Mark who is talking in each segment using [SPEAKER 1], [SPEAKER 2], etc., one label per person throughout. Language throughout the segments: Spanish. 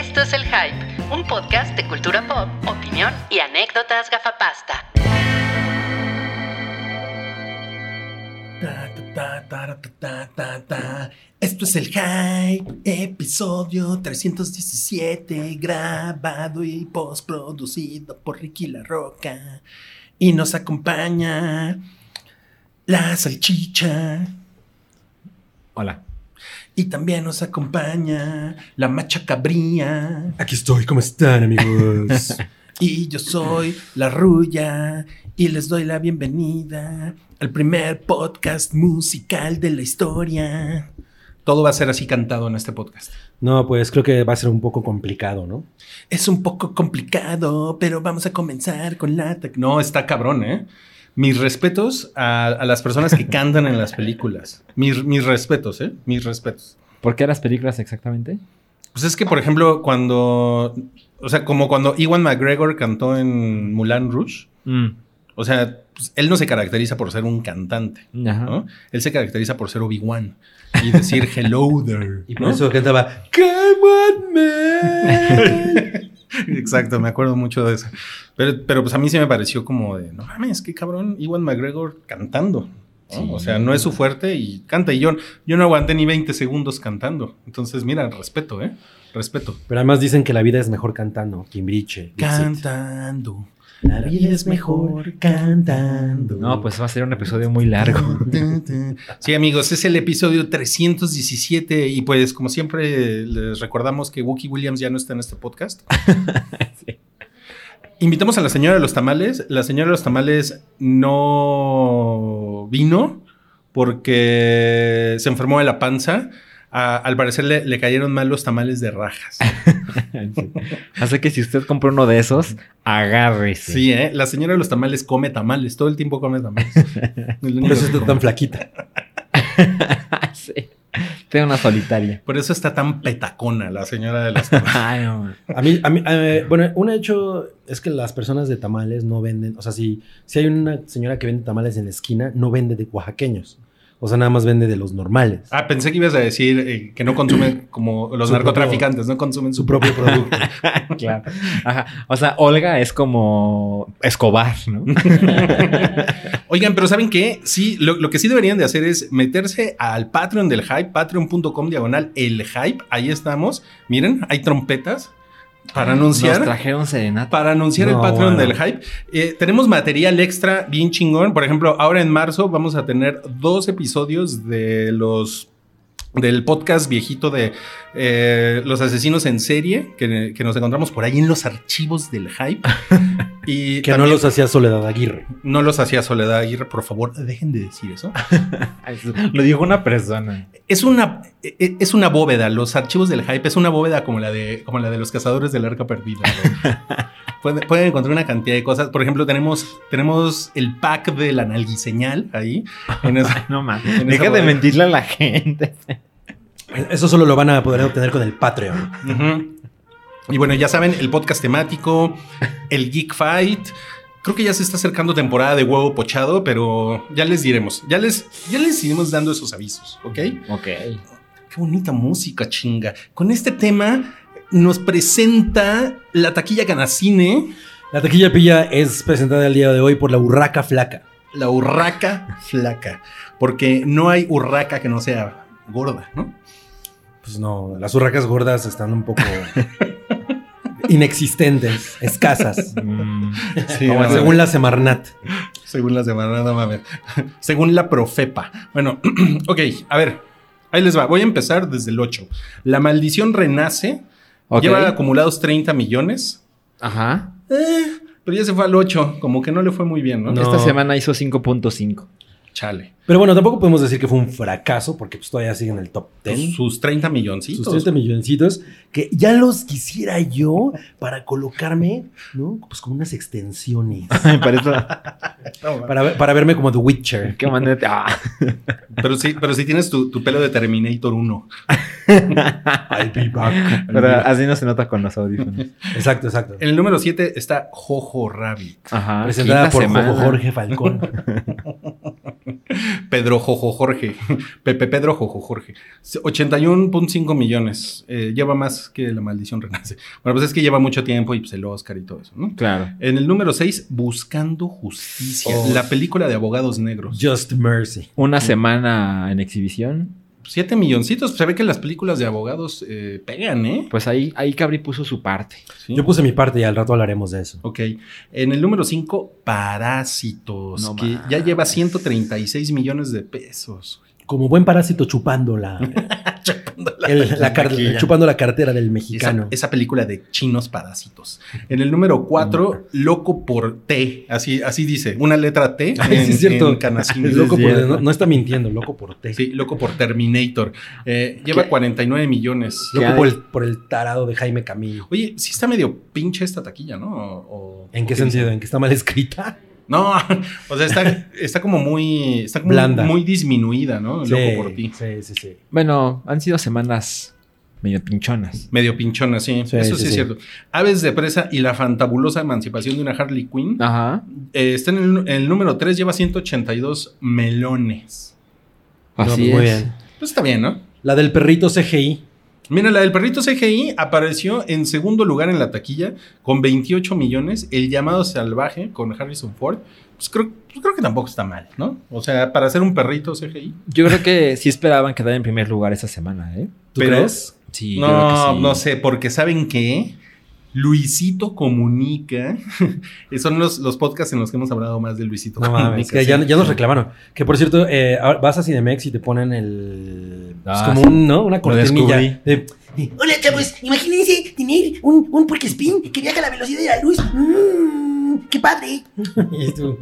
[SPEAKER 1] Esto es El Hype, un podcast de cultura pop, opinión y anécdotas gafapasta.
[SPEAKER 2] Ta, ta, ta, ta, ta, ta, ta. Esto es el Hype, episodio 317, grabado y postproducido por Ricky La Roca. Y nos acompaña la salchicha.
[SPEAKER 3] Hola.
[SPEAKER 2] Y también nos acompaña la macha cabría.
[SPEAKER 4] Aquí estoy, ¿cómo están, amigos?
[SPEAKER 2] Y yo soy la Ruya y les doy la bienvenida al primer podcast musical de la historia. Todo va a ser así cantado en este podcast.
[SPEAKER 4] no, pues creo que va a ser un poco complicado, ¿no?
[SPEAKER 2] Es un poco complicado, pero vamos a comenzar con la... No, está cabrón, ¿eh? Mis respetos a, a las personas que cantan en las películas. Mis, mis respetos, ¿eh? Mis respetos.
[SPEAKER 3] ¿Por qué las películas exactamente?
[SPEAKER 2] Pues es que, por ejemplo, cuando... O sea, como cuando Ewan McGregor cantó en Mulan Rouge. O sea, pues, él no se caracteriza por ser un cantante,
[SPEAKER 3] Ajá.
[SPEAKER 2] ¿no? Él se caracteriza por ser Obi-Wan y decir hello there.
[SPEAKER 4] Y por
[SPEAKER 2] ¿no?
[SPEAKER 4] eso cantaba Come on, man.
[SPEAKER 2] Exacto, me acuerdo mucho de eso. Pero, pero pues a mí se me pareció como de, no mames, qué cabrón, Iwan McGregor cantando. ¿no?
[SPEAKER 3] Sí.
[SPEAKER 2] O sea, no es su fuerte y canta. Y yo, yo no aguanté ni 20 segundos cantando. Entonces, mira, respeto, ¿eh? Respeto.
[SPEAKER 4] Pero además dicen que la vida es mejor cantando. Kimbriche.
[SPEAKER 2] Cantando. La vida es mejor cantando.
[SPEAKER 3] No, pues va a ser un episodio muy largo.
[SPEAKER 2] Sí, amigos, es el episodio 317 y pues como siempre les recordamos que Wookie Williams ya no está en este podcast. Invitamos a la señora de los tamales. La señora de los tamales no vino porque se enfermó de la panza. A- al parecer le, le cayeron mal los tamales de rajas.
[SPEAKER 3] Sí. Así que si usted compra uno de esos, agárrese.
[SPEAKER 2] Sí, ¿eh? La señora de los tamales come tamales. Todo el tiempo come tamales.
[SPEAKER 4] Por eso está tan flaquita.
[SPEAKER 3] sí. Tengo una solitaria.
[SPEAKER 2] Por eso está tan petacona la señora de los tamales.
[SPEAKER 3] Ay, no.
[SPEAKER 4] A mí, a mí eh, bueno, un hecho es que las personas de tamales no venden. O sea, si, si hay una señora que vende tamales en la esquina, no vende de oaxaqueños. O sea, nada más vende de los normales.
[SPEAKER 2] Ah, pensé que ibas a decir eh, que no consumen como los
[SPEAKER 4] Su
[SPEAKER 2] narcotraficantes, no consumen
[SPEAKER 4] Su
[SPEAKER 2] su
[SPEAKER 4] propio producto.
[SPEAKER 3] Claro. Ajá. O sea, Olga es como Escobar, ¿no?
[SPEAKER 2] Oigan, pero ¿saben qué? Sí, lo, lo que sí deberían de hacer es meterse al Patreon del Hype, patreon.com diagonal el Hype. Ahí estamos. Miren, hay trompetas para
[SPEAKER 3] Nos
[SPEAKER 2] anunciar.
[SPEAKER 3] trajeron serenata.
[SPEAKER 2] Para anunciar el Patreon
[SPEAKER 4] bueno.
[SPEAKER 2] del Hype. Eh, tenemos material extra bien chingón. Por ejemplo, ahora en marzo vamos a tener dos episodios de los del podcast viejito de eh, los asesinos en serie que, que nos encontramos por ahí en los archivos del Hype. y
[SPEAKER 4] que no los hacía Soledad Aguirre.
[SPEAKER 2] no los hacía Soledad Aguirre, por favor, dejen de decir eso.
[SPEAKER 3] Lo dijo una persona.
[SPEAKER 2] Es una, e- es una bóveda, los archivos del hype es una bóveda como la de, como la de los cazadores del arca perdida. pueden, pueden encontrar una cantidad de cosas. Por ejemplo, tenemos, tenemos el pack de la nalguiseñal ahí. En esa-
[SPEAKER 3] No mames.
[SPEAKER 2] En esa
[SPEAKER 3] Deja de mentirle a la gente.
[SPEAKER 4] Eso solo lo van a poder obtener con el Patreon.
[SPEAKER 2] Ujú. Y bueno, ya saben, el podcast temático, el Geek Fight. Creo que ya se está acercando temporada de huevo pochado, pero ya les diremos. Ya les, ya les iremos dando esos avisos, ¿ok?
[SPEAKER 3] Ok.
[SPEAKER 2] Qué bonita música, chinga. Con este tema nos presenta la taquilla Canacine,
[SPEAKER 4] La taquilla pilla es presentada el día de hoy por la Urraca Flaca.
[SPEAKER 2] la urraca flaca. Porque no hay urraca que no sea gorda, ¿no?
[SPEAKER 4] Pues no, las urracas gordas están un poco inexistentes, escasas.
[SPEAKER 3] Mm,
[SPEAKER 2] Sí,
[SPEAKER 4] Como
[SPEAKER 2] no,
[SPEAKER 4] según la Semarnat.
[SPEAKER 2] según la semana, no mames. Según la Profepa. Bueno, ok, a ver. Ahí les va. Voy a empezar desde el 8. La maldición renace.
[SPEAKER 3] Ok.
[SPEAKER 2] Lleva acumulados 30 millones.
[SPEAKER 3] Ajá.
[SPEAKER 2] Eh, pero ya se fue al 8. Como que no le fue muy bien, ¿no?
[SPEAKER 4] No.
[SPEAKER 3] Esta semana hizo 5.5.
[SPEAKER 2] Chale.
[SPEAKER 4] Pero bueno, tampoco podemos decir que fue un fracaso porque pues, todavía sigue en el top 10.
[SPEAKER 2] Sus 30 milloncitos.
[SPEAKER 4] Sus 30 milloncitos que ya los quisiera yo para colocarme, ¿no? Pues con unas extensiones.
[SPEAKER 3] Para eso.
[SPEAKER 4] Para, ver- para verme como The Witcher.
[SPEAKER 3] Qué manera. de- Ah.
[SPEAKER 2] Pero sí, pero sí tienes tu, tu pelo de Terminator 1.
[SPEAKER 4] I'll be back.
[SPEAKER 3] Pero así no se nota con los audífonos.
[SPEAKER 4] Exacto, exacto.
[SPEAKER 2] En el número 7 está Jojo Rabbit.
[SPEAKER 3] Ajá.
[SPEAKER 4] Presentada por
[SPEAKER 3] semana.
[SPEAKER 4] Jojo Jorge Falcón.
[SPEAKER 2] Pedro Jojo Jorge. Pepe Pedro Jojo Jorge. 81.5 millones. Eh, lleva más que La Maldición Renace. Bueno, pues es que lleva mucho tiempo y pues el Oscar y todo eso, ¿no?
[SPEAKER 3] Claro.
[SPEAKER 2] En el número 6, Buscando Justicia.
[SPEAKER 4] Oh.
[SPEAKER 2] La película de abogados negros.
[SPEAKER 4] Just Mercy.
[SPEAKER 3] Una semana en exhibición.
[SPEAKER 2] Siete milloncitos. Se ve que las películas de abogados eh, pegan, ¿eh?
[SPEAKER 3] Pues ahí, ahí Cabri puso su parte.
[SPEAKER 2] Sí.
[SPEAKER 4] Yo puse mi parte y al rato hablaremos de eso.
[SPEAKER 2] Ok. En el número 5, Parásitos.
[SPEAKER 3] No
[SPEAKER 2] que ya lleva 136 millones de pesos.
[SPEAKER 4] Como buen parásito chupando la,
[SPEAKER 2] Chupando la-
[SPEAKER 4] el- la car-
[SPEAKER 2] taquilla.
[SPEAKER 4] chupando la cartera del mexicano.
[SPEAKER 2] esa película de chinos parásitos. En el número 4, Loco por T. Así, así dice, una letra T en,
[SPEAKER 4] sí, es cierto.
[SPEAKER 2] en Canacín.
[SPEAKER 4] Es loco
[SPEAKER 3] Sí,
[SPEAKER 4] por,
[SPEAKER 3] es
[SPEAKER 4] no, no está mintiendo, loco por té.
[SPEAKER 2] Sí, Loco por Terminator. Eh, lleva
[SPEAKER 3] ¿Qué?
[SPEAKER 2] 49 millones.
[SPEAKER 3] ¿Qué
[SPEAKER 4] Loco por el, por el tarado de Jaime Camillo.
[SPEAKER 2] Oye, sí está medio pinche esta taquilla, ¿no? O- o-
[SPEAKER 4] ¿En qué sentido? ¿En que está mal escrita?
[SPEAKER 2] No, o sea, está, está como muy. Está como
[SPEAKER 4] Blanda.
[SPEAKER 2] muy disminuida, ¿no?
[SPEAKER 4] Sí,
[SPEAKER 2] Loco por ti.
[SPEAKER 4] Sí, sí, sí.
[SPEAKER 3] Bueno, han sido semanas medio pinchonas.
[SPEAKER 2] Medio pinchona, sí.
[SPEAKER 4] Sí,
[SPEAKER 2] Eso sí,
[SPEAKER 4] sí,
[SPEAKER 2] es cierto. Aves de presa y la fantabulosa emancipación de una Harley Quinn.
[SPEAKER 3] Ajá.
[SPEAKER 2] Eh, está en el, en el número 3, lleva 182 melones.
[SPEAKER 4] No,
[SPEAKER 3] Así
[SPEAKER 4] pues
[SPEAKER 3] es.
[SPEAKER 4] muy bien.
[SPEAKER 2] Pues está bien, ¿no?
[SPEAKER 4] La del perrito CGI.
[SPEAKER 2] Mira, la del perrito CGI apareció en segundo lugar en la taquilla con 28 millones. El llamado salvaje con Harrison Ford. Pues creo, pues creo que tampoco está mal, ¿no? O sea, para hacer un perrito CGI.
[SPEAKER 3] Yo creo que sí esperaban quedar en primer lugar esa semana, ¿eh?
[SPEAKER 4] ¿Tú
[SPEAKER 2] Pero-
[SPEAKER 4] crees?
[SPEAKER 3] Sí, yo creo que
[SPEAKER 2] no,
[SPEAKER 3] sí.
[SPEAKER 2] no sé, porque ¿saben qué? Luisito Comunica. Son los, los podcasts en los que hemos hablado más de Luisito
[SPEAKER 4] No
[SPEAKER 2] Comunica.
[SPEAKER 4] mames, que
[SPEAKER 2] sí.
[SPEAKER 4] ya, ya nos reclamaron. Que por cierto, eh, vas a Cinemex y te ponen el. es
[SPEAKER 3] Ah,
[SPEAKER 4] como
[SPEAKER 3] sí.
[SPEAKER 4] un, ¿no? Una cortinilla. de-
[SPEAKER 5] Hola chavos, imagínense tener un, un spin que viaja a la velocidad de la luz. ¡Mmm! ¡Qué padre!
[SPEAKER 4] y tú,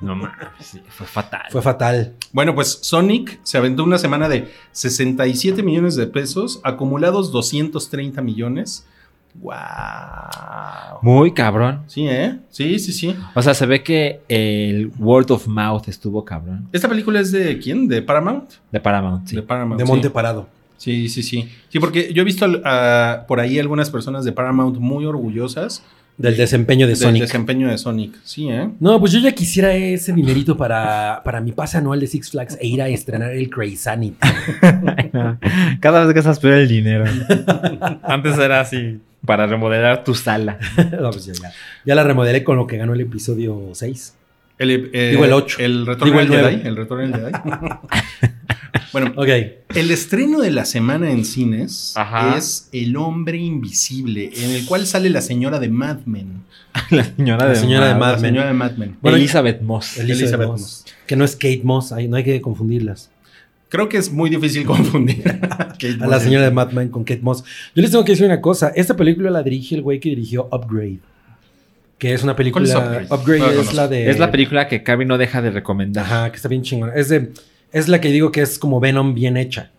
[SPEAKER 3] No mames, sí, fue fatal.
[SPEAKER 4] Fue fatal.
[SPEAKER 2] Bueno, pues Sonic se aventó una semana de 67 millones de pesos, acumulados 230 millones. ¡Wow!
[SPEAKER 3] Muy cabrón.
[SPEAKER 2] Sí, ¿eh? Sí, sí, sí.
[SPEAKER 3] O sea, se ve que el word of mouth estuvo cabrón.
[SPEAKER 2] ¿Esta película es de quién? ¿De Paramount?
[SPEAKER 3] De Paramount, sí.
[SPEAKER 2] De Paramount.
[SPEAKER 4] De
[SPEAKER 2] sí.
[SPEAKER 4] Monte Parado.
[SPEAKER 2] Sí, sí, sí. Sí, porque yo he visto por ahí algunas personas de Paramount muy orgullosas
[SPEAKER 4] Del desempeño de
[SPEAKER 2] del
[SPEAKER 4] Sonic.
[SPEAKER 2] desempeño de Sonic. Sí, ¿eh?
[SPEAKER 4] No, pues yo ya quisiera ese dinerito para, para mi pase anual de Six Flags e ir a estrenar el Crazy.
[SPEAKER 3] Cada vez que estás peor el dinero. Antes era así, para remodelar tu sala.
[SPEAKER 4] no, pues ya, ya. Ya la remodelé con lo que ganó el episodio 6.
[SPEAKER 2] El, eh,
[SPEAKER 4] Digo el ocho.
[SPEAKER 2] El retorno
[SPEAKER 4] Digo el
[SPEAKER 2] del. Jedi. El retorno del Jedi. bueno,
[SPEAKER 4] Ok.
[SPEAKER 2] el estreno de la semana en cines
[SPEAKER 3] Ajá.
[SPEAKER 2] es El Hombre Invisible, en el cual sale la señora de Mad Men.
[SPEAKER 3] La señora
[SPEAKER 4] La
[SPEAKER 3] de
[SPEAKER 4] señora de
[SPEAKER 3] Mad-
[SPEAKER 4] Mad
[SPEAKER 2] la
[SPEAKER 4] Men.
[SPEAKER 2] señora de Mad Men.
[SPEAKER 4] Bueno,
[SPEAKER 3] Elizabeth Moss.
[SPEAKER 4] Elizabeth,
[SPEAKER 2] Elizabeth
[SPEAKER 4] Moss.
[SPEAKER 2] Moss.
[SPEAKER 4] Que no es Kate Moss, no hay que confundirlas.
[SPEAKER 2] Creo que es muy difícil confundir a
[SPEAKER 4] la señora de Mad Men con Kate Moss. Yo les tengo que decir una cosa. Esta película la dirige el güey que dirigió Upgrade. Que es una película.
[SPEAKER 2] ¿Cuál es Upgrade?
[SPEAKER 4] Upgrade
[SPEAKER 2] No la
[SPEAKER 4] es la de.
[SPEAKER 3] Es la película que Cavi no deja de recomendar.
[SPEAKER 4] Ajá, que está bien chingona. Es de. Es la que digo que es como Venom bien hecha.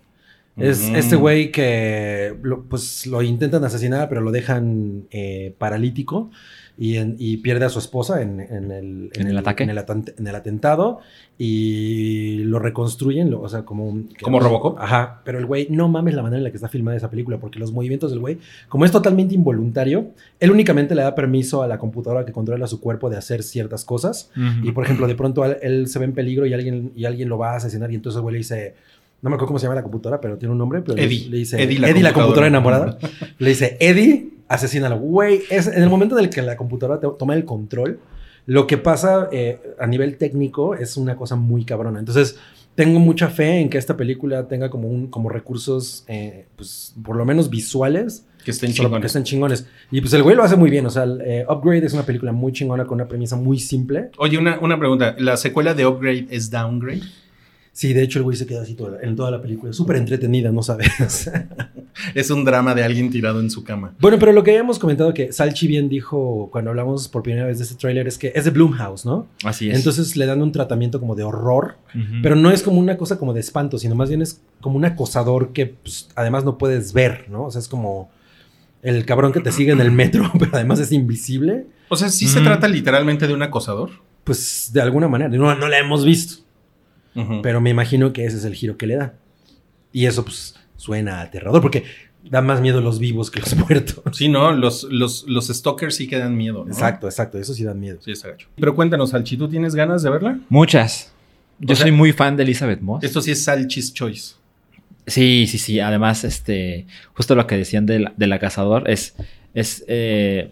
[SPEAKER 4] Es
[SPEAKER 2] Mm.
[SPEAKER 4] este güey que lo- pues lo intentan asesinar, pero lo dejan eh, paralítico y, en- y pierde a su esposa en, en el,
[SPEAKER 3] ¿En el ataque?
[SPEAKER 4] En el, atan- en el atentado y lo reconstruyen, lo- o sea, como un-
[SPEAKER 2] ¿Como Robocop?
[SPEAKER 4] Ajá, pero el güey, no mames la manera en la que está filmada esa película, porque los movimientos del güey, como es totalmente involuntario, él únicamente le da permiso a la computadora que controla su cuerpo de hacer ciertas cosas. Y por ejemplo, de pronto él, él se ve en peligro y alguien, y alguien lo va a asesinar. Y entonces el güey le dice, no me acuerdo cómo se llama la computadora, pero tiene un nombre. Pero le-
[SPEAKER 2] Eddie.
[SPEAKER 4] Le dice,
[SPEAKER 2] Eddie,
[SPEAKER 4] Eddie,
[SPEAKER 2] la
[SPEAKER 4] la, computadora.
[SPEAKER 2] computadora.
[SPEAKER 4] enamorada. le dice, Eddie, asesínalo. Güey, es en el momento en el que la computadora te- toma el control, lo que pasa eh, a nivel técnico es una cosa muy cabrona. Entonces, tengo mucha fe en que esta película tenga como, un, como recursos, eh, pues, por lo menos visuales,
[SPEAKER 2] Que estén chingones.
[SPEAKER 4] están chingones. Y pues el güey lo hace muy bien. O sea, el, eh, Upgrade es una película muy chingona con una premisa muy simple.
[SPEAKER 2] Oye, una, una pregunta. ¿La secuela de Upgrade es Downgrade?
[SPEAKER 4] Sí, de hecho el güey se queda así toda- en toda la película. Súper entretenida, no sabes.
[SPEAKER 2] Es un drama de alguien tirado en su cama.
[SPEAKER 4] bueno, pero lo que habíamos comentado que Salchi bien dijo cuando hablamos por primera vez de este tráiler es que es de Blumhouse, ¿no?
[SPEAKER 3] Así es.
[SPEAKER 4] Entonces le dan un tratamiento como de horror, pero no es como una cosa como de espanto, sino más bien es como un acosador que pues, además no puedes ver, ¿no? O sea, es como el cabrón que te sigue en el metro, pero además es invisible.
[SPEAKER 2] O sea, sí se trata literalmente de un acosador.
[SPEAKER 4] Pues de alguna manera, no, no la hemos visto. Pero me imagino que ese es el giro que le da. Y eso pues suena aterrador porque da más miedo los vivos que los muertos.
[SPEAKER 2] Sí, ¿no? Los, los, los stalkers sí que dan miedo, ¿no?
[SPEAKER 4] Exacto, exacto, eso sí da miedo.
[SPEAKER 2] Sí, está gacho. Pero cuéntanos, Alchi, ¿tú tienes ganas de verla?
[SPEAKER 3] Muchas. Yo
[SPEAKER 2] O sea,
[SPEAKER 3] soy muy fan de Elizabeth Moss.
[SPEAKER 2] Esto sí es Salchis Choice.
[SPEAKER 3] Sí, sí, sí. Además, este, justo lo que decían de la, de la cazador es, es, eh,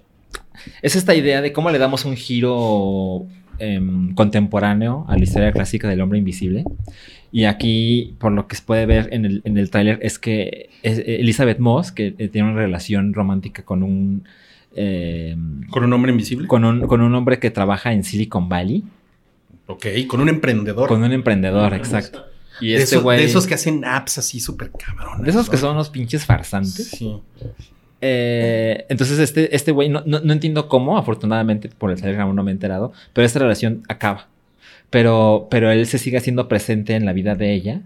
[SPEAKER 3] es esta idea de cómo le damos un giro em, contemporáneo a la historia clásica del hombre invisible. Y aquí, por lo que se puede ver en el, en el tráiler, es que es- Elizabeth Moss, que eh, tiene una relación romántica con un, em,
[SPEAKER 2] Con un hombre invisible.
[SPEAKER 3] con un, con un hombre que trabaja en Silicon Valley,
[SPEAKER 2] Ok, con un emprendedor.
[SPEAKER 3] con un emprendedor, exacto. Y
[SPEAKER 2] de,
[SPEAKER 3] este
[SPEAKER 2] esos, de esos que hacen apps así súper cabrones.
[SPEAKER 3] de esos que son unos pinches farsantes.
[SPEAKER 2] Sí.
[SPEAKER 3] Eh, entonces, este, este güey, no, no- no entiendo cómo, afortunadamente por el Telegram no me he enterado, pero esta relación acaba. Pero, pero él se sigue haciendo presente en la vida de ella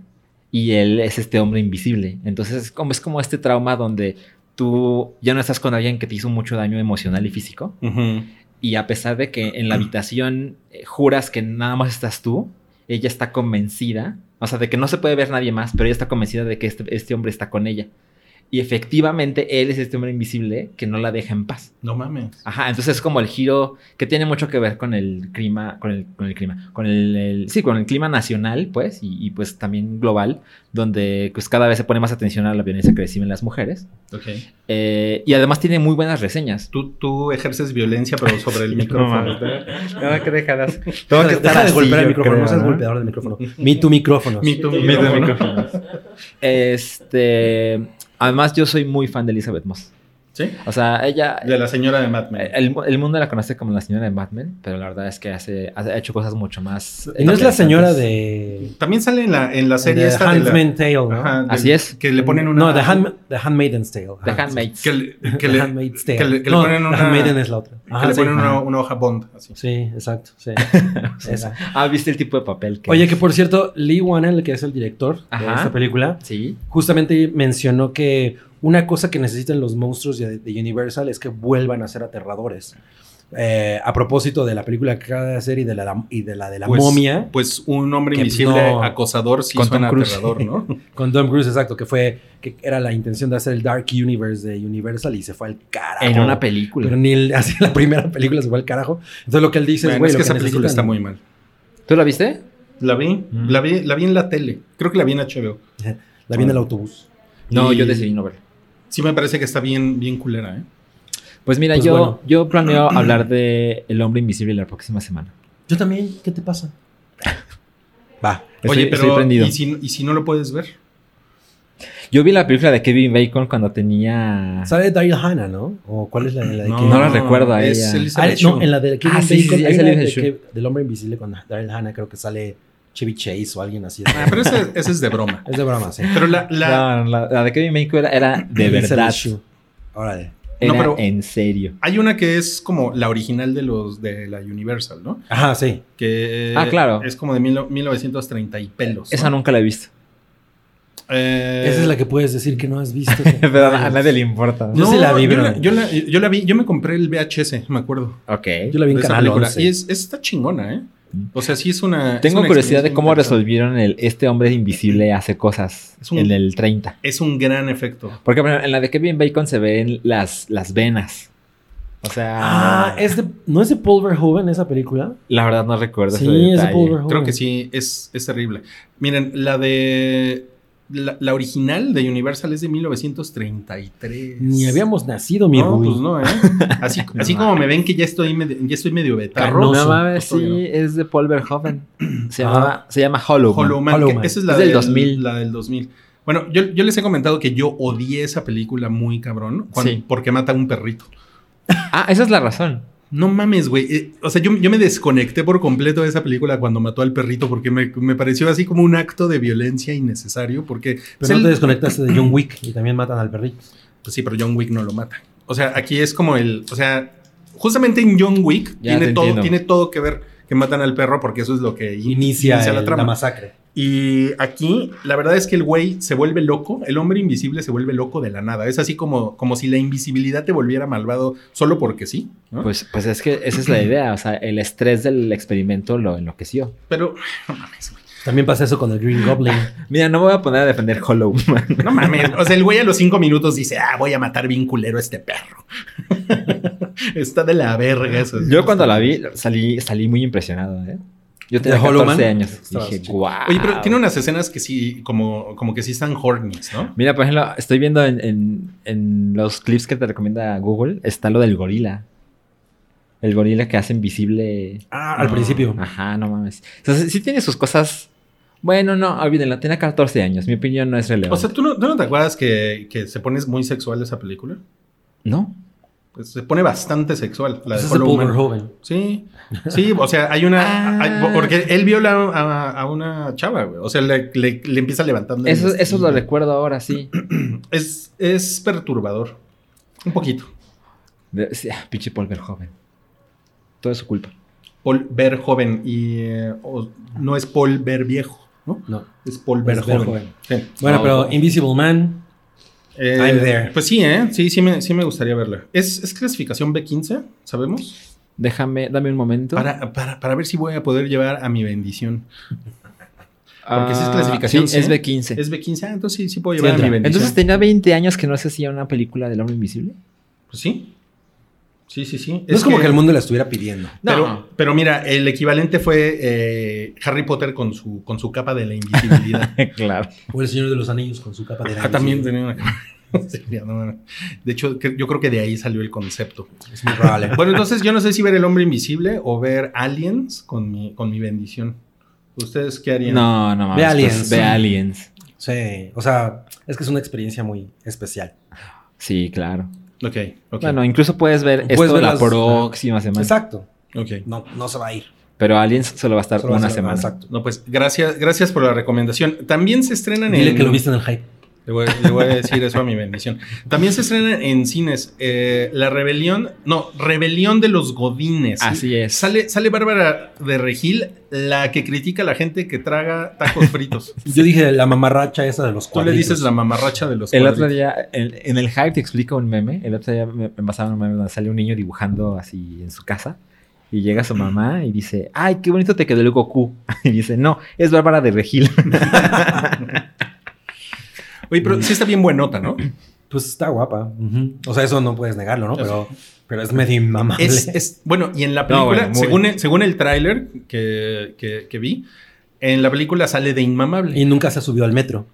[SPEAKER 3] y él es este hombre invisible. Entonces, es como, es como este trauma donde tú ya no estás con alguien que te hizo mucho daño emocional y físico. Y a pesar de que en la habitación eh, juras que nada más estás tú, ella está convencida, o sea, de que no se puede ver nadie más, pero ella está convencida de que este, este hombre está con ella. Y efectivamente él es este hombre invisible que no la deja en paz.
[SPEAKER 2] No mames.
[SPEAKER 3] Ajá, entonces es como el giro que tiene mucho que ver con el clima, con el, con el clima, con el, el- sí, con el clima nacional, pues, y, y, pues también global, donde pues cada vez se pone más atención a la violencia que reciben las mujeres.
[SPEAKER 2] Ok.
[SPEAKER 3] Eh, y además tiene muy buenas reseñas.
[SPEAKER 2] Tú, tú ejerces violencia, pero sobre el micrófono.
[SPEAKER 3] No, que dejadas.
[SPEAKER 4] Deja, deja de golpear el micrófono, no seas golpeador del micrófono. Me tu
[SPEAKER 2] too,
[SPEAKER 3] Mito de
[SPEAKER 2] micrófono.
[SPEAKER 3] micrófonos. Este. Además, yo soy muy fan de Elizabeth Moss.
[SPEAKER 2] ¿Sí?
[SPEAKER 3] O sea, ella.
[SPEAKER 2] De la señora de Mad Men.
[SPEAKER 3] El, el mundo la conoce como la señora de Batman, pero la verdad es que hace, ha hecho cosas mucho más.
[SPEAKER 4] Y no es la señora de.
[SPEAKER 2] También sale en la, en la serie
[SPEAKER 4] de
[SPEAKER 2] esta de la-
[SPEAKER 4] Handmaid's Tale, ¿no?
[SPEAKER 2] Ajá, de-
[SPEAKER 3] Así es.
[SPEAKER 2] Que le ponen una...
[SPEAKER 4] No, The, Hand, The Handmaiden's Tale.
[SPEAKER 3] The Handmaids.
[SPEAKER 2] Que le, que
[SPEAKER 4] The
[SPEAKER 2] le,
[SPEAKER 4] Handmaid's Tale.
[SPEAKER 2] que le- que le
[SPEAKER 4] no,
[SPEAKER 2] ponen
[SPEAKER 4] The
[SPEAKER 2] una-
[SPEAKER 4] Handmaiden es la otra.
[SPEAKER 2] que le
[SPEAKER 4] sí.
[SPEAKER 2] ponen una, una hoja Bond. Así.
[SPEAKER 4] Sí, exacto. Sí. Esa.
[SPEAKER 3] Ah, ¿viste el tipo de papel que
[SPEAKER 4] Oye,
[SPEAKER 3] es?
[SPEAKER 4] que por cierto, Lee Wannell, que es el director de esta película,
[SPEAKER 3] Sí.
[SPEAKER 4] justamente mencionó que una cosa que necesitan los monstruos de, de Universal es que vuelvan a ser aterradores. Eh, a propósito de la película que acaba de hacer y de la, y de, la de la
[SPEAKER 2] Pues-
[SPEAKER 4] momia,
[SPEAKER 2] Pues un hombre
[SPEAKER 4] Que
[SPEAKER 2] invisible
[SPEAKER 4] no-
[SPEAKER 2] acosador sí
[SPEAKER 3] Con Tom Cruise.
[SPEAKER 2] aterrador, ¿no?
[SPEAKER 4] con Tom Cruise, exacto, que fue que era la intención de hacer el Dark Universe de Universal y se fue al carajo.
[SPEAKER 3] En una película.
[SPEAKER 4] Pero ni el- así la primera película se fue al carajo. Entonces lo que él dice
[SPEAKER 2] Bueno,
[SPEAKER 4] es, güey,
[SPEAKER 2] es que
[SPEAKER 4] lo
[SPEAKER 2] esa película está muy mal.
[SPEAKER 3] ¿Tú la viste?
[SPEAKER 2] La vi,
[SPEAKER 3] Mm.
[SPEAKER 2] la vi, la vi en la tele. Creo que la vi en HBO.
[SPEAKER 4] La vi en el autobús.
[SPEAKER 3] No,
[SPEAKER 2] Y-
[SPEAKER 3] yo decidí no verla.
[SPEAKER 2] Sí me parece que está bien, bien culera, ¿eh?
[SPEAKER 3] Pues mira,
[SPEAKER 4] Pues
[SPEAKER 3] yo,
[SPEAKER 4] bueno.
[SPEAKER 3] yo planeo hablar de El hombre invisible la próxima semana.
[SPEAKER 4] Yo también, ¿qué te pasa? Va.
[SPEAKER 3] Estoy-
[SPEAKER 2] Oye,
[SPEAKER 3] estoy
[SPEAKER 2] pero
[SPEAKER 3] prendido.
[SPEAKER 2] ¿y si, ¿y si no lo puedes ver?
[SPEAKER 3] Yo vi la película de Kevin Bacon cuando tenía.
[SPEAKER 4] Sale Daryl Hannah, ¿no? ¿O cuál es la, la de
[SPEAKER 3] No
[SPEAKER 4] Kevin-
[SPEAKER 3] la recuerdo a
[SPEAKER 2] es
[SPEAKER 3] ella.
[SPEAKER 4] Ah, no, en la de Kevin
[SPEAKER 3] Ah, sí,
[SPEAKER 4] Bacon.
[SPEAKER 3] sí,
[SPEAKER 4] hay una
[SPEAKER 3] Elizabeth
[SPEAKER 4] de que- del hombre invisible con Daryl Hannah, creo que sale Chevy Chase o alguien así.
[SPEAKER 2] Ah, pero ese, ese es de broma.
[SPEAKER 4] Es de broma, sí.
[SPEAKER 2] Pero la, la-
[SPEAKER 3] No, la, la de Kevin Bacon era, era de verdad.
[SPEAKER 4] Órale.
[SPEAKER 3] Era
[SPEAKER 2] No, pero-
[SPEAKER 3] en serio.
[SPEAKER 2] hay una que es como la original de los de la Universal, ¿no?
[SPEAKER 4] Ajá, sí.
[SPEAKER 2] Que
[SPEAKER 3] Ah, claro.
[SPEAKER 2] es como de mil- 1930 y pelos. ¿no?
[SPEAKER 3] Esa nunca la he visto.
[SPEAKER 2] Eh,
[SPEAKER 4] Esa es la que puedes decir que no has visto.
[SPEAKER 3] Pero a nadie le importa.
[SPEAKER 4] Yo
[SPEAKER 2] No,
[SPEAKER 4] sí la vi,
[SPEAKER 2] yo
[SPEAKER 4] pero-
[SPEAKER 2] la, yo, la, yo la vi, yo me compré el VHS, me acuerdo.
[SPEAKER 3] Ok.
[SPEAKER 4] Yo la vi en Canal
[SPEAKER 2] película.
[SPEAKER 4] 11.
[SPEAKER 2] Y es, está chingona, ¿eh? O sea, sí es una. es
[SPEAKER 3] Tengo
[SPEAKER 2] una
[SPEAKER 3] curiosidad de cómo resolvieron el este hombre invisible hace cosas
[SPEAKER 2] Es un-
[SPEAKER 3] en el 30.
[SPEAKER 2] Es un gran efecto.
[SPEAKER 3] Porque en la de Kevin Bacon se ven las, las venas. O sea,
[SPEAKER 4] Ah, es de, ¿no es de Paul Verhoeven esa película?
[SPEAKER 3] la verdad no recuerdo ese
[SPEAKER 4] Sí, es de. Paul Verhoeven.
[SPEAKER 2] Creo que sí, es, es terrible. Miren, la de. La, la original de Universal es de 1933.
[SPEAKER 4] Ni habíamos nacido, mi
[SPEAKER 2] No, pues no, ¿eh? Así, así como me ven que ya estoy medio, ya estoy medio betarro.
[SPEAKER 3] No mames,
[SPEAKER 2] pues,
[SPEAKER 3] sí, es de Paul Verhoeven. Se,
[SPEAKER 4] Ah.
[SPEAKER 3] llama, se llama Hollow. Man.
[SPEAKER 2] Hollow Man,
[SPEAKER 4] Hollow
[SPEAKER 2] que
[SPEAKER 4] Man.
[SPEAKER 2] esa es la
[SPEAKER 3] Es del
[SPEAKER 2] del
[SPEAKER 3] 2000.
[SPEAKER 2] La del 2000. Bueno, yo, yo les he comentado que yo odié esa película muy cabrón cuando-
[SPEAKER 3] Sí.
[SPEAKER 2] porque mata a un perrito.
[SPEAKER 3] Ah, esa es la razón.
[SPEAKER 2] No mames, güey. Eh, o sea, yo, yo me desconecté por completo de esa película cuando mató al perrito porque me, me pareció así como un acto de violencia innecesario porque...
[SPEAKER 4] Pero
[SPEAKER 2] pues,
[SPEAKER 4] no te desconectaste de John Wick y también matan al perrito.
[SPEAKER 2] Pues sí, pero John Wick no lo mata. O sea, aquí es como el... O sea, justamente en John Wick
[SPEAKER 3] Ya
[SPEAKER 2] tiene todo,
[SPEAKER 3] entiendo.
[SPEAKER 2] tiene todo que ver que matan al perro porque eso es lo que in-
[SPEAKER 4] Inicia, el-
[SPEAKER 2] la
[SPEAKER 4] masacre.
[SPEAKER 2] Y aquí, la verdad es que el güey se vuelve loco, el hombre invisible se vuelve loco de la nada. Es así como, como si la invisibilidad te volviera malvado solo porque sí. ¿no?
[SPEAKER 3] Pues, pues es que esa es la idea. O sea, el estrés del experimento lo enloqueció.
[SPEAKER 2] Pero, no mames, güey.
[SPEAKER 4] También pasa eso con el Green Goblin.
[SPEAKER 3] Mira, no me voy a poner a defender Hollow Man.
[SPEAKER 2] No mames. O sea, el güey a los cinco minutos dice, ah, voy a matar bien culero a este perro. Está de la verga eso.
[SPEAKER 3] Yo cuando la vi salí, salí muy impresionado, ¿eh? Yo tenía
[SPEAKER 4] ¿De Hollow
[SPEAKER 3] 14
[SPEAKER 4] Man?
[SPEAKER 3] años.
[SPEAKER 4] Estabas
[SPEAKER 3] Dije, wow.
[SPEAKER 2] Oye, pero tiene unas escenas que sí, como, como que sí están hornies, ¿no?
[SPEAKER 3] Mira, por ejemplo, estoy viendo en, en- en los clips que te recomienda Google, está lo del gorila. El gorila que hace invisible.
[SPEAKER 4] Ah, al
[SPEAKER 2] No.
[SPEAKER 4] principio.
[SPEAKER 3] Ajá, no mames. Entonces, sí tiene sus cosas. Bueno, no, olvídenlo, tenía 14 años. Mi opinión no es relevante.
[SPEAKER 2] O sea, ¿tú no, tú no te acuerdas que, que se pone muy sexual esa película?
[SPEAKER 3] ¿no?
[SPEAKER 2] Pues se pone bastante sexual. La de
[SPEAKER 4] Ese es de
[SPEAKER 2] Man.
[SPEAKER 4] Verhoeven.
[SPEAKER 2] Sí, sí, o sea, hay una...
[SPEAKER 3] Ah.
[SPEAKER 2] hay- porque él viola a, a una chava, güey. O sea, le, le- le empieza levantando... el
[SPEAKER 3] Eso, eso lo recuerdo ahora, sí.
[SPEAKER 2] Es, es perturbador. Un poquito.
[SPEAKER 3] De- sí, ah, pinche Paul Verhoeven. Todo es su culpa.
[SPEAKER 2] Paul Verhoeven y... eh, o- no es Paul Verviejo, ¿no?
[SPEAKER 4] No.
[SPEAKER 2] Es
[SPEAKER 4] Es.
[SPEAKER 2] Verhoeven. Sí.
[SPEAKER 4] Bueno,
[SPEAKER 3] No.
[SPEAKER 4] pero Invisible Man.
[SPEAKER 2] Eh,
[SPEAKER 4] I'm there.
[SPEAKER 2] Pues sí, ¿eh? Sí, sí me, sí me gustaría verla. ¿Es, es clasificación B15? ¿Sabemos?
[SPEAKER 3] Déjame, dame un momento.
[SPEAKER 2] Para, para, para ver si voy a poder llevar a mi bendición. porque si es
[SPEAKER 3] Ah,
[SPEAKER 2] clasificación
[SPEAKER 3] sí, es
[SPEAKER 2] C,
[SPEAKER 3] B15.
[SPEAKER 2] Es B15, ah, entonces sí, sí puedo
[SPEAKER 4] Sí
[SPEAKER 2] llevar a mi bendición.
[SPEAKER 3] Entonces tenía 20 años que no se hacía una película del hombre invisible.
[SPEAKER 2] Pues sí. Sí, sí, sí.
[SPEAKER 4] No es como que el mundo la estuviera pidiendo.
[SPEAKER 2] Pero,
[SPEAKER 3] No.
[SPEAKER 2] pero mira, el equivalente fue eh, Harry Potter con su, con su capa de la invisibilidad.
[SPEAKER 3] claro.
[SPEAKER 4] O el Señor de los Anillos con su capa de
[SPEAKER 2] Ah, también tenía una capa. De hecho, yo creo que de ahí salió el concepto.
[SPEAKER 4] Es muy probable.
[SPEAKER 2] Bueno, entonces yo no sé si ver el hombre invisible o ver aliens con mi, con mi bendición. ¿Ustedes qué harían?
[SPEAKER 3] No, no mames.
[SPEAKER 4] Ve
[SPEAKER 3] pues,
[SPEAKER 4] Aliens.
[SPEAKER 3] ve Aliens.
[SPEAKER 4] Sí, o sea, es que es una experiencia muy especial.
[SPEAKER 3] Sí, claro.
[SPEAKER 2] Ok, ok.
[SPEAKER 3] Bueno, incluso puedes ver
[SPEAKER 4] Puedes
[SPEAKER 3] esto
[SPEAKER 4] ver
[SPEAKER 3] la
[SPEAKER 4] las-
[SPEAKER 3] próxima semana.
[SPEAKER 4] Exacto.
[SPEAKER 2] ok.
[SPEAKER 4] No, no se va a ir.
[SPEAKER 3] Pero Aliens solo va a estar
[SPEAKER 4] Solo va a
[SPEAKER 3] una
[SPEAKER 4] ser-
[SPEAKER 3] semana.
[SPEAKER 4] Exacto.
[SPEAKER 2] No, pues gracias, gracias por la recomendación. También se estrenan
[SPEAKER 4] Dile
[SPEAKER 2] en.
[SPEAKER 4] que lo viste en el hype.
[SPEAKER 2] Le voy, le voy a decir eso a mi bendición. También se estrenan en cines eh, La Rebelión. No, Rebelión de los Godines.
[SPEAKER 3] Así es.
[SPEAKER 2] Sale, sale Bárbara de Regil, la que critica a la gente que traga tacos fritos.
[SPEAKER 4] Yo dije la mamarracha esa de los
[SPEAKER 2] Tú le
[SPEAKER 4] cuadritos.
[SPEAKER 2] dices la mamarracha de los
[SPEAKER 3] El otro
[SPEAKER 2] cuadritos.
[SPEAKER 3] día, en, en el hype te explico un meme. El otro día me, me pasaron un meme donde sale un niño dibujando así en su casa. Y llega su mamá y dice, ay, qué bonito te quedó el Goku. Y dice, no, es Bárbara de Regil.
[SPEAKER 2] Oye, pero sí está bien buenota, ¿no?
[SPEAKER 4] Pues está guapa. O sea, eso no puedes negarlo, ¿no? Pero, pero es medio inmamable.
[SPEAKER 2] Es, es- bueno, y en la
[SPEAKER 3] No,
[SPEAKER 2] película,
[SPEAKER 3] bueno,
[SPEAKER 2] según, el, según el tráiler que, que- que vi, en la película sale de inmamable.
[SPEAKER 4] Y nunca se subió al metro.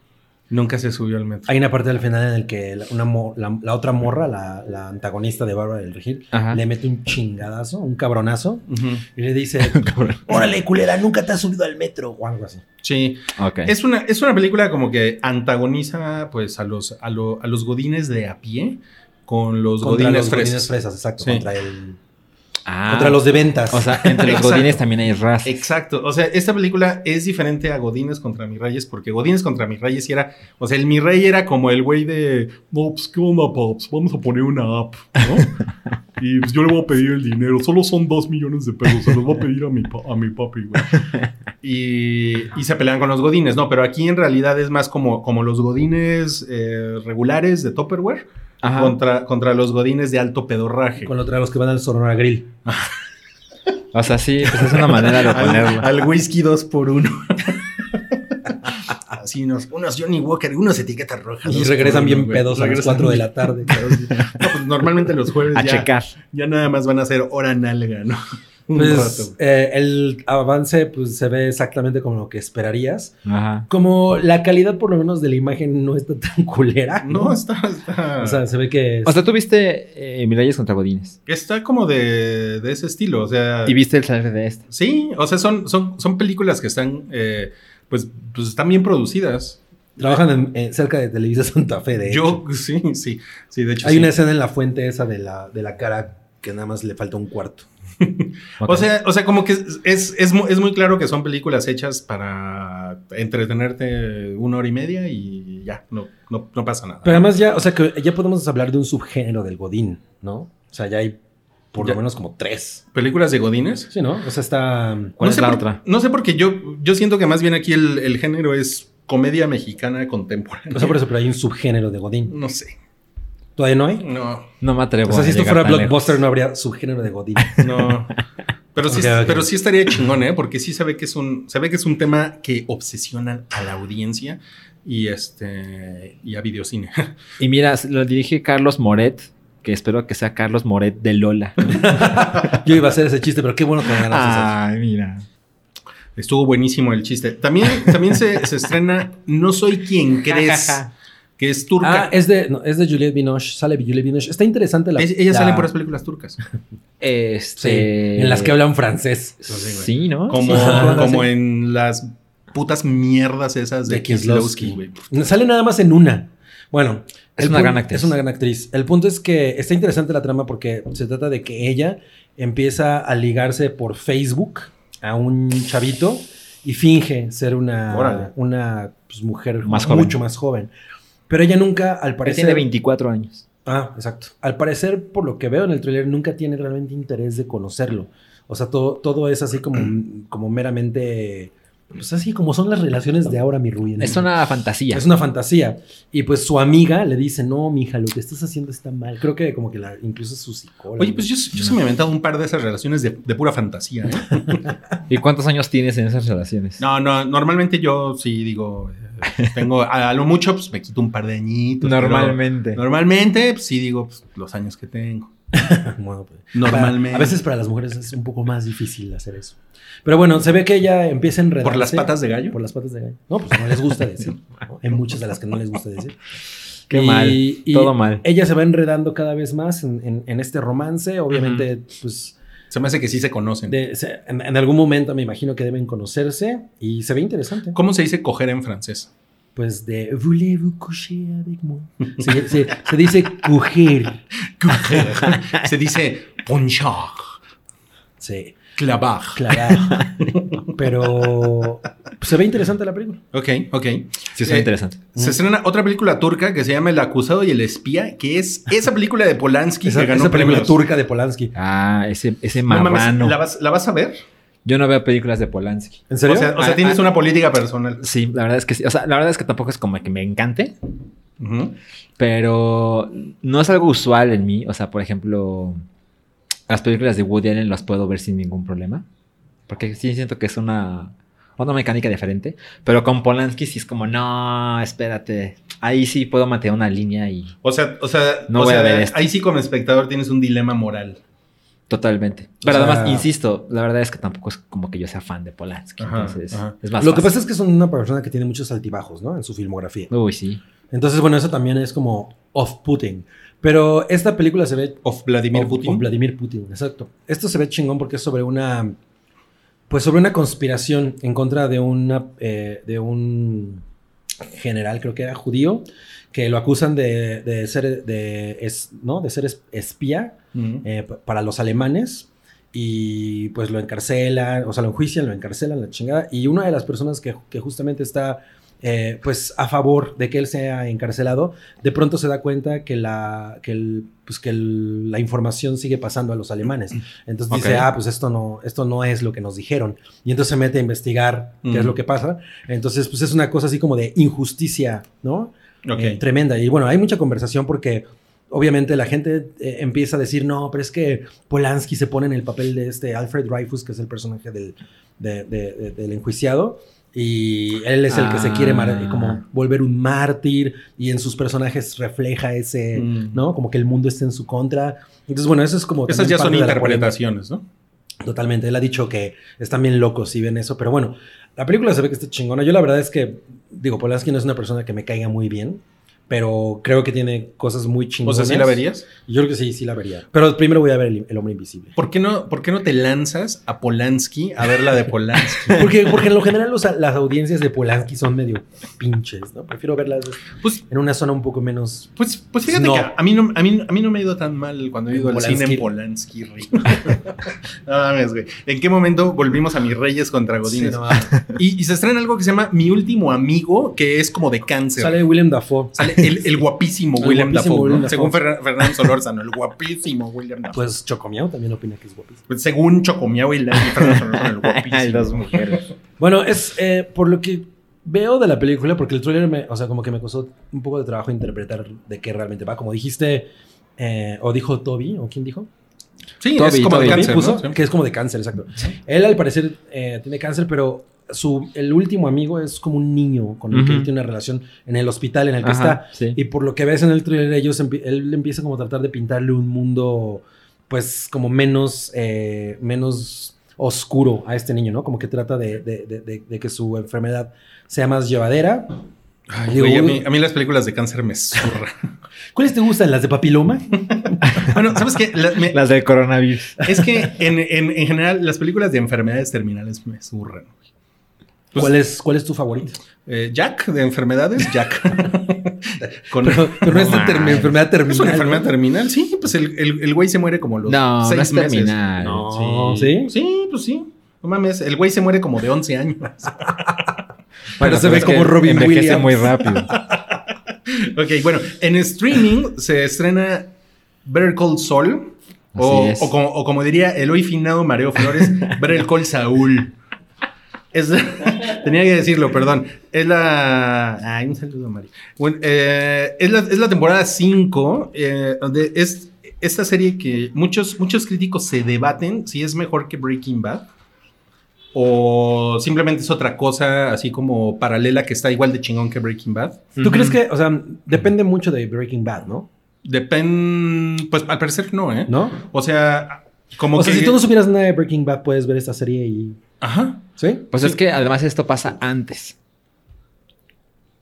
[SPEAKER 2] Nunca se subió al metro.
[SPEAKER 4] Hay una parte del final en el que la, una mo- la, la otra morra, la, la antagonista de Bárbara del Regil,
[SPEAKER 3] Ajá.
[SPEAKER 4] le mete un chingadazo, un cabronazo, y le dice, órale, culera, nunca te has subido al metro, o algo así.
[SPEAKER 2] Sí.
[SPEAKER 3] ok.
[SPEAKER 2] Es una, es una película como que antagoniza pues a los, a, lo- a los godines de a pie con los
[SPEAKER 4] Contra
[SPEAKER 2] godines
[SPEAKER 4] los
[SPEAKER 2] fresas.
[SPEAKER 4] godines fresas, exacto.
[SPEAKER 2] Sí.
[SPEAKER 4] Contra, el,
[SPEAKER 3] Ah,
[SPEAKER 4] contra los de ventas.
[SPEAKER 3] O sea, entre los
[SPEAKER 2] Exacto.
[SPEAKER 3] godines también hay razas.
[SPEAKER 2] Exacto. O sea, esta película es diferente a Godines contra Mis Reyes porque Godines contra Mis Reyes era... O sea, el Mi Rey era como el güey de... No, pues, ¿qué onda, Pops? Vamos a poner una app, ¿no? Y pues, yo le voy a pedir el dinero. Solo son dos millones de pesos. Se los voy a pedir a mi, pa- a mi papi, güey. Y, y se pelean con los Godines, ¿no? Pero aquí en realidad es más como, como los Godines eh, regulares de Tupperware
[SPEAKER 3] Ajá.
[SPEAKER 2] contra, contra los Godines de alto pedorraje.
[SPEAKER 4] Con otra de los que van al Sonora Grill.
[SPEAKER 3] O sea, sí, pues es una manera de ponerlo.
[SPEAKER 2] al, al whisky 2 por 1 Así unos, unos Johnny Walker, unos etiquetas rojas.
[SPEAKER 4] Y regresan bien pedos a las
[SPEAKER 2] Regresan
[SPEAKER 4] 4 de la tarde.
[SPEAKER 2] No, pues normalmente los jueves
[SPEAKER 3] A
[SPEAKER 2] ya,
[SPEAKER 3] checar.
[SPEAKER 2] ya nada más van a ser hora nalga, ¿no? Un
[SPEAKER 4] Pues eh, el avance pues, se ve exactamente como lo que esperarías.
[SPEAKER 3] Ajá.
[SPEAKER 4] Como la calidad por lo menos de la imagen no está tan culera.
[SPEAKER 2] No, está, está,
[SPEAKER 4] O sea, se ve que... es-
[SPEAKER 3] O sea, tú viste eh, Miralles contra Godines.
[SPEAKER 2] está como de, de ese estilo. O sea,
[SPEAKER 3] Y viste el trailer de este.
[SPEAKER 2] sí, o sea, son, son, son películas que están, eh, pues, pues están bien producidas.
[SPEAKER 4] Trabajan en- eh, cerca de Televisa Santa Fe, de hecho.
[SPEAKER 2] Yo, sí, sí, sí, de hecho.
[SPEAKER 4] Hay
[SPEAKER 2] sí.
[SPEAKER 4] una escena en la fuente esa de la, de la cara que nada más le falta un cuarto.
[SPEAKER 2] O sea, o sea, como que es, es, es es muy claro que son películas hechas para entretenerte una hora y media y ya, no, no, no pasa nada.
[SPEAKER 4] Pero además ya, o sea, que ya podemos hablar de un subgénero del Godín, ¿no? O sea, ya hay por
[SPEAKER 2] Ya.
[SPEAKER 4] lo menos como tres.
[SPEAKER 2] ¿Películas de Godines?
[SPEAKER 4] Sí, ¿no? O sea, está...
[SPEAKER 3] ¿Cuál
[SPEAKER 2] no
[SPEAKER 3] es
[SPEAKER 2] sé
[SPEAKER 3] la
[SPEAKER 2] por-
[SPEAKER 3] otra?
[SPEAKER 2] No sé porque yo, yo siento que más bien aquí el, el género es comedia mexicana contemporánea.
[SPEAKER 4] O sea, por eso, pero hay un subgénero de Godín.
[SPEAKER 2] No sé.
[SPEAKER 4] ¿Todavía no hay?
[SPEAKER 2] No,
[SPEAKER 3] No me atrevo.
[SPEAKER 4] O sea,
[SPEAKER 3] a
[SPEAKER 4] si esto fuera Blockbuster
[SPEAKER 3] lejos.
[SPEAKER 4] no habría subgénero de Godín.
[SPEAKER 2] no. Pero sí, pero sí estaría chingón, ¿eh? Porque sí se ve que es un, se ve que es un tema que obsesiona a la audiencia y este y a videocine.
[SPEAKER 3] Y mira, lo dirige Carlos Moret, que espero que sea Carlos Moret de Lola.
[SPEAKER 4] Yo iba a hacer ese chiste, pero qué bueno que me ganaste.
[SPEAKER 3] Ay, mira.
[SPEAKER 2] Estuvo buenísimo el chiste. También, también se, se estrena No soy quien crees, que es turca.
[SPEAKER 4] Ah, es de, no, es de Juliette Binoche. Sale Juliette Binoche. Está interesante la.
[SPEAKER 2] Es- ella
[SPEAKER 4] la-
[SPEAKER 2] sale en puras películas turcas.
[SPEAKER 3] Este...
[SPEAKER 4] Sí, en las que hablan francés.
[SPEAKER 3] Sí, ¿no?
[SPEAKER 2] Como,
[SPEAKER 3] Sí.
[SPEAKER 2] como en las putas mierdas esas de,
[SPEAKER 4] De
[SPEAKER 2] Kieslowski,
[SPEAKER 4] Kieslowski.
[SPEAKER 2] güey.
[SPEAKER 4] Sale nada más en una. Bueno.
[SPEAKER 3] Es
[SPEAKER 4] el
[SPEAKER 3] una gran actriz.
[SPEAKER 4] Es una gran actriz. El punto es que está interesante la trama porque se trata de que ella empieza a ligarse por Facebook a un chavito y finge ser una,
[SPEAKER 2] Órale.
[SPEAKER 4] una pues, mujer
[SPEAKER 3] Más joven.
[SPEAKER 4] mucho más joven. Pero ella nunca, al
[SPEAKER 3] Él
[SPEAKER 4] parecer...
[SPEAKER 3] tiene 24 años.
[SPEAKER 4] Ah, exacto. Al parecer, por lo que veo en el tráiler, nunca tiene realmente interés de conocerlo. O sea, todo, todo es así como, como meramente... Pues así como son las relaciones de ahora, mi Rui.
[SPEAKER 3] Es una fantasía.
[SPEAKER 4] Es una fantasía. Y pues su amiga le dice, no, mija, lo que estás haciendo está mal. Creo que como que la, incluso su psicóloga.
[SPEAKER 2] Oye, pues yo, yo se me he inventado un par de esas relaciones de, de pura fantasía. ¿eh?
[SPEAKER 3] ¿Y cuántos años tienes en esas relaciones?
[SPEAKER 2] No, no, normalmente yo sí digo, eh, tengo a, a lo mucho, pues me quito un par de añitos.
[SPEAKER 3] Normalmente.
[SPEAKER 2] Normalmente, pues sí digo pues, los años que tengo.
[SPEAKER 4] Bueno, pues,
[SPEAKER 2] Normalmente.
[SPEAKER 4] para- a veces para las mujeres es un poco más difícil hacer eso. Pero bueno, se ve que ella empieza a enredarse.
[SPEAKER 2] ¿Por las patas de gallo?
[SPEAKER 4] Por las patas de gallo. No, pues no les gusta decir. ¿no? Hay muchas de las que no les gusta decir.
[SPEAKER 3] Qué mal. Todo mal.
[SPEAKER 4] Ella se va enredando cada vez más en, en- en este romance. Obviamente, pues
[SPEAKER 2] Se me hace que sí se conocen.
[SPEAKER 4] de- se- en, en algún momento me imagino que deben conocerse y se ve interesante.
[SPEAKER 2] ¿Cómo se dice coger en francés?
[SPEAKER 4] Pues de Voulez-vous coucher avec moi? Se, se- se dice coger.
[SPEAKER 2] se dice ponchar,
[SPEAKER 4] Sí,
[SPEAKER 2] clavar.
[SPEAKER 4] clavar. Pero pues, se ve interesante la película.
[SPEAKER 2] Ok, ok.
[SPEAKER 3] Sí, es muy
[SPEAKER 2] Eh,
[SPEAKER 3] interesante.
[SPEAKER 2] Se estrena otra película turca que se llama El acusado y el espía, que es esa película de Polanski
[SPEAKER 4] Esa,
[SPEAKER 2] que ganó
[SPEAKER 4] esa película
[SPEAKER 2] premios.
[SPEAKER 4] turca de Polanski.
[SPEAKER 3] Ah, ese, ese
[SPEAKER 2] No mames,
[SPEAKER 3] marrano.
[SPEAKER 2] ¿la, vas, la vas a ver?
[SPEAKER 3] Yo no veo películas de Polanski.
[SPEAKER 4] ¿En serio?
[SPEAKER 2] O sea, o sea,
[SPEAKER 3] Ah,
[SPEAKER 2] tienes
[SPEAKER 3] ah.
[SPEAKER 2] una política personal.
[SPEAKER 3] Sí, la verdad es que sí. O sea, la verdad es que tampoco es como que me encante, pero no es algo usual en mí. O sea, por ejemplo, las películas de Woody Allen las puedo ver sin ningún problema. Porque sí siento que es una, una mecánica diferente. Pero con Polanski sí es como, no, espérate. Ahí sí puedo mantener una línea y
[SPEAKER 2] O sea, o sea,
[SPEAKER 3] No
[SPEAKER 2] o
[SPEAKER 3] voy
[SPEAKER 2] sea,
[SPEAKER 3] a ver esto.
[SPEAKER 2] ahí sí como espectador tienes un dilema moral.
[SPEAKER 3] Totalmente. Pero
[SPEAKER 4] sea-
[SPEAKER 3] además, insisto, la verdad es que tampoco es como que yo sea fan de Polanski.
[SPEAKER 2] Ajá,
[SPEAKER 3] entonces,
[SPEAKER 2] ajá.
[SPEAKER 3] es más
[SPEAKER 4] Lo que pasa es que es una persona que tiene muchos altibajos, ¿no? En su filmografía.
[SPEAKER 3] Uy, sí.
[SPEAKER 4] Entonces, bueno, eso también es como off-putting. Pero esta película se ve...
[SPEAKER 2] Of Vladimir
[SPEAKER 4] of-
[SPEAKER 2] Putin.
[SPEAKER 4] of Vladimir Putin, exacto. Esto se ve chingón porque es sobre una... Pues sobre una conspiración en contra de una... eh, de un general, creo que era judío, que lo acusan de, de ser... De, es, ¿no? de ser es- espía
[SPEAKER 2] Ujú.
[SPEAKER 4] eh, pa- para los alemanes y pues lo encarcelan, o sea, lo enjuician, lo encarcelan, la chingada. Y una de las personas que, que justamente está eh, pues a favor de que él sea encarcelado, de pronto se da cuenta que la, que el, pues, que el- la información sigue pasando a los alemanes. Entonces dice,
[SPEAKER 2] Ok.
[SPEAKER 4] ah, pues esto no, esto no es lo que nos dijeron. Y entonces se mete a investigar qué es lo que pasa. Entonces, pues es una cosa así como de injusticia, ¿no? Eh, tremenda. Y bueno, hay mucha conversación porque obviamente la gente eh, empieza a decir, no, pero es que Polanski se pone en el papel de este Alfred Dreyfus, que es el personaje del, de- de- de- del enjuiciado. Y él es el que se quiere
[SPEAKER 3] Ah.
[SPEAKER 4] como volver un mártir y en sus personajes refleja ese,
[SPEAKER 2] Mm.
[SPEAKER 4] ¿no? Como que el mundo está en su contra. Entonces, bueno, eso es como...
[SPEAKER 2] Esas ya son interpretaciones, ¿no?
[SPEAKER 4] Totalmente, él ha dicho que están bien locos si ven eso, pero bueno, la película se ve que está chingona. Yo la verdad es que, digo, Polanski no es una persona que me caiga muy bien, pero creo que tiene cosas muy
[SPEAKER 2] O
[SPEAKER 4] chingonas.
[SPEAKER 2] sea, ¿sí la verías?
[SPEAKER 4] Yo creo que sí, sí la vería. Pero primero voy a ver El, El Hombre Invisible.
[SPEAKER 2] ¿Por qué, no, ¿Por qué no te lanzas a Polanski a ver la de Polanski?
[SPEAKER 4] Porque, porque en lo general los- las audiencias de Polanski son medio pinches, ¿no? Prefiero verlas
[SPEAKER 2] Pues,
[SPEAKER 4] en una zona un poco menos...
[SPEAKER 2] pues, pues fíjate
[SPEAKER 4] No.
[SPEAKER 2] que a mí no, a, mí, a mí no me ha ido tan mal cuando he ido al cine en Polanski. No mames, güey. ¿En qué momento volvimos a mis reyes contra Godines?
[SPEAKER 4] Sí, no,
[SPEAKER 2] y, y se estrena algo que se llama Mi Último Amigo, que es como de cáncer.
[SPEAKER 4] Sale William Dafoe.
[SPEAKER 2] Sale el, el guapísimo William Dafoe,
[SPEAKER 4] William
[SPEAKER 2] ¿no?
[SPEAKER 4] Dafoe.
[SPEAKER 2] Según Fer- Fernando Solórzano, el guapísimo William Dafoe.
[SPEAKER 4] Pues Chocomiao también opina que es guapísimo.
[SPEAKER 2] Pues, según Chocomiao y la- y Fernando Solórzano, el guapísimo.
[SPEAKER 3] Hay dos mujeres.
[SPEAKER 4] Bueno, es eh, por lo que veo de la película, porque el tráiler me, o sea, como que me costó un poco de trabajo interpretar de qué realmente va. Como dijiste, eh, o dijo Toby, o quién dijo,
[SPEAKER 2] Sí,
[SPEAKER 3] Toby,
[SPEAKER 2] es como de cáncer,
[SPEAKER 4] puso
[SPEAKER 2] ¿no? Sí.
[SPEAKER 4] que es como de cáncer, exacto. Él al parecer eh, tiene cáncer, pero su el último amigo es como un niño con el que él tiene una relación en el hospital en el que
[SPEAKER 3] Ajá,
[SPEAKER 4] está.
[SPEAKER 3] sí.
[SPEAKER 4] Y por lo que ves en el trailer, ellos él empieza como a tratar de pintarle un mundo, pues, como menos, eh, menos oscuro a este niño, ¿no? Como que trata de, de- de- de- de que su enfermedad sea más llevadera.
[SPEAKER 2] Ay,
[SPEAKER 4] Digo,
[SPEAKER 2] güey, a, mí, a mí las películas de cáncer me zurran.
[SPEAKER 4] ¿Cuáles te gustan? ¿Las de papiloma?
[SPEAKER 2] bueno, ¿sabes qué? La- me-
[SPEAKER 3] Las del coronavirus.
[SPEAKER 2] es que en, en- en general las películas de enfermedades terminales me zurran. Pues-
[SPEAKER 4] ¿Cuál, es, ¿Cuál es tu favorito?
[SPEAKER 2] Eh, Jack, de enfermedades, Jack. Con-
[SPEAKER 4] Pero, no es
[SPEAKER 3] No
[SPEAKER 4] enfermedad terminal.
[SPEAKER 2] ¿Es una enfermedad
[SPEAKER 4] ¿no?
[SPEAKER 2] terminal? Sí, pues el, el- el güey se muere como los
[SPEAKER 3] No, no
[SPEAKER 2] seis
[SPEAKER 3] es
[SPEAKER 2] meses.
[SPEAKER 3] terminal.
[SPEAKER 4] No, ¿sí?
[SPEAKER 2] Sí, pues sí. No mames, el güey se muere como de 11 años.
[SPEAKER 4] Pero se ve como Robin
[SPEAKER 3] envejece
[SPEAKER 4] Williams.
[SPEAKER 3] muy rápido.
[SPEAKER 2] ok, bueno, en streaming se estrena Better Call Saul. O, o como, o como diría el hoy finado Mareo Flores, Better Call Saúl. Es, tenía que decirlo, perdón. Es la. Ay, un saludo, Mari. Bueno, eh, es, la, es la temporada 5, eh, donde es esta serie que muchos, muchos críticos se debaten si es mejor que Breaking Bad. O simplemente es otra cosa, así como paralela que está igual de chingón que Breaking Bad.
[SPEAKER 4] ¿Tú crees que, o sea, depende mucho de Breaking Bad, ¿no?
[SPEAKER 2] Depende. Pues al parecer no, ¿eh?
[SPEAKER 4] ¿No?
[SPEAKER 2] O sea, como
[SPEAKER 4] o
[SPEAKER 2] que.
[SPEAKER 4] sea, si tú no supieras nada de Breaking Bad, puedes ver esta serie y...
[SPEAKER 2] Ajá.
[SPEAKER 4] ¿Sí?
[SPEAKER 3] Pues es que además esto pasa antes.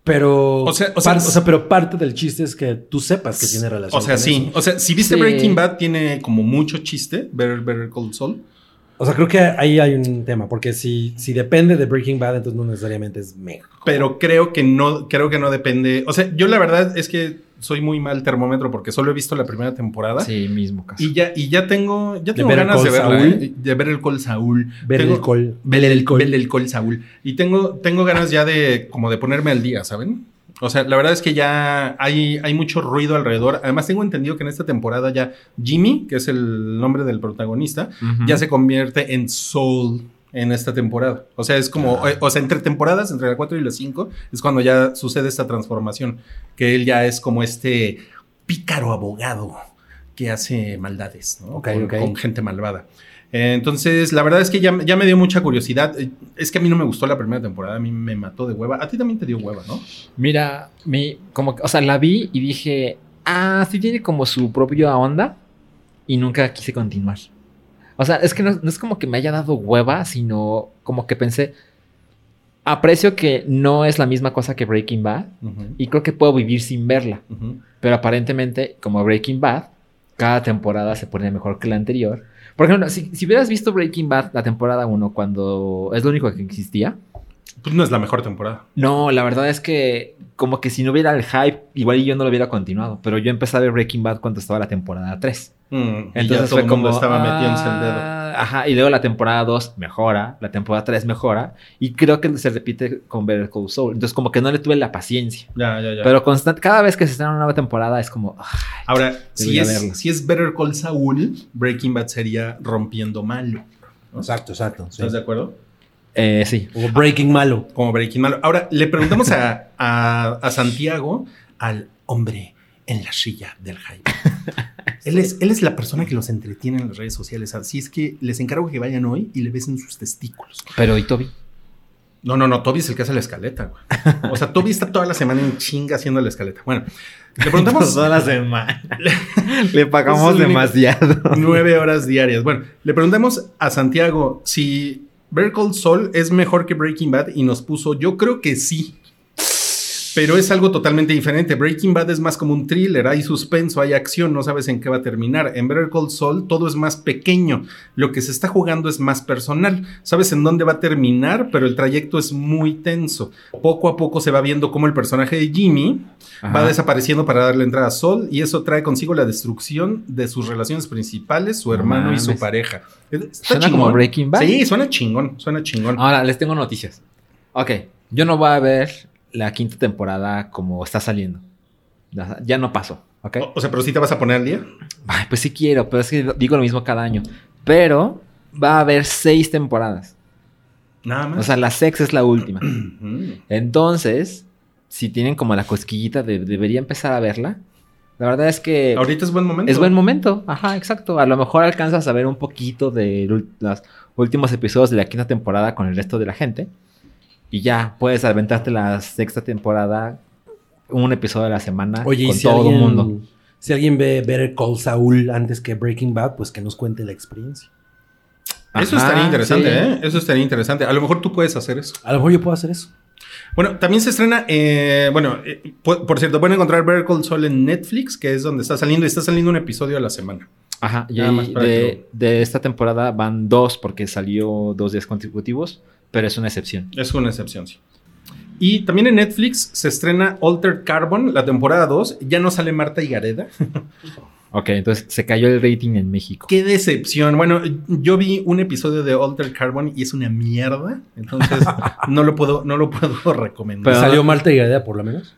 [SPEAKER 4] Pero...
[SPEAKER 2] O sea- o sea,
[SPEAKER 4] par- o sea, pero parte del chiste es que tú sepas que tiene relación
[SPEAKER 2] O sea,
[SPEAKER 4] con
[SPEAKER 2] sí.
[SPEAKER 4] eso.
[SPEAKER 2] O sea, si viste
[SPEAKER 3] Sí.
[SPEAKER 2] Breaking Bad, tiene como mucho chiste. Better, Better Call Saul.
[SPEAKER 4] O sea, creo que ahí hay un tema, porque si, si depende de Breaking Bad, entonces no necesariamente es mejor.
[SPEAKER 2] Pero creo que no, creo que no depende. O sea, yo la verdad es que soy muy mal termómetro porque solo he visto la primera temporada.
[SPEAKER 3] Sí, mismo caso.
[SPEAKER 2] Y ya, y ya tengo, ya
[SPEAKER 4] ¿De
[SPEAKER 2] tengo ganas de verla. ¿eh? De ver el Call Saúl.
[SPEAKER 4] Ver
[SPEAKER 2] Tengo-
[SPEAKER 4] el col.
[SPEAKER 2] Ver el, ver el Call Saúl. Y tengo, tengo ganas ya de como de ponerme al día, ¿saben? O sea, la verdad es que ya hay, hay mucho ruido alrededor. Además, tengo entendido que en esta temporada ya Jimmy, que es el nombre del protagonista, ya se convierte en Soul en esta temporada. O sea, es como, eh, o sea, entre temporadas, entre la 4 y la 5, es cuando ya sucede esta transformación, que él ya es como este pícaro abogado que hace maldades, ¿no?
[SPEAKER 4] Ok,
[SPEAKER 2] con, con gente malvada. Eh, Entonces, la verdad es que ya, ya me dio mucha curiosidad. Es que a mí no me gustó la primera temporada, a mí me mató de hueva. A ti también te dio hueva, ¿no?
[SPEAKER 3] Mira, mi, como, que- o sea, la vi y dije, ah, sí tiene como su propia onda y nunca quise continuar. O sea, es que no, no es como que me haya dado hueva, sino como que pensé, aprecio que no es la misma cosa que Breaking Bad y creo que puedo vivir sin verla. Pero aparentemente, como Breaking Bad, cada temporada se pone mejor que la anterior. Por ejemplo, si, si hubieras visto Breaking Bad, la temporada 1, cuando es lo único que existía,
[SPEAKER 2] Pues no es la mejor temporada.
[SPEAKER 3] no, la verdad es que como que si no hubiera el hype, igual yo no lo hubiera continuado. Pero yo empecé a ver Breaking Bad cuando estaba la temporada 3.
[SPEAKER 2] Mm, y ya
[SPEAKER 3] Entonces
[SPEAKER 2] todo
[SPEAKER 3] fue
[SPEAKER 2] el
[SPEAKER 3] como...
[SPEAKER 2] mundo estaba metiéndose el dedo.
[SPEAKER 3] "Ah", Ajá, y luego la temporada 2 mejora, la temporada 3 mejora. Y creo que se repite con Better Call Saul. Entonces como que no le tuve la paciencia.
[SPEAKER 2] Ya, ya, ya.
[SPEAKER 3] Pero constant- cada vez que se estrena una nueva temporada es como... "Ah,
[SPEAKER 2] Ahora, si es,
[SPEAKER 3] verla.
[SPEAKER 2] si es Better Call Saul, Breaking Bad sería rompiendo malo.
[SPEAKER 4] Exacto, exacto. sí.
[SPEAKER 2] ¿Estás de acuerdo?
[SPEAKER 3] eh, sí.
[SPEAKER 4] O Breaking Malo.
[SPEAKER 2] Como Breaking Malo. Ahora, le preguntamos a, a- a Santiago, al hombre en la silla del hype. Él es, él es la persona que los entretiene en las redes sociales. Así es que les encargo que vayan hoy y le besen sus testículos.
[SPEAKER 3] Pero ¿y Toby?
[SPEAKER 2] No, no, no. Toby es el que hace la escaleta, güey. O sea, Toby está toda la semana en chinga haciendo la escaleta. Bueno, le preguntamos
[SPEAKER 3] la semana. Le
[SPEAKER 2] pagamos
[SPEAKER 3] demasiado.
[SPEAKER 2] nueve horas diarias. Bueno, le preguntamos a Santiago si Better Saul es mejor que Breaking Bad y nos puso, yo creo que sí. Pero es algo totalmente diferente. Breaking Bad es más como un thriller, hay suspenso, hay acción, no sabes en qué va a terminar. En Better Call Saul todo es más pequeño, lo que se está jugando es más personal. Sabes en dónde va a terminar, pero el trayecto es muy tenso. Poco a poco se va viendo cómo el personaje de Jimmy va desapareciendo para darle entrada a Sol y eso trae consigo la destrucción de sus relaciones principales, su
[SPEAKER 3] No
[SPEAKER 2] hermano y su pareja. Está
[SPEAKER 3] ¿Suena como Breaking Bad?
[SPEAKER 2] Sí, suena chingón, suena chingón.
[SPEAKER 3] Ahora les tengo noticias. Ok, yo no voy a ver la quinta temporada como está saliendo. Ya, no pasó, ¿ok?
[SPEAKER 2] O, o sea, pero sí te vas a poner al día.
[SPEAKER 3] Ay, pues sí quiero, pero es que digo lo mismo cada año. Pero va a haber seis temporadas.
[SPEAKER 2] Nada más.
[SPEAKER 3] O sea, la sexta es la última.
[SPEAKER 2] Mm.
[SPEAKER 3] Entonces, si tienen como la cosquillita de debería empezar a verla, la verdad es que
[SPEAKER 2] Ahorita es buen momento.
[SPEAKER 3] es buen momento. Ajá, exacto. A lo mejor alcanzas a ver un poquito de los últimos episodios de la quinta temporada con el resto de la gente. Y ya puedes aventarte la sexta temporada, un episodio a la semana
[SPEAKER 4] Oye,
[SPEAKER 3] con
[SPEAKER 4] si
[SPEAKER 3] todo
[SPEAKER 4] alguien,
[SPEAKER 3] el mundo.
[SPEAKER 4] Si alguien ve Better Call Saul antes que Breaking Bad, pues que nos cuente la experiencia.
[SPEAKER 2] Eso
[SPEAKER 3] Ajá,
[SPEAKER 2] estaría interesante,
[SPEAKER 3] sí.
[SPEAKER 2] ¿eh? Eso estaría interesante. A lo mejor tú puedes hacer eso.
[SPEAKER 4] A lo mejor yo puedo hacer eso.
[SPEAKER 2] Bueno, también se estrena, eh, bueno, eh, por, por cierto, pueden encontrar Better Call Saul en Netflix, que es donde está saliendo, y está saliendo un episodio a la semana.
[SPEAKER 3] Ajá, y de, de esta temporada van dos porque salió dos días consecutivos, pero es una excepción.
[SPEAKER 2] Es una excepción, sí. Y también en Netflix se estrena Altered Carbon, la temporada 2. Ya no sale Marta y Gareda.
[SPEAKER 3] Ok, entonces se cayó el rating en México.
[SPEAKER 2] Qué decepción. Bueno, yo vi un episodio de Altered Carbon y es una mierda. Entonces no lo puedo, no lo puedo recomendar.
[SPEAKER 3] Pero-
[SPEAKER 4] ¿Salió Malta y Gadea por lo menos?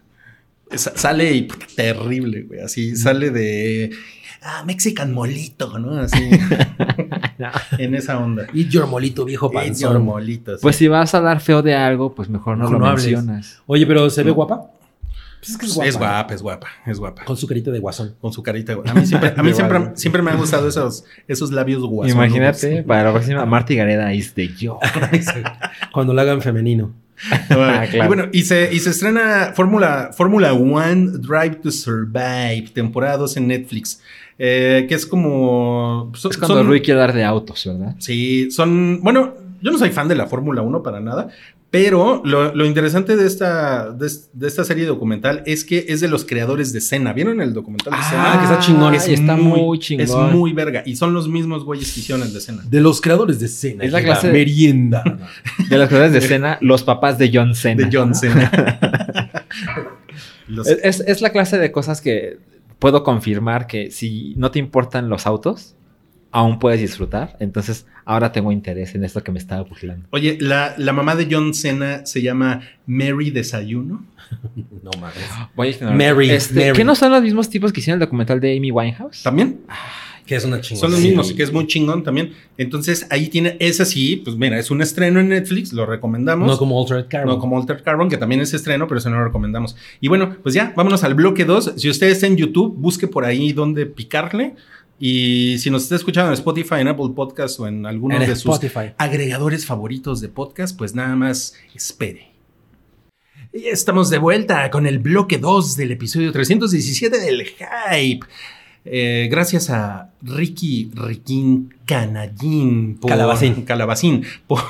[SPEAKER 2] Sa- sale y puta, terrible, güey. Así sale de. Ah, Mexican molito, ¿no? Así. en esa onda.
[SPEAKER 4] Y your molito viejo
[SPEAKER 2] Eat
[SPEAKER 4] panzón.
[SPEAKER 2] your molito, sí.
[SPEAKER 3] Pues si vas a hablar feo de algo, pues mejor no lo
[SPEAKER 4] no hables.
[SPEAKER 3] mencionas.
[SPEAKER 4] Oye, pero ¿se ve guapa? Pues es que es guapa.
[SPEAKER 2] es guapa, es guapa, es guapa.
[SPEAKER 4] Con su carita de guasón.
[SPEAKER 2] Con su carita. güey. A mí siempre, a mí
[SPEAKER 4] De
[SPEAKER 2] siempre, me han gustado esos, esos labios guasones.
[SPEAKER 3] Imagínate, para la próxima, Marta y Gareda es de yo.
[SPEAKER 4] Cuando lo hagan femenino.
[SPEAKER 3] Ah,
[SPEAKER 2] Y bueno, y se, y se estrena Fórmula Fórmula One Drive to Survive, temporada 2 en Netflix. Eh, que es como. son-
[SPEAKER 3] Es cuando
[SPEAKER 2] son-
[SPEAKER 3] Rui quiere dar de autos, ¿verdad?
[SPEAKER 2] Sí, son. Bueno, yo no soy fan de la Fórmula 1 para nada. Pero lo, lo interesante de esta, de, es- de esta serie documental es que es de los creadores de Cena. ¿Vieron el documental de Cena?
[SPEAKER 4] Ah, que está chingón.
[SPEAKER 3] Ay, está muy, chingón.
[SPEAKER 2] Es muy verga. Y son los mismos güeyes que hicieron el de Cena.
[SPEAKER 4] De los creadores de escena.
[SPEAKER 3] Es la clase-
[SPEAKER 4] Merienda.
[SPEAKER 3] De las cosas de escena, los papás de John Cena.
[SPEAKER 2] De John Cena. Los-
[SPEAKER 3] Es, es- es la clase de cosas que puedo confirmar que si no te importan los autos, aún puedes disfrutar. Entonces, ahora tengo interés en esto que me estaba burlando.
[SPEAKER 2] Oye, la, la mamá de John Cena se llama Mary Desayuno.
[SPEAKER 4] No mames.
[SPEAKER 3] Voy a.
[SPEAKER 4] Mary,
[SPEAKER 3] Este,
[SPEAKER 4] Mary.
[SPEAKER 3] ¿Qué no son los mismos tipos que hicieron el documental de Amy Winehouse?
[SPEAKER 2] También.
[SPEAKER 4] Que es una chingada.
[SPEAKER 2] Son los
[SPEAKER 3] Sí.
[SPEAKER 2] mismos, que es muy chingón también. Entonces, ahí tiene, es así, pues mira, es un estreno en Netflix, lo recomendamos.
[SPEAKER 4] No como Altered Carbon.
[SPEAKER 2] No como Altered Carbon, que también es estreno, pero eso no lo recomendamos. Y bueno, pues ya, vámonos al bloque 2. Si usted está en YouTube, busque por ahí donde picarle. Y si nos está escuchando en Spotify, en Apple Podcast o en alguno de sus
[SPEAKER 4] Spotify.
[SPEAKER 2] agregadores favoritos de podcast, pues nada más espere. Y Estamos de vuelta con el bloque 2 del episodio 317 del Hype. Eh, gracias a Ricky Riquín Canallín por,
[SPEAKER 4] Calabacín.
[SPEAKER 2] Calabacín por,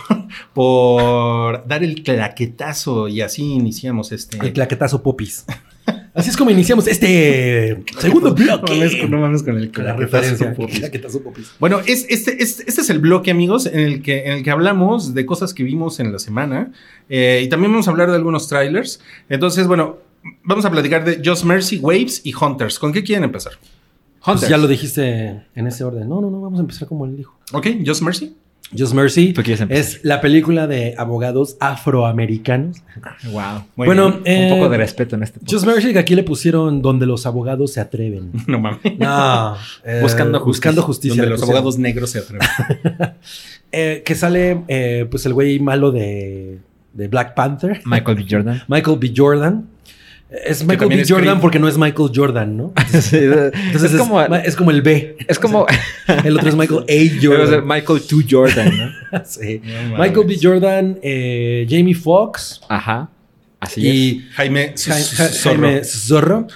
[SPEAKER 2] por dar el claquetazo y así iniciamos este.
[SPEAKER 4] El claquetazo popis. Así es como iniciamos este segundo bloque.
[SPEAKER 2] no mames con el
[SPEAKER 4] Con la
[SPEAKER 2] claquetazo,
[SPEAKER 4] referencia.
[SPEAKER 2] popis. Bueno, es, este, este, este es el bloque, amigos, en el, que, en el que hablamos de cosas que vimos en la semana. eh, y también vamos a hablar de algunos trailers. Entonces, bueno, vamos a platicar de Just Mercy, Waves y Hunters. ¿Con qué quieren empezar?
[SPEAKER 4] Pues ya lo dijiste en ese orden. No, no, no, vamos a empezar como él dijo.
[SPEAKER 2] Ok, Just Mercy.
[SPEAKER 4] Just Mercy
[SPEAKER 3] ¿Tú quieres empezar?
[SPEAKER 4] es la película de abogados afroamericanos.
[SPEAKER 3] Wow.
[SPEAKER 2] Muy
[SPEAKER 4] bueno,
[SPEAKER 2] bien.
[SPEAKER 4] eh,
[SPEAKER 3] Un poco de respeto en este podcast.
[SPEAKER 4] Just Mercy que aquí le pusieron donde los abogados se atreven.
[SPEAKER 2] No mames.
[SPEAKER 4] No, eh,
[SPEAKER 3] Buscando justicia.
[SPEAKER 4] buscando justicia.
[SPEAKER 2] Donde los
[SPEAKER 4] pusieron.
[SPEAKER 2] abogados negros se atreven.
[SPEAKER 4] Eh, que sale, eh, pues, el güey malo de, de Black Panther.
[SPEAKER 3] Michael B. Jordan.
[SPEAKER 4] Michael B. Jordan. Es Michael B.
[SPEAKER 2] es
[SPEAKER 4] Jordan
[SPEAKER 2] Creed.
[SPEAKER 4] porque no es Michael Jordan, ¿no?
[SPEAKER 3] Sí,
[SPEAKER 4] Entonces
[SPEAKER 3] es, como,
[SPEAKER 4] es como el B.
[SPEAKER 3] es como
[SPEAKER 4] El otro es Michael A. Jordan.
[SPEAKER 3] Michael 2 Jordan, ¿no?
[SPEAKER 4] Sí.
[SPEAKER 2] No
[SPEAKER 4] Michael B. Jordan, eh, Jamie Foxx
[SPEAKER 3] Ajá. Así es.
[SPEAKER 4] y
[SPEAKER 2] Jaime
[SPEAKER 4] Ja- Ja-
[SPEAKER 2] Zorro.
[SPEAKER 4] Jaime Zorro.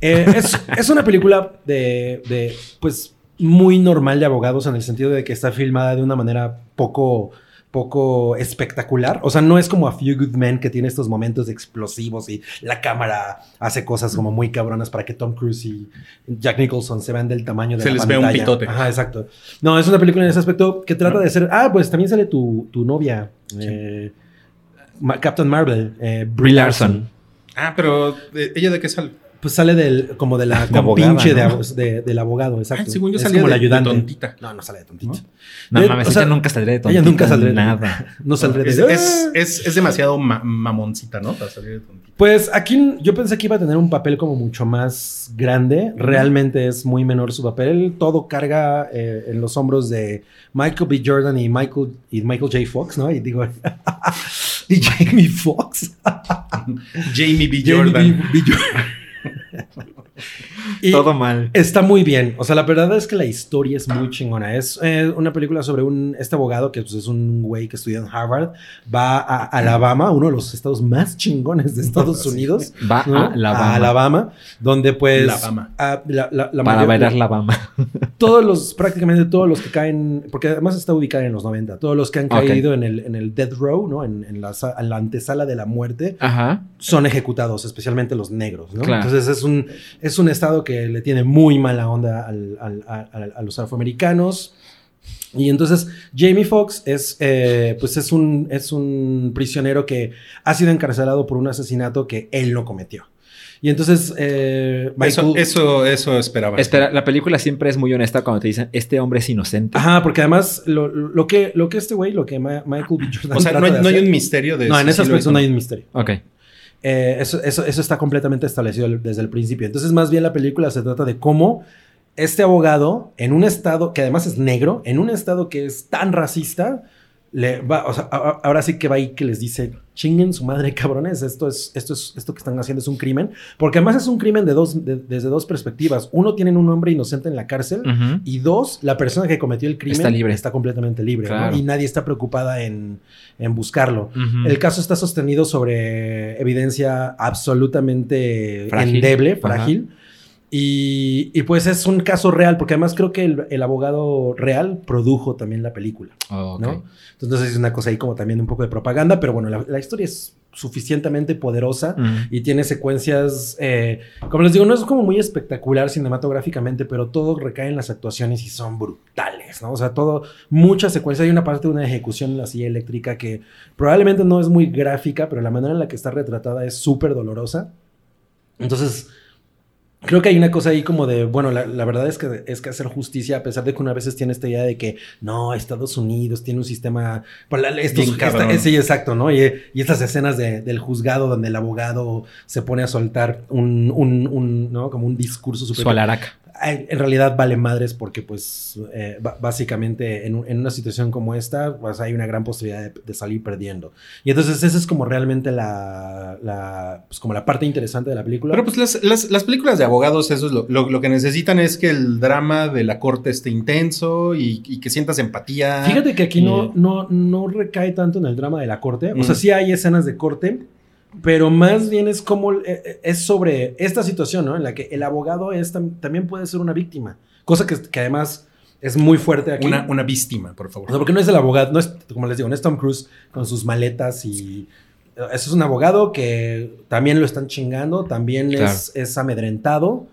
[SPEAKER 4] Eh, es, es una película de, de, pues, muy normal de abogados en el sentido de que está filmada de una manera poco, poco espectacular. O sea, no es como A Few Good Men que tiene estos momentos explosivos y la cámara hace cosas como muy cabronas para que Tom Cruise y Jack Nicholson se vean del tamaño de
[SPEAKER 2] Se
[SPEAKER 4] la
[SPEAKER 2] les ve un
[SPEAKER 4] pantalla.
[SPEAKER 2] pitote.
[SPEAKER 4] Ajá, exacto. No, es una película en ese aspecto que trata de ser... Ah, pues también sale tu, tu novia, eh, Captain Marvel, eh, Brie Larson.
[SPEAKER 2] Ah, pero ¿de- ¿ella de qué sale?
[SPEAKER 4] Pues sale del, como de la
[SPEAKER 3] De abogada,
[SPEAKER 4] compinche de,
[SPEAKER 3] ¿no?
[SPEAKER 4] del abogado, exacto.
[SPEAKER 2] Ah, según yo
[SPEAKER 4] es
[SPEAKER 2] salía
[SPEAKER 4] como
[SPEAKER 2] de-
[SPEAKER 4] la ayudante.
[SPEAKER 2] de tontita.
[SPEAKER 4] No, no sale de tontita.
[SPEAKER 3] No
[SPEAKER 4] De-
[SPEAKER 3] mames,
[SPEAKER 4] o sea,
[SPEAKER 3] ella nunca saldría de tontita.
[SPEAKER 4] ella nunca saldría de-
[SPEAKER 3] Nada.
[SPEAKER 4] No saldré de
[SPEAKER 2] Es, es, es, es demasiado ma- mamoncita, ¿no? Para salir de tontita.
[SPEAKER 4] Pues aquí yo pensé que iba a tener un papel como mucho más grande. Realmente es muy menor su papel. Todo carga eh, en los hombros de Michael B. Jordan y Michael, y Michael J. Fox, ¿no? Y digo, y Jamie Fox.
[SPEAKER 2] Jamie B.
[SPEAKER 4] Jamie
[SPEAKER 2] Jordan.
[SPEAKER 4] B. B. Jordan. like, Y
[SPEAKER 3] Todo mal.
[SPEAKER 4] Está muy bien. O sea, la verdad es que la historia es muy chingona. Es eh, una película sobre un, este abogado que pues, es un güey que estudia en Harvard. Va a Alabama, uno de los estados más chingones de Estados
[SPEAKER 2] Sí.
[SPEAKER 4] Unidos.
[SPEAKER 3] Va
[SPEAKER 4] ¿no?
[SPEAKER 3] a Alabama.
[SPEAKER 4] A Alabama, donde pues...
[SPEAKER 2] Alabama.
[SPEAKER 4] a- la, la- la
[SPEAKER 3] Para
[SPEAKER 4] mayor-
[SPEAKER 3] bailar la bama.
[SPEAKER 4] Todos los, prácticamente todos los que caen, porque además está ubicada en los 90, todos los que han caído en, el, en el death row, ¿no? En, en la, en la antesala de la muerte,
[SPEAKER 3] Ajá.
[SPEAKER 4] son ejecutados, especialmente los negros, ¿no?
[SPEAKER 3] Claro.
[SPEAKER 4] Entonces es un, es un estado que le tiene muy mala onda al- al- a, los afroamericanos. Y entonces Jamie Foxx es, eh, pues es un, es un prisionero que ha sido encarcelado por un asesinato que él no cometió. Y entonces eh,
[SPEAKER 2] Eso,
[SPEAKER 4] Michael-
[SPEAKER 2] eso, eso esperaba.
[SPEAKER 3] Espera, la película siempre es muy honesta cuando te dicen, este hombre es inocente.
[SPEAKER 4] Ajá, porque además lo, lo que, lo que este güey, lo que Ma- Michael B. Jordan
[SPEAKER 2] O sea, no hay,
[SPEAKER 4] de
[SPEAKER 2] no hay un misterio de
[SPEAKER 4] No, en ese
[SPEAKER 2] sí
[SPEAKER 4] no hay un misterio.
[SPEAKER 3] Ok.
[SPEAKER 4] Eh, eso, eso, eso está completamente establecido desde el principio. Entonces, más bien la película se trata de cómo este abogado, en un estado que además es negro, en un estado que es tan racista, le va, o sea, a- ahora sí que va ahí que les dice, chinguen su madre, cabrones, esto es, esto es, esto que están haciendo es un crimen, porque además es un crimen de dos, de- desde dos perspectivas. Uno, tienen un hombre inocente en la cárcel, y dos, la persona que cometió el crimen
[SPEAKER 3] Está libre.
[SPEAKER 4] está completamente libre, y nadie está preocupada en, en buscarlo. El caso está sostenido sobre evidencia absolutamente
[SPEAKER 3] Frágil.
[SPEAKER 4] endeble, frágil. Y, y pues es un caso real, porque además creo que el, el abogado real produjo también la película,
[SPEAKER 3] Oh, ok.
[SPEAKER 4] ¿no? Entonces es una cosa ahí como también un poco de propaganda, pero bueno, la, la historia es suficientemente poderosa y tiene secuencias, eh, como les digo, no es como muy espectacular cinematográficamente, pero todo recae en las actuaciones y son brutales, ¿no? O sea, todo, muchas secuencias. Hay una parte de una ejecución en la silla eléctrica que probablemente no es muy gráfica, pero la manera en la que está retratada es súper dolorosa. Entonces, creo que hay una cosa ahí como de, bueno, la, la verdad es que es que hacer justicia, a pesar de que una veces tiene esta idea de que no, Estados Unidos tiene un sistema. pues, la- estos-
[SPEAKER 2] Bien
[SPEAKER 4] esta-
[SPEAKER 2] cabrón.
[SPEAKER 4] sí, exacto, ¿no? Y, y estas escenas de- del juzgado donde el abogado se pone a soltar un, un, un, ¿no? Como un discurso súper
[SPEAKER 3] Su alaraca.
[SPEAKER 4] Ay, en realidad vale madres porque pues eh, básicamente en, en una situación como esta pues hay una gran posibilidad de, de salir perdiendo y entonces esa es como realmente la, la pues como la parte interesante de la película
[SPEAKER 2] Pero pues las, las- las películas de abogados, eso es lo, lo- lo que necesitan es que el drama de la corte esté intenso y, y que sientas empatía.
[SPEAKER 4] fíjate que aquí
[SPEAKER 2] y-
[SPEAKER 4] no, no, no recae tanto en el drama de la corte o
[SPEAKER 2] Mm.
[SPEAKER 4] sea sí hay escenas de corte pero más bien es como eh, eh, es sobre esta situación ¿no? en la que el abogado es, tam- también puede ser una víctima cosa que, que además es muy fuerte aquí
[SPEAKER 2] Una, una víctima, por
[SPEAKER 4] O
[SPEAKER 2] favor.
[SPEAKER 4] sea, porque no es el abogado, no es, como les digo, no es Tom Cruise con sus maletas y... Eso es un abogado que también lo están chingando, también
[SPEAKER 3] Claro.
[SPEAKER 4] es, es amedrentado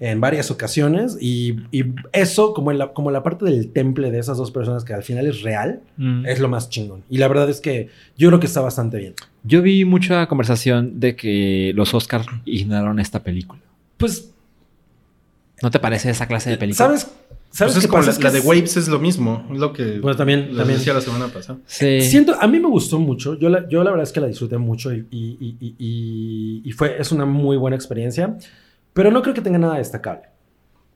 [SPEAKER 4] en varias ocasiones y, y eso, como, la, como la parte del temple de esas dos personas que al final es real,
[SPEAKER 3] Mm.
[SPEAKER 4] es lo más chingón. Y la verdad es que yo creo que está bastante bien.
[SPEAKER 3] Yo vi mucha conversación de que los Oscars ignoraron esta película.
[SPEAKER 4] Pues,
[SPEAKER 3] ¿No te parece esa clase de película?
[SPEAKER 4] ¿sabes? ¿Sabes
[SPEAKER 2] Pues es
[SPEAKER 4] qué
[SPEAKER 2] como
[SPEAKER 4] pasa?
[SPEAKER 2] la,
[SPEAKER 4] Es que
[SPEAKER 2] la de
[SPEAKER 4] es-
[SPEAKER 2] Waves es lo mismo. es Lo que
[SPEAKER 4] Bueno, también,
[SPEAKER 2] les
[SPEAKER 4] también.
[SPEAKER 2] decía la semana pasada.
[SPEAKER 3] Sí.
[SPEAKER 4] Siento, a mí me gustó mucho. Yo la, yo la verdad es que la disfruté mucho y, y- y- y- y- y fue, es una muy buena experiencia. Pero no creo que tenga nada destacable.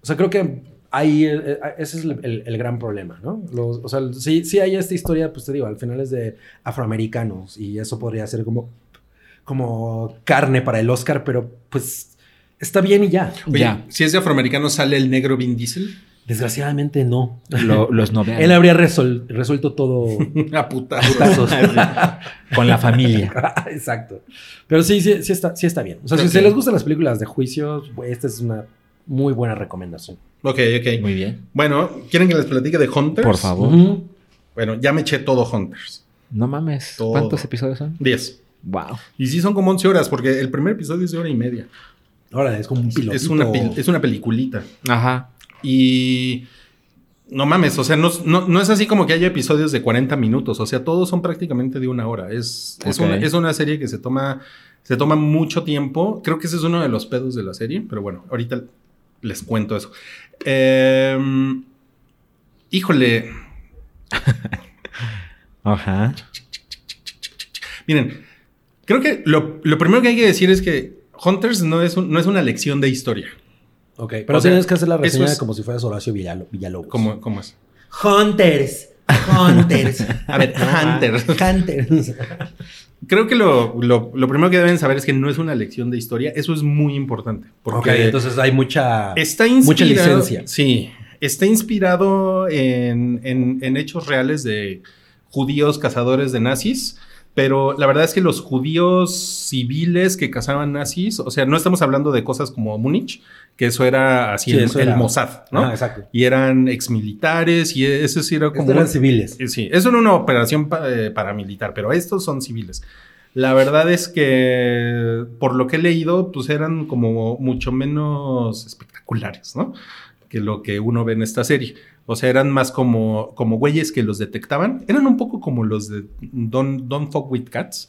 [SPEAKER 4] O sea, creo que ahí eh, eh, ese es el, el- el gran problema, ¿no? Los- o sea, sí, sí hay esta historia, pues te digo, al final es de afroamericanos y eso podría ser como, como carne para el Oscar, pero pues está bien y ya.
[SPEAKER 2] Oye,
[SPEAKER 3] Ya.
[SPEAKER 2] si es de afroamericano, ¿sale el negro Vin Diesel?
[SPEAKER 4] Desgraciadamente no.
[SPEAKER 3] Lo- los.
[SPEAKER 4] Él habría resol- resuelto todo
[SPEAKER 2] A puta.
[SPEAKER 4] putazos.
[SPEAKER 3] Con la familia.
[SPEAKER 4] Exacto. Pero sí, sí, sí está, sí está bien. O sea, si se les gustan las películas de juicios, esta es una muy buena recomendación.
[SPEAKER 2] Ok, ok.
[SPEAKER 3] Muy bien.
[SPEAKER 2] Bueno, ¿quieren que les platique de Hunters?
[SPEAKER 3] Por favor.
[SPEAKER 2] Bueno, ya me eché todo Hunters.
[SPEAKER 3] No mames.
[SPEAKER 2] Todo.
[SPEAKER 3] ¿Cuántos episodios son?
[SPEAKER 2] 10.
[SPEAKER 3] Wow.
[SPEAKER 2] Y sí son como 11 horas, porque el primer episodio es de hora y media.
[SPEAKER 4] Ahora es como un piloto.
[SPEAKER 2] Es una, es una peliculita.
[SPEAKER 3] Ajá.
[SPEAKER 2] Y no mames, o sea, no, no- no es así como que haya episodios de 40 minutos, o sea, todos son prácticamente de una hora. Es, es, una, es una serie que se toma, se toma mucho tiempo. Creo que ese es uno de los pedos de la serie, pero bueno, ahorita les cuento eso. Em, híjole,
[SPEAKER 3] Ajá.
[SPEAKER 2] miren, creo que lo, lo primero que hay que decir es que Hunters no es, un- no es una lección de historia.
[SPEAKER 4] Ok, pero
[SPEAKER 2] O sea,
[SPEAKER 4] tienes que hacer la reseña
[SPEAKER 2] es-
[SPEAKER 4] como si fueras Horacio Villalo- Villalobos.
[SPEAKER 2] ¿Cómo, cómo es?
[SPEAKER 5] Hunters. Hunters.
[SPEAKER 2] A ver, Hunters.
[SPEAKER 5] Hunters.
[SPEAKER 2] Creo que lo, lo- lo primero que deben saber es que no es una lección de historia. Eso es muy importante. Porque
[SPEAKER 4] Ok, entonces hay mucha...
[SPEAKER 2] está inspirado.
[SPEAKER 4] mucha licencia.
[SPEAKER 2] Sí. Está inspirado en, en- en hechos reales de judíos cazadores de nazis. Pero la verdad es que los judíos civiles que cazaban nazis, o sea, no estamos hablando de cosas como Múnich, que eso era así
[SPEAKER 4] Sí,
[SPEAKER 2] el,
[SPEAKER 4] eso
[SPEAKER 2] el
[SPEAKER 4] era-
[SPEAKER 2] Mossad, ¿no?
[SPEAKER 4] Ajá, exacto.
[SPEAKER 2] Y eran exmilitares y eso sí era como...
[SPEAKER 4] Estos eran civiles.
[SPEAKER 2] eh, Sí, eso era una operación eh, paramilitar, pero estos son civiles. La verdad es que, por lo que he leído, pues eran como mucho menos espectaculares, ¿no? Que lo que uno ve en esta serie. O sea, eran más como, como güeyes que los detectaban. Eran un poco como los de Don't, Don't Fuck With Cats.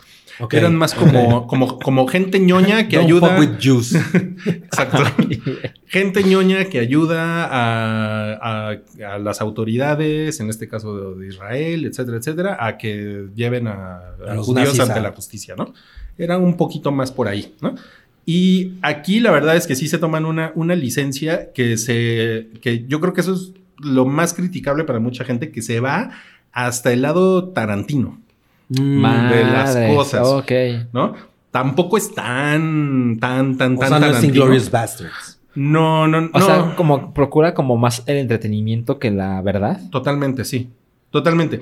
[SPEAKER 2] Eran más como, como, como gente ñoña que
[SPEAKER 4] Don't
[SPEAKER 2] ayuda.
[SPEAKER 4] fuck with Jews.
[SPEAKER 2] Exacto. Gente ñoña que ayuda a, a- a las autoridades, en este caso de, Israel, etcétera, etcétera, a que lleven a, a
[SPEAKER 4] los
[SPEAKER 2] judíos ante la justicia, ¿no? Era un poquito más por ahí, ¿no? Y aquí la verdad es que sí se toman una, una licencia que se. que yo creo que eso es lo más criticable para mucha gente, que se va hasta el lado tarantino,
[SPEAKER 4] Mm,
[SPEAKER 2] de las cosas.
[SPEAKER 3] Ok.
[SPEAKER 2] ¿no? Tampoco es tan, tan, tan,
[SPEAKER 4] o
[SPEAKER 2] tan
[SPEAKER 4] sea, no es. Inglourious Bastards.
[SPEAKER 2] No, no,
[SPEAKER 3] O
[SPEAKER 2] no.
[SPEAKER 3] sea, como procura como más el entretenimiento que la verdad.
[SPEAKER 2] Totalmente, sí. Totalmente.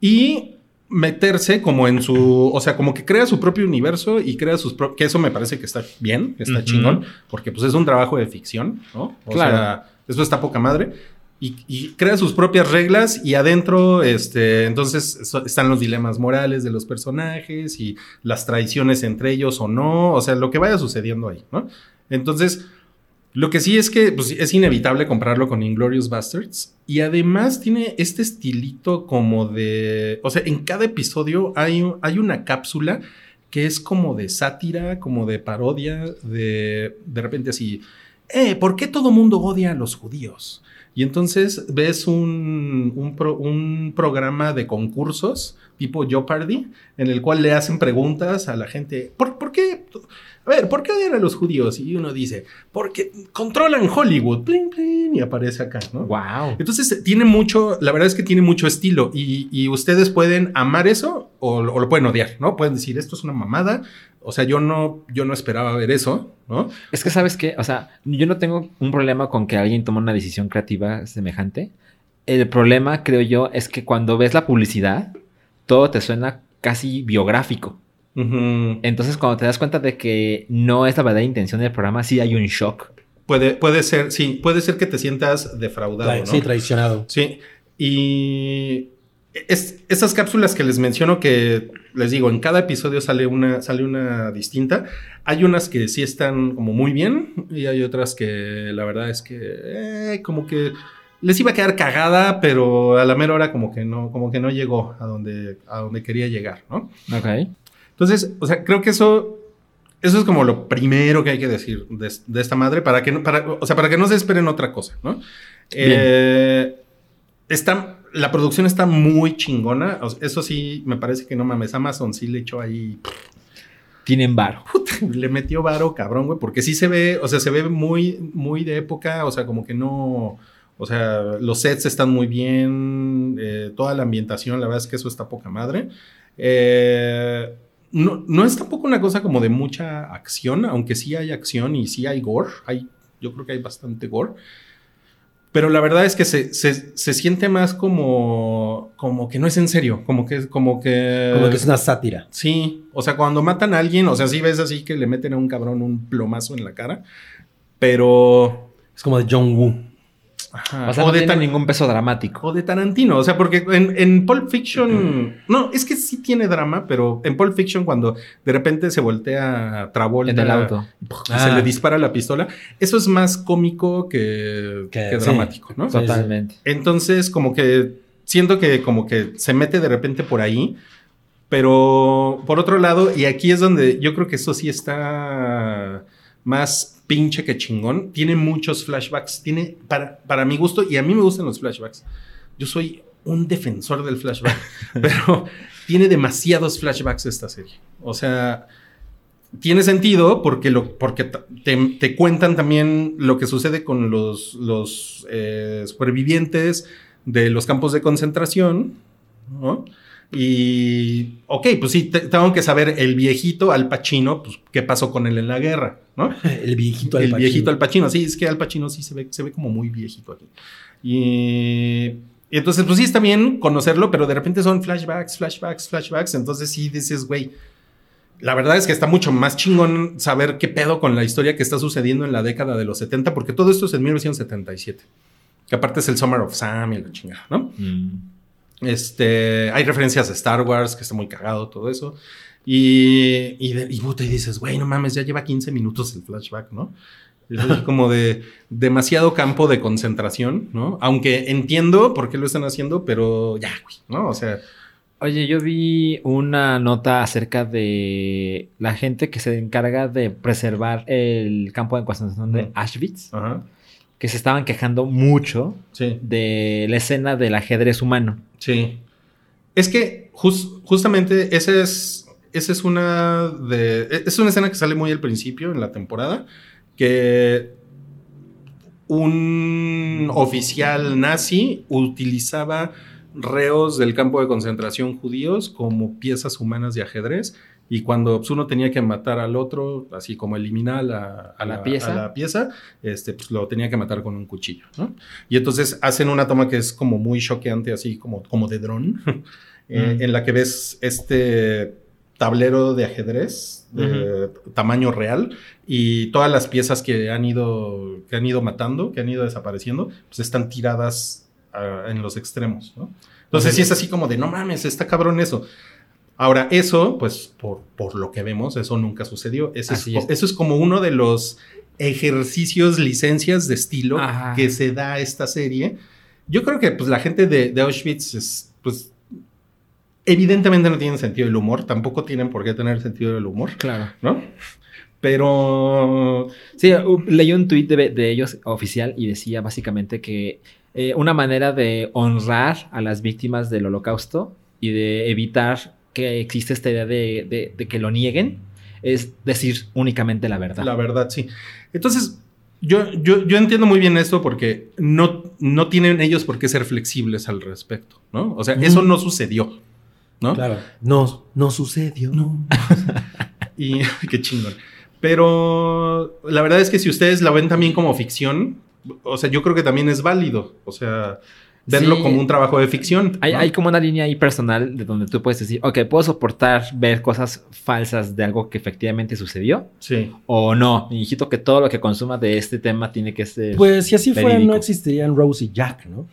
[SPEAKER 2] Y meterse como en su, o sea, como que crea su propio universo y crea sus propios, que eso me parece que está bien, que está chingón, porque pues es un trabajo de ficción, ¿no? O
[SPEAKER 3] Claro.
[SPEAKER 2] sea, eso está poca madre. Y, crea sus propias reglas y adentro, este, entonces están los dilemas morales de los personajes y las traiciones entre ellos o no, o sea, lo que vaya sucediendo ahí, ¿no? Entonces, lo que sí es que pues, es inevitable compararlo con Inglorious Bastards. Y además tiene este estilito como de. O sea, en cada episodio hay, hay una cápsula que es como de sátira, como de parodia, de. De repente así. Eh, ¿por qué todo mundo odia a los judíos? Y entonces ves un, un, pro- un programa de concursos tipo Jeopardy, en el cual le hacen preguntas a la gente. ¿Por, por qué? A ver, ¿por qué odian a los judíos? Y uno dice, porque controlan Hollywood. Plin, plin, y aparece acá, ¿no?
[SPEAKER 3] Wow.
[SPEAKER 2] Entonces tiene mucho, la verdad es que tiene mucho estilo y, y ustedes pueden amar eso o, o lo pueden odiar, ¿no? Pueden decir, esto es una mamada. O sea, yo no, yo no esperaba ver eso, ¿no?
[SPEAKER 3] Es que sabes qué, o sea, yo no tengo un problema con que alguien tome una decisión creativa semejante. El problema, creo yo, es que cuando ves la publicidad, todo te suena casi biográfico. Entonces, cuando te das cuenta de que no es la verdadera intención del programa, sí hay un shock.
[SPEAKER 2] Puede, puede ser, sí, puede ser que te sientas defraudado,
[SPEAKER 4] Tra-
[SPEAKER 2] ¿no?
[SPEAKER 4] Sí, traicionado.
[SPEAKER 2] Sí, y es, esas cápsulas que les menciono que les digo, en cada episodio sale una, sale una distinta. Hay unas que sí están como muy bien y hay otras que la verdad es que eh, como que les iba a quedar cagada, pero a la mera hora como que no, como que no llegó a donde, a donde quería llegar, ¿no?
[SPEAKER 3] Ok.
[SPEAKER 2] Entonces, o sea, creo que eso, eso es como lo primero que hay que decir de, de esta madre para que, no, para, o sea, para que no se esperen otra cosa, ¿no? Eh, está, la producción está muy chingona. o sea, eso sí, me parece que no mames. Amazon sí le echó ahí,
[SPEAKER 3] Tienen varo.
[SPEAKER 2] le metió varo, cabrón, güey, porque sí se ve, o sea, se ve muy, muy de época, o sea, como que no. O sea, los sets están muy bien, eh, toda la ambientación, la verdad es que eso está poca madre. Eh, no, no es tampoco una cosa como de mucha acción, aunque sí hay acción y sí hay gore. Hay, yo creo que hay bastante gore. Pero la verdad es que se, se- se siente más como, como que no es en serio, como que, como que...
[SPEAKER 4] Como que es una sátira.
[SPEAKER 2] Sí, o sea, cuando matan a alguien, o sea, sí ves así que le meten a un cabrón un plomazo en la cara, pero...
[SPEAKER 4] Es como de John Woo.
[SPEAKER 2] Ajá,
[SPEAKER 3] O sea,
[SPEAKER 2] o
[SPEAKER 3] no
[SPEAKER 2] de
[SPEAKER 3] tiene ningún peso dramático.
[SPEAKER 2] o de Tarantino, o sea, porque en, en Pulp Fiction, no, es que sí tiene drama, pero en Pulp Fiction cuando de repente se voltea Travolta
[SPEAKER 3] En el auto.
[SPEAKER 2] y se
[SPEAKER 4] Ah.
[SPEAKER 2] le dispara la pistola, eso es más cómico que,
[SPEAKER 4] Que-
[SPEAKER 2] dramático, ¿no?
[SPEAKER 4] Sí, sí.
[SPEAKER 3] Totalmente.
[SPEAKER 2] Entonces, como que siento que como que se mete de repente por ahí. Pero por otro lado, y aquí es donde yo creo que eso sí está más pinche que chingón. Tiene muchos flashbacks. Tiene, para, para mi gusto, y a mí me gustan los flashbacks. Yo soy un defensor del flashback, pero tiene demasiados flashbacks esta serie. O sea, tiene sentido porque, lo, porque te, te cuentan también lo que sucede con los, los eh, supervivientes de los campos de concentración, ¿no? Y, ok, pues sí, te- tengo que saber el viejito Al Pacino, pues, qué pasó con él en la guerra, ¿no?
[SPEAKER 4] El viejito Al
[SPEAKER 2] el
[SPEAKER 4] Pacino.
[SPEAKER 2] viejito Al Pacino, sí, es que Al Pacino sí se ve, se ve como muy viejito aquí. Y, y entonces, pues sí, está bien conocerlo, pero de repente son flashbacks, flashbacks, flashbacks, entonces sí dices, güey, la verdad es que está mucho más chingón saber qué pedo con la historia que está sucediendo en la década de los 70, porque todo esto es en 1977. Que aparte es el Summer of Sam y la chingada, ¿no?
[SPEAKER 3] Mm.
[SPEAKER 2] Este, hay referencias a Star Wars, que está muy cagado todo eso. Y, y, de- y puta, y dices, güey, no mames, ya lleva 15 minutos el flashback, ¿no? Es como de demasiado campo de concentración, ¿no? Aunque entiendo por qué lo están haciendo, pero ya, güey, ¿no? O sea,
[SPEAKER 3] Oye, yo vi una nota acerca de la gente que se encarga de preservar el campo de concentración de. Auschwitz,
[SPEAKER 2] ajá,
[SPEAKER 3] que se estaban quejando mucho
[SPEAKER 2] sí.
[SPEAKER 3] de la escena del ajedrez humano.
[SPEAKER 2] Sí. Es que jus- justamente esa es, esa es una de. e, Es una escena que sale muy al principio en la temporada. Que un oficial nazi utilizaba reos del campo de concentración judíos como piezas humanas de ajedrez. Y cuando pues, uno tenía que matar al otro, así como eliminar a la,
[SPEAKER 3] ¿A la pieza?
[SPEAKER 2] a la pieza, este, pues lo tenía que matar con un cuchillo, ¿no? Y entonces hacen una toma que es como muy choqueante, así como, como de dron, eh,
[SPEAKER 3] Mm.
[SPEAKER 2] en la que ves este tablero de ajedrez de tamaño real y todas las piezas que han ido que han ido matando, que han ido desapareciendo, pues están tiradas ah, en los extremos, ¿no? Entonces sí es así como de no mames, está cabrón eso. Ahora, eso, pues, por, por lo que vemos, eso nunca sucedió. Ese es. Eso es como uno de los ejercicios, licencias de estilo
[SPEAKER 3] Ajá.
[SPEAKER 2] que se da a esta serie. Yo creo que, pues, la gente de, de Auschwitz es, pues, evidentemente no tienen sentido del humor. Tampoco tienen por qué tener sentido del humor,
[SPEAKER 3] Claro.
[SPEAKER 2] ¿no? Pero...
[SPEAKER 3] Sí, u- leí un tuit de, de ellos oficial y decía básicamente que eh, una manera de honrar a las víctimas del holocausto y de evitar que existe esta idea de, de- de que lo nieguen es decir únicamente la verdad.
[SPEAKER 2] La verdad, sí. Entonces, yo, yo, yo entiendo muy bien esto porque no, no tienen ellos por qué ser flexibles al respecto, ¿no? O sea, eso no sucedió, ¿no?
[SPEAKER 4] Claro. No, no sucedió.
[SPEAKER 2] No. y qué chingón. Pero la verdad es que si ustedes la ven también como ficción, o sea, yo creo que también es válido. O sea, verlo
[SPEAKER 3] Sí.
[SPEAKER 2] como un trabajo de ficción.
[SPEAKER 3] Hay,
[SPEAKER 2] ¿no?
[SPEAKER 3] hay como una línea ahí personal de donde tú puedes decir, ok, puedo soportar ver cosas falsas de algo que efectivamente sucedió
[SPEAKER 2] Sí.
[SPEAKER 3] o no. Mi hijito que todo lo que consuma de este tema tiene que ser...
[SPEAKER 4] Pues si así fuera, no existirían Rose y Jack, ¿no?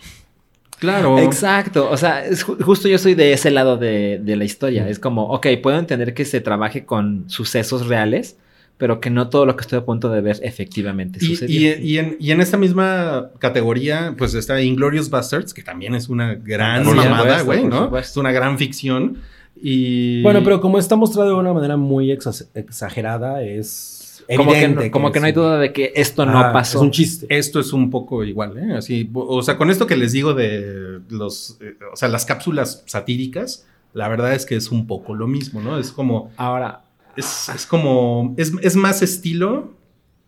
[SPEAKER 2] Claro.
[SPEAKER 3] Exacto, o sea, es ju- justo yo soy de ese lado de, de la historia.
[SPEAKER 4] Mm.
[SPEAKER 3] Es como, ok, puedo entender que se trabaje con sucesos reales, pero que no todo lo que estoy a punto de ver efectivamente
[SPEAKER 2] Y,
[SPEAKER 3] sucedió.
[SPEAKER 2] y- y en, y en esta misma categoría, pues está Inglorious Bastards, que también es una gran
[SPEAKER 3] Por
[SPEAKER 2] mamada, güey, ¿no?
[SPEAKER 3] supuesto.
[SPEAKER 2] Es una gran ficción. Y.
[SPEAKER 4] Bueno, pero como está mostrado de una manera muy exa- exagerada, es
[SPEAKER 3] como que,
[SPEAKER 4] evidente.
[SPEAKER 3] no, como que no hay duda de que esto no
[SPEAKER 4] Ajá,
[SPEAKER 3] pasó.
[SPEAKER 4] Es un chiste.
[SPEAKER 2] Esto es un poco igual, ¿eh? Así, o sea, con esto que les digo de los, eh, o sea, las cápsulas satíricas, la verdad es que es un poco lo mismo, ¿no? Es como,
[SPEAKER 3] Ahora,
[SPEAKER 2] es, es como, es, es más estilo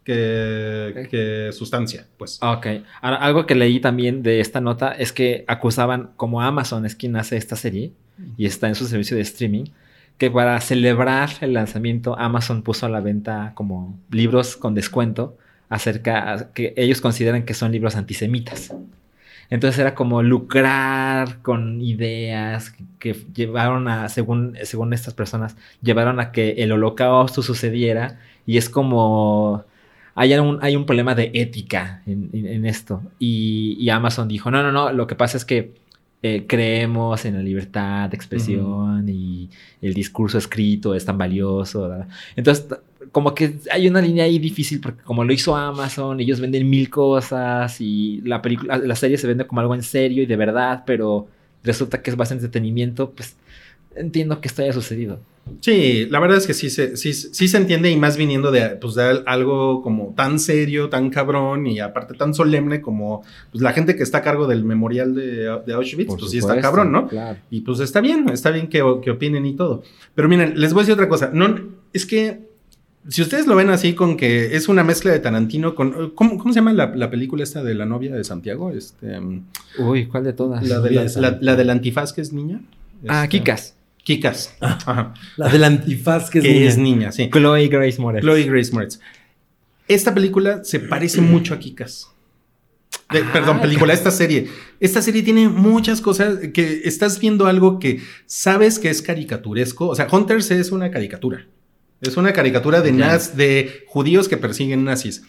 [SPEAKER 2] que, que sustancia, pues.
[SPEAKER 3] ok. Ahora, algo que leí también de esta nota es que acusaban, como Amazon es quien hace esta serie y está en su servicio de streaming, que para celebrar el lanzamiento Amazon puso a la venta como libros con descuento acerca que ellos consideran que son libros antisemitas. Entonces era como lucrar con ideas que, que llevaron a, según, según estas personas, llevaron a que el holocausto sucediera y es como hay un, hay un problema de ética en, en- en esto. Y, y Amazon dijo, no, no, no, lo que pasa es que eh, creemos en la libertad de expresión y el discurso escrito es tan valioso. ¿verdad? Entonces, como que hay una línea ahí difícil porque como lo hizo Amazon, ellos venden mil cosas y la película, la serie se vende como algo en serio y de verdad, pero resulta que es bastante entretenimiento, pues entiendo que esto haya sucedido.
[SPEAKER 2] Sí, la verdad es que sí se, sí, sí se entiende y más viniendo de, pues, de algo como tan serio, tan cabrón y aparte tan solemne como pues, la gente que está a cargo del memorial de, de Auschwitz,
[SPEAKER 3] Por
[SPEAKER 2] pues sí está cabrón, ¿no?
[SPEAKER 3] Claro.
[SPEAKER 2] Y pues está bien, está bien que, que opinen y todo. Pero miren, les voy a decir otra cosa. No, es que Si ustedes lo ven así con que es una mezcla de Tarantino con... ¿Cómo, cómo se llama la, la película esta de la novia de Santiago? Este, um,
[SPEAKER 3] Uy, ¿cuál de todas?
[SPEAKER 2] la, de
[SPEAKER 4] novia
[SPEAKER 2] la,
[SPEAKER 4] de Santiago.
[SPEAKER 2] la- la del antifaz que es niña.
[SPEAKER 3] Ah,
[SPEAKER 2] Este,
[SPEAKER 3] Kikas.
[SPEAKER 2] Kikas. Ajá.
[SPEAKER 4] La del antifaz que es,
[SPEAKER 2] Que
[SPEAKER 4] niña.
[SPEAKER 2] es niña, sí.
[SPEAKER 3] Chloe Grace Moretz.
[SPEAKER 2] Chloe Grace Moretz. Esta película se parece mucho a Kikas. De-
[SPEAKER 3] Ah,
[SPEAKER 2] perdón, película, esta serie. Esta serie tiene muchas cosas que estás viendo algo que sabes que es caricaturesco. O sea, Hunters es una caricatura. Es una caricatura de, naz- de judíos que persiguen nazis.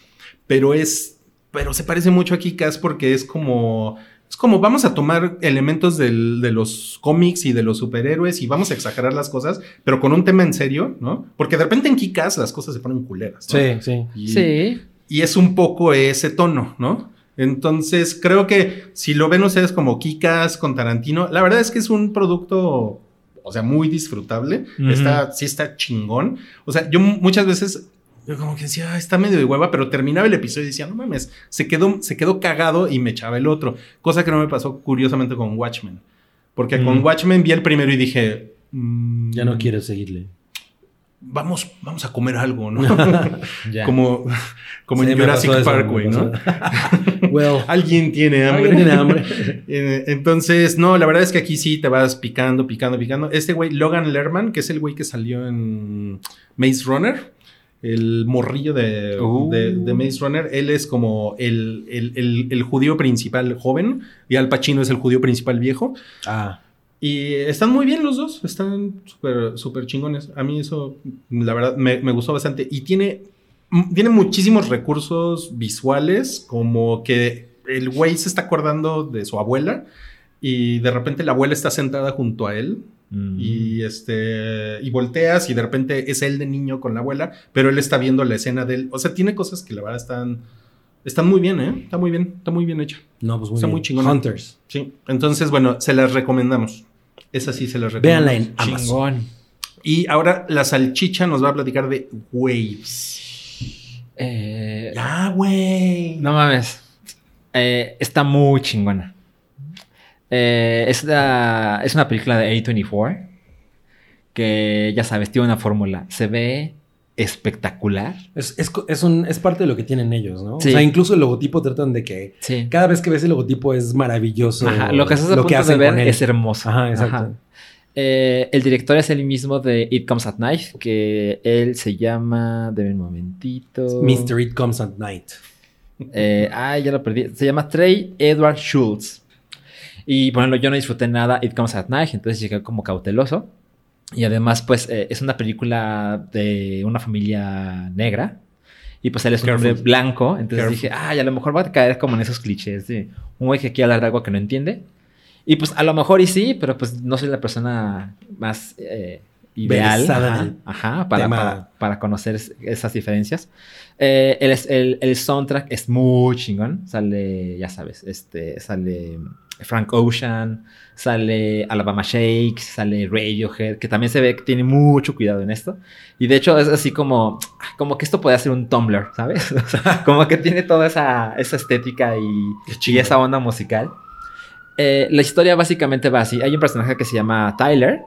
[SPEAKER 2] Pero es. Pero se parece mucho a Kikas porque es como. Es como vamos a tomar elementos del- de los cómics y de los superhéroes y vamos a exagerar las cosas, pero con un tema en serio, ¿no? Porque de repente en Kikas las cosas se ponen culeras. ¿no?
[SPEAKER 4] Sí, sí.
[SPEAKER 2] Y-
[SPEAKER 3] Sí.
[SPEAKER 2] y es un poco ese tono, ¿no? Entonces, creo que si lo ven ustedes como Kikas con Tarantino, la verdad es que es un producto, o sea, muy disfrutable. Está, sí está chingón. O sea, yo mu- muchas veces, yo como que decía, "Ah, está medio de hueva, pero terminaba el episodio y decía, no mames, se quedó, se quedó cagado y me echaba el otro. Cosa que no me pasó curiosamente con Watchmen. Porque con. Watchmen vi el primero y dije, mm,
[SPEAKER 4] Ya no quiero seguirle.
[SPEAKER 2] Vamos, vamos a comer algo, ¿no? Como como
[SPEAKER 4] Sí,
[SPEAKER 2] en Jurassic Park, güey, ¿no?
[SPEAKER 4] well,
[SPEAKER 2] Alguien tiene hambre.
[SPEAKER 4] alguien tiene hambre.
[SPEAKER 2] Eh, Entonces, no, la verdad es que aquí sí te vas picando, picando, picando. Este güey, Logan Lerman, que es el güey que salió en Maze Runner, el morrillo de,
[SPEAKER 3] Uh.
[SPEAKER 2] de, de Maze Runner, él es como el, el- el- el judío principal joven y Al Pacino es el judío principal viejo.
[SPEAKER 4] Ah,
[SPEAKER 2] Y están muy bien los dos, están súper súper chingones. A mí eso, la verdad, me, me gustó bastante. Y tiene, tiene muchísimos recursos visuales, como que el güey se está acordando de su abuela y de repente la abuela está sentada junto a él
[SPEAKER 3] Mm.
[SPEAKER 2] y este y volteas y de repente es él de niño con la abuela, pero él está viendo la escena de él. O sea, tiene cosas que la verdad están están muy bien, ¿eh? Está muy bien, está muy bien hecha.
[SPEAKER 4] no, pues muy
[SPEAKER 2] Está
[SPEAKER 4] bien.
[SPEAKER 2] muy chingona.
[SPEAKER 4] Hunters.
[SPEAKER 2] Sí. Entonces, bueno, se las recomendamos. Esa sí se las recomendamos.
[SPEAKER 4] Véanla en Amazon.
[SPEAKER 3] Chingón.
[SPEAKER 2] Y ahora la salchicha nos va a platicar de Waves.
[SPEAKER 3] Eh,
[SPEAKER 2] Ya, güey.
[SPEAKER 3] No mames. Eh, está muy chingona. Eh, es, la- es una película de A24 que ya sabes, tiene una fórmula. Se ve espectacular.
[SPEAKER 4] Es, es, es, un, es parte de lo que tienen ellos, ¿no?
[SPEAKER 3] Sí.
[SPEAKER 4] O sea, incluso el logotipo tratan de que
[SPEAKER 3] Sí.
[SPEAKER 4] cada vez que ves el logotipo es maravilloso.
[SPEAKER 3] Ajá, lo que estás a punto de
[SPEAKER 4] hacen
[SPEAKER 3] ver es hermoso.
[SPEAKER 4] Ajá, exacto.
[SPEAKER 3] Eh, el director es el mismo de It Comes at Night, que él se llama, de un momentito.
[SPEAKER 4] Mr. It Comes at Night.
[SPEAKER 3] Eh, ah, ya lo perdí. Se llama Trey Edward Schultz. Y por ejemplo, yo no disfruté nada It Comes at Night, entonces llegué como cauteloso. Y además, pues, eh, es una película de una familia negra. Y pues él es un
[SPEAKER 2] Careful.
[SPEAKER 3] hombre blanco. Entonces
[SPEAKER 2] Careful.
[SPEAKER 3] dije, ah, y a lo mejor va a caer como en esos clichés de un güey que quiere hablar de algo que no entiende. Y pues a lo mejor y sí, pero pues no soy la persona más eh, ideal ajá, para, para, para conocer es- esas diferencias. Eh, el, el- el soundtrack es muy chingón. Sale, ya sabes, este, sale Frank Ocean, sale Alabama Shakes, sale Radiohead, que también se ve que tiene mucho cuidado en esto. Y de hecho es así como, como que esto puede ser un Tumblr, ¿sabes? O sea, como que tiene toda esa, esa estética y, y esa onda musical. Eh, la historia básicamente va así. Hay un personaje que se llama Tyler,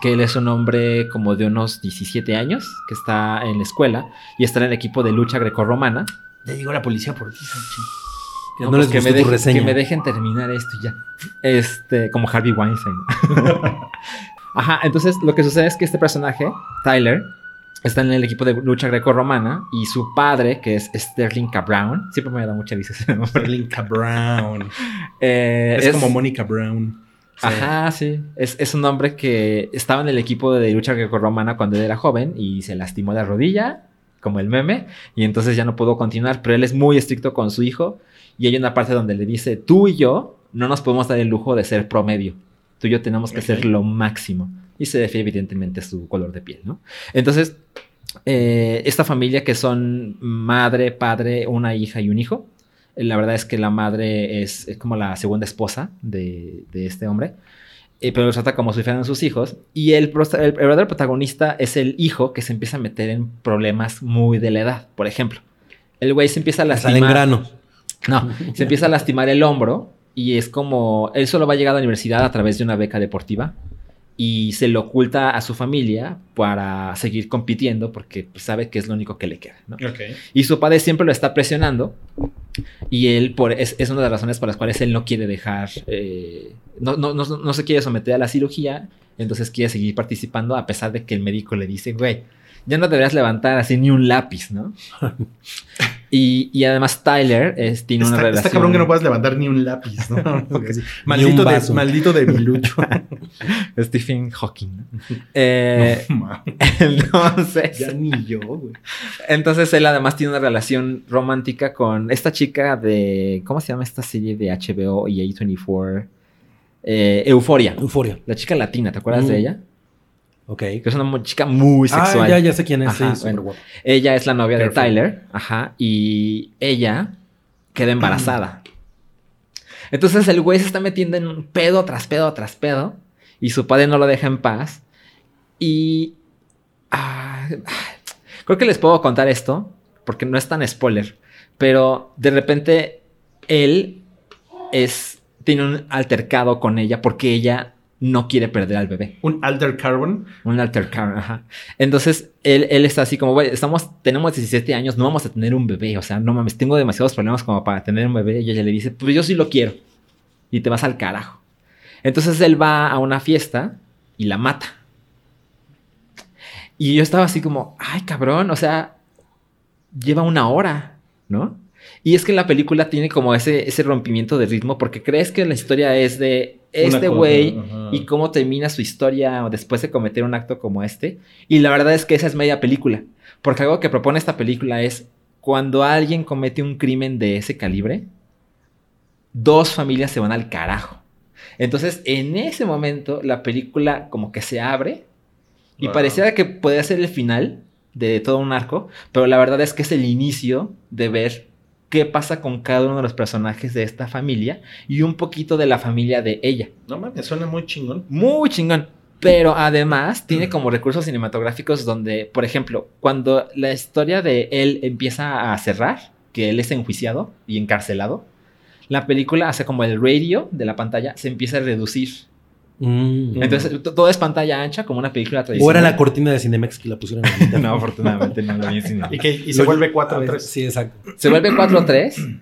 [SPEAKER 3] que él es un hombre como de unos 17 años, que está en la escuela y está en el equipo de lucha grecorromana.
[SPEAKER 2] Ya llegó la policía por ti, Salchi.
[SPEAKER 4] Que no,
[SPEAKER 3] pues
[SPEAKER 4] les
[SPEAKER 3] que, me
[SPEAKER 4] reseña.
[SPEAKER 3] que me dejen terminar esto ya. Este, como Harvey Weinstein. Ajá, entonces lo que sucede es que este personaje, Tyler, está en el equipo de lucha greco-romana y su padre, que es Sterling K. Brown, siempre me da mucha risa ese nombre.
[SPEAKER 2] Sterlinka Brown.
[SPEAKER 3] Eh,
[SPEAKER 2] es, como Mónica Brown.
[SPEAKER 3] Ajá, sí. Es, es un hombre que estaba en el equipo de lucha grecorromana cuando él era joven y se lastimó la rodilla, como el meme, y entonces ya no pudo continuar, pero él es muy estricto con su hijo y hay una parte donde le dice, tú y yo no nos podemos dar el lujo de ser promedio, tú y yo tenemos que ser lo máximo. Y se defiende evidentemente su color de piel, ¿no? Entonces, eh, esta familia que son madre, padre, una hija y un hijo, la verdad es que la madre es, es como la segunda esposa de, de este hombre. eh, pero los trata como si fueran sus hijos. Y el, el, el verdadero protagonista es el hijo que se empieza a meter en problemas muy de la edad. Por ejemplo, el güey se empieza a lastimar.
[SPEAKER 4] granos.
[SPEAKER 3] No, se empieza a lastimar el hombro y es como, él solo va a llegar a la universidad a través de una beca deportiva y se lo oculta a su familia para seguir compitiendo porque pues, sabe que es lo único que le queda. ¿no? Y su padre siempre lo está presionando y él por, es, es una de las razones por las cuales él no quiere dejar, eh, no, no, no, no se quiere someter a la cirugía, entonces quiere seguir participando a pesar de que el médico le dice, güey, ya no deberías levantar así ni un lápiz, ¿no? y, y además Tyler es, tiene una relación...
[SPEAKER 2] está cabrón que no puedas levantar ni un lápiz, ¿no? Sí, maldito,
[SPEAKER 4] un
[SPEAKER 2] de, maldito debilucho.
[SPEAKER 3] Stephen Hawking. ¿no? Eh,
[SPEAKER 2] No,
[SPEAKER 3] entonces...
[SPEAKER 2] ya ni yo, güey.
[SPEAKER 3] Entonces él además tiene una relación romántica con esta chica de... ¿Cómo se llama esta serie de HBO y A24? Eh, Euforia.
[SPEAKER 4] Euforia.
[SPEAKER 3] La chica latina, ¿te acuerdas
[SPEAKER 4] Mm.
[SPEAKER 3] de ella?
[SPEAKER 4] Ok.
[SPEAKER 3] Que es una chica muy sexual.
[SPEAKER 4] Ah, ya, ya sé quién es.
[SPEAKER 3] Ajá,
[SPEAKER 4] sí, súper
[SPEAKER 3] bueno.
[SPEAKER 4] guapa.
[SPEAKER 3] Ella es la novia de. Tyler. Ajá. Y ella queda embarazada. Entonces el güey se está metiendo en un pedo tras pedo tras pedo. Y su padre no lo deja en paz. Y... ah, creo que les puedo contar esto. Porque no es tan spoiler. Pero de repente él es... Tiene un altercado con ella porque ella no quiere perder al bebé.
[SPEAKER 2] Un alter carbon.
[SPEAKER 3] Un alter car, ajá. Entonces, él, él está así como, güey, estamos, tenemos 17 años, no vamos a tener un bebé. O sea, no mames, tengo demasiados problemas como para tener un bebé. Y ella le dice, pues yo sí lo quiero. Y te vas al carajo. Entonces él va a una fiesta y la mata. Y yo estaba así como, ay, cabrón, o sea, lleva una hora, ¿no? Y es que la película tiene como ese, ese rompimiento de ritmo porque crees que la historia es de este güey y cómo termina su historia después de cometer un acto como este. Y la verdad es que esa es media película. Porque algo que propone esta película es cuando alguien comete un crimen de ese calibre, dos familias se van al carajo. Entonces, en ese momento, la película como que se abre y
[SPEAKER 2] Wow.
[SPEAKER 3] pareciera que puede ser el final de todo un arco, pero la verdad es que es el inicio de ver qué pasa con cada uno de los personajes de esta familia y un poquito de la familia de ella.
[SPEAKER 2] No mames, suena muy chingón.
[SPEAKER 3] Muy chingón. Pero además tiene como recursos cinematográficos donde, por ejemplo, cuando la historia de él empieza a cerrar, que él es enjuiciado y encarcelado, la película hace como el radio de la pantalla se empieza a reducir.
[SPEAKER 4] Mm.
[SPEAKER 3] Entonces todo es pantalla ancha como una película
[SPEAKER 4] O
[SPEAKER 3] tradicional.
[SPEAKER 4] era la cortina de Cinemex que la pusieron en la
[SPEAKER 3] no, afortunadamente no lo vi en.
[SPEAKER 2] Y, que, y se
[SPEAKER 4] Lo-
[SPEAKER 2] vuelve
[SPEAKER 4] a
[SPEAKER 2] 4
[SPEAKER 4] ver,
[SPEAKER 2] 3.
[SPEAKER 4] Sí, exacto.
[SPEAKER 3] Se vuelve 4-3,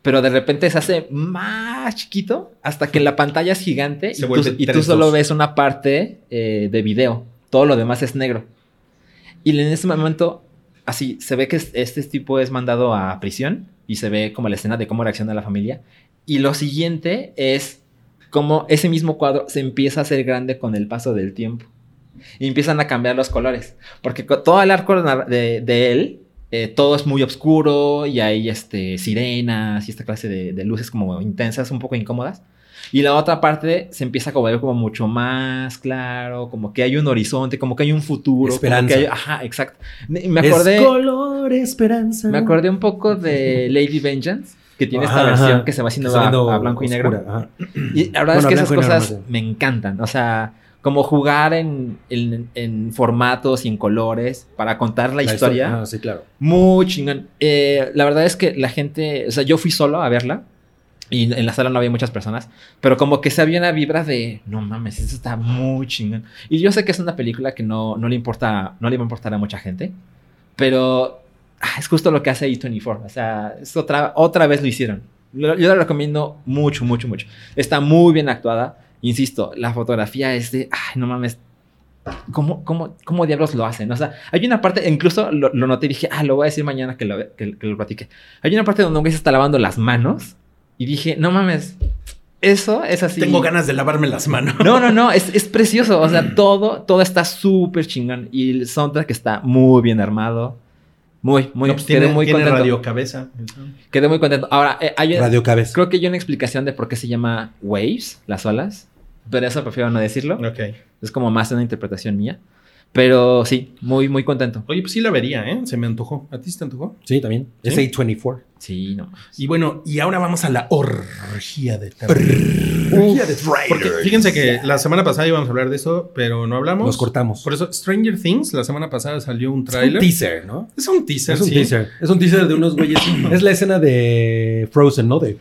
[SPEAKER 3] pero de repente se hace más chiquito hasta que la pantalla es gigante
[SPEAKER 2] Se
[SPEAKER 3] y, tú, y tú
[SPEAKER 2] 3-2.
[SPEAKER 3] solo ves una parte eh, de video. Todo lo demás es negro. Y en ese momento, así, se ve que es- este tipo es mandado a prisión y se ve como la escena de cómo reacciona la familia. Y lo siguiente es cómo ese mismo cuadro se empieza a hacer grande con el paso del tiempo. Y empiezan a cambiar los colores. Porque todo el arco de, de él, eh, todo es muy oscuro y hay este, sirenas y esta clase de, de luces como intensas, un poco incómodas. Y la otra parte se empieza a ver como mucho más claro, como que hay un horizonte, como que hay un futuro. como
[SPEAKER 4] Esperanza.
[SPEAKER 3] que hay- ajá, exacto. Me acordé,
[SPEAKER 4] Es color esperanza.
[SPEAKER 3] me acordé un poco de Lady Vengeance, que tiene esta
[SPEAKER 4] Ajá,
[SPEAKER 3] versión
[SPEAKER 4] ajá.
[SPEAKER 3] que se va haciendo a, a blanco y negro.
[SPEAKER 4] ajá.
[SPEAKER 3] Y la verdad
[SPEAKER 4] Bueno,
[SPEAKER 3] es que esas
[SPEAKER 4] negro,
[SPEAKER 3] cosas
[SPEAKER 4] no sé.
[SPEAKER 3] me encantan. O sea, como jugar en, en- en formatos y en colores para contar la, historia.
[SPEAKER 4] Ah, sí, claro.
[SPEAKER 3] Muy chingón. Eh, la verdad es que la gente, o sea, yo fui solo a verla y en la sala no había muchas personas, pero como que se había una vibra de, no mames, eso está muy chingón. Y yo sé que es una película que no, no le importa, no le va a importar a mucha gente, pero es justo lo que hace A24. O sea, es otra, otra vez lo hicieron. Yo la recomiendo mucho, mucho, mucho. Está muy bien actuada. Insisto, la fotografía es de, ay, no mames, ¿Cómo, cómo, ¿Cómo diablos lo hacen? O sea, hay una parte, incluso lo, lo noté y dije, ah, lo voy a decir mañana que lo, que, que lo platique. Hay una parte donde un güey se está lavando las manos y dije, no mames, eso es así.
[SPEAKER 2] Tengo ganas de lavarme las manos.
[SPEAKER 3] No, no, no, es, es precioso. O sea, todo, todo está súper chingón. Y el soundtrack está muy bien armado. Muy, muy,
[SPEAKER 2] No, pues
[SPEAKER 3] quedé
[SPEAKER 2] tiene,
[SPEAKER 3] muy
[SPEAKER 2] tiene
[SPEAKER 3] contento.
[SPEAKER 2] radio cabeza.
[SPEAKER 3] Quedé muy contento. Ahora, eh, hay,
[SPEAKER 4] Radio Cabeza.
[SPEAKER 3] creo que hay una explicación de por qué se llama Waves, las olas. Pero eso prefiero no decirlo.
[SPEAKER 2] Ok.
[SPEAKER 3] Es como más una interpretación mía. Pero sí, muy, muy contento.
[SPEAKER 2] Oye, pues sí la vería, ¿eh? Se me antojó. ¿A ti se te antojó?
[SPEAKER 4] Sí, también.
[SPEAKER 2] ¿Sí?
[SPEAKER 4] Es A24.
[SPEAKER 3] Sí, no.
[SPEAKER 2] Y bueno, y ahora vamos a la orgía de terror.
[SPEAKER 4] Orgía de
[SPEAKER 2] Porque fíjense que la semana pasada íbamos a hablar de eso, pero no hablamos.
[SPEAKER 4] Nos cortamos.
[SPEAKER 2] Por eso, Stranger Things, la semana pasada salió un
[SPEAKER 4] Es un
[SPEAKER 2] tráiler.
[SPEAKER 4] teaser, ¿no?
[SPEAKER 2] Es un teaser,
[SPEAKER 4] Es un
[SPEAKER 2] sí.
[SPEAKER 4] teaser. Es un teaser de unos güeyes. es la escena de Frozen, ¿no? De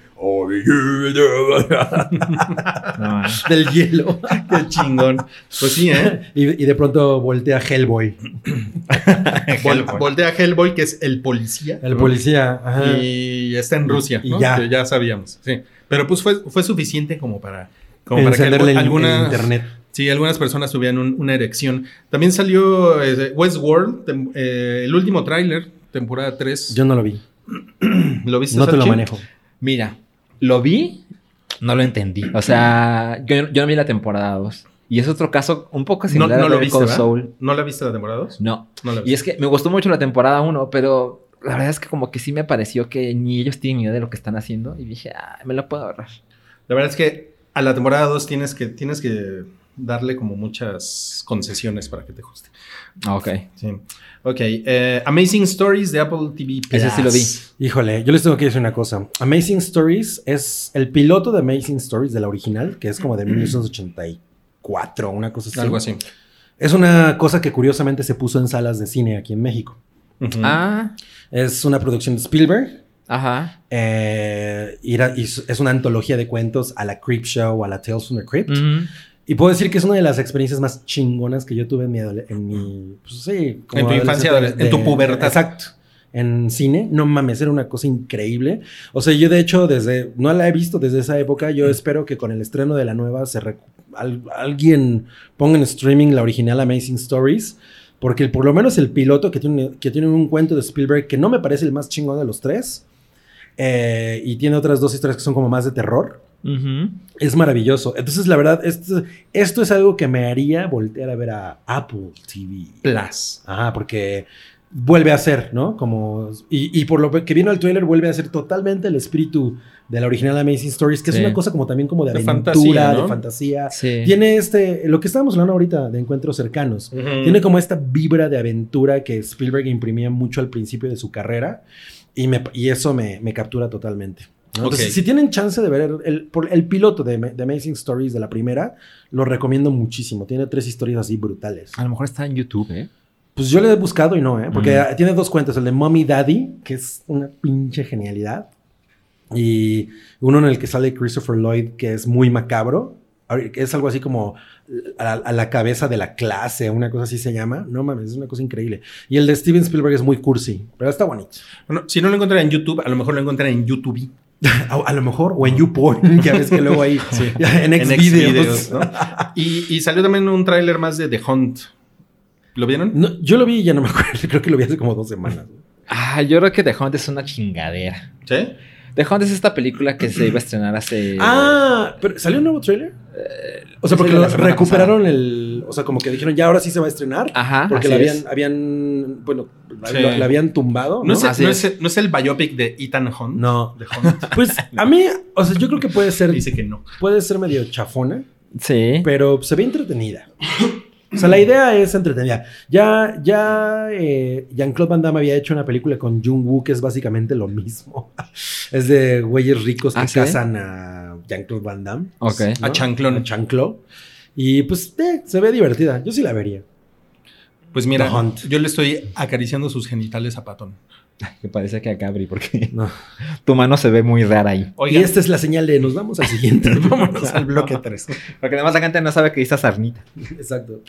[SPEAKER 3] No,
[SPEAKER 4] del hielo.
[SPEAKER 2] Qué chingón. Pues sí, ¿eh?
[SPEAKER 4] Y, y de pronto voltea Hellboy,
[SPEAKER 2] Vol- voltea Hellboy, que es el policía.
[SPEAKER 4] el policía. Ajá.
[SPEAKER 2] Y está en Rusia,
[SPEAKER 4] Y
[SPEAKER 2] ¿no?
[SPEAKER 4] ya.
[SPEAKER 2] Que ya sabíamos, sí. Pero pues fue, fue suficiente como para... Como para que
[SPEAKER 4] el- el
[SPEAKER 2] algunas,
[SPEAKER 4] internet.
[SPEAKER 2] Sí, algunas personas tuvieran un- una erección. También salió eh, Westworld, eh, el último tráiler, temporada 3.
[SPEAKER 4] Yo no lo vi.
[SPEAKER 2] ¿Lo viste,
[SPEAKER 4] No te lo manejo.
[SPEAKER 3] Mira, lo vi, no lo entendí. O sea, yo, yo no vi la temporada 2. Y es otro caso un poco
[SPEAKER 2] No,
[SPEAKER 3] similar
[SPEAKER 2] no
[SPEAKER 3] a
[SPEAKER 2] lo viste.
[SPEAKER 3] Saul.
[SPEAKER 2] ¿No la viste la temporada 2?
[SPEAKER 3] No.
[SPEAKER 2] No la
[SPEAKER 3] Y es que me gustó mucho la temporada 1, pero la verdad es que como que sí me pareció que ni ellos tienen idea de lo que están haciendo. Y dije, ah, me lo puedo ahorrar.
[SPEAKER 2] La verdad es que a la temporada 2 tienes que, tienes que darle como muchas concesiones para que te guste.
[SPEAKER 3] Ah, Ok.
[SPEAKER 2] Sí. Ok. eh, Amazing Stories de Apple TV Plus.
[SPEAKER 3] Ese sí lo vi.
[SPEAKER 4] Híjole, yo les tengo que decir una cosa. Amazing Stories es el piloto de Amazing Stories de la original, que es como de 1984, una cosa así.
[SPEAKER 2] Algo así.
[SPEAKER 4] Es una cosa que curiosamente se puso en salas de cine aquí en México.
[SPEAKER 3] Ah,
[SPEAKER 4] Es una producción de Spielberg.
[SPEAKER 3] ajá.
[SPEAKER 4] eh, y era- y es una antología de cuentos a la Creep Show, a la Tales from the Crypt. Y puedo decir que es una de las experiencias más chingonas que yo tuve en mi, en mi pues sí, como
[SPEAKER 2] En tu infancia,
[SPEAKER 4] adolescente
[SPEAKER 2] en tu pubertad.
[SPEAKER 4] Exacto. En cine, no mames, era una cosa increíble. O sea, yo de hecho desde, no la he visto desde esa época, yo espero que con el estreno de la nueva se al- alguien ponga en streaming la original Amazing Stories, porque por lo menos el piloto que tiene, que tiene un cuento de Spielberg que no me parece el más chingón de los tres, eh, y tiene otras dos historias que son como más de terror. Es maravilloso. Entonces, la verdad, esto, esto es algo que me haría voltear a ver a Apple TV.
[SPEAKER 2] Plus.
[SPEAKER 4] Ajá, porque vuelve a ser, ¿no? Como. Y, y por lo que vino el trailer, vuelve a ser totalmente el espíritu de la original Amazing Stories, que
[SPEAKER 3] Sí.
[SPEAKER 4] es una cosa como también como de
[SPEAKER 2] De
[SPEAKER 4] aventura,
[SPEAKER 2] fantasía, ¿no?
[SPEAKER 4] de fantasía.
[SPEAKER 3] Sí.
[SPEAKER 4] Tiene este. Lo que estábamos hablando ahorita de encuentros cercanos. Tiene como esta vibra de aventura que Spielberg imprimía mucho al principio de su carrera y, me- y eso me, me captura totalmente. ¿no? Entonces, si tienen chance de ver el, el piloto de, de Amazing Stories de la primera, lo recomiendo muchísimo. Tiene tres historias así brutales.
[SPEAKER 3] A lo mejor está en YouTube, ¿eh?
[SPEAKER 4] Pues yo le he buscado y no, ¿eh? Porque
[SPEAKER 3] Mm.
[SPEAKER 4] tiene dos cuentos. El de Mommy Daddy, que es una pinche genialidad. Y uno en el que sale Christopher Lloyd, que es muy macabro. Es algo así como a, a la cabeza de la clase, una cosa así se llama. No mames, es una cosa increíble. Y el de Steven Spielberg es muy cursi, pero está bonito.
[SPEAKER 2] Bueno, si no lo encuentran en YouTube, a lo mejor lo encuentran en YouTube.
[SPEAKER 4] A, a lo mejor, o en YouPorn, ya ves que luego ahí, en. Xvideos,
[SPEAKER 2] ¿no? y, y salió también un tráiler más de The Hunt. ¿Lo vieron?
[SPEAKER 4] No, yo lo vi y ya no me acuerdo. Creo que lo vi hace como dos semanas.
[SPEAKER 3] Ah, yo creo que The Hunt es una chingadera.
[SPEAKER 2] ¿Sí?
[SPEAKER 3] The Hunt es esta película que se iba a estrenar hace...
[SPEAKER 4] Ah, pero ¿salió un nuevo trailer? o sea, porque
[SPEAKER 3] de
[SPEAKER 4] lo recuperaron el. O sea, como que dijeron, ya ahora sí se va a estrenar.
[SPEAKER 3] Ajá,
[SPEAKER 4] Porque
[SPEAKER 3] así
[SPEAKER 4] la habían,
[SPEAKER 3] es.
[SPEAKER 4] habían. Bueno, la,
[SPEAKER 2] Sí.
[SPEAKER 4] la habían tumbado.
[SPEAKER 2] ¿No,
[SPEAKER 4] ¿no?
[SPEAKER 2] es, no
[SPEAKER 3] es.
[SPEAKER 2] es- no es el biopic de Ethan Hunt?
[SPEAKER 4] No.
[SPEAKER 2] The Hunt.
[SPEAKER 4] Pues a mí, o sea, yo creo que puede ser.
[SPEAKER 2] Dice que no.
[SPEAKER 4] Puede ser medio chafona,
[SPEAKER 3] Sí.
[SPEAKER 4] pero se ve entretenida. O sea, la idea es entretenida. Ya, ya eh, Jean-Claude Van Damme había hecho una película con Jung Woo que es básicamente lo mismo. Es de güeyes ricos que
[SPEAKER 3] ¿Ah, sí?
[SPEAKER 4] a Jean-Claude Van Damme.
[SPEAKER 3] Ok.
[SPEAKER 2] A Chanclón.
[SPEAKER 4] A Chanclo. Y pues eh, se ve divertida. Yo sí la vería.
[SPEAKER 2] Pues mira, yo le estoy acariciando sus genitales a Patón.
[SPEAKER 3] Que parece que a Gabri, porque
[SPEAKER 4] No.
[SPEAKER 3] tu mano se ve muy rara ahí.
[SPEAKER 4] Y esta es la señal de nos vamos al siguiente.
[SPEAKER 2] vámonos al bloque 3.
[SPEAKER 3] Porque además la gente no sabe que hizo sarnita.
[SPEAKER 4] Exacto.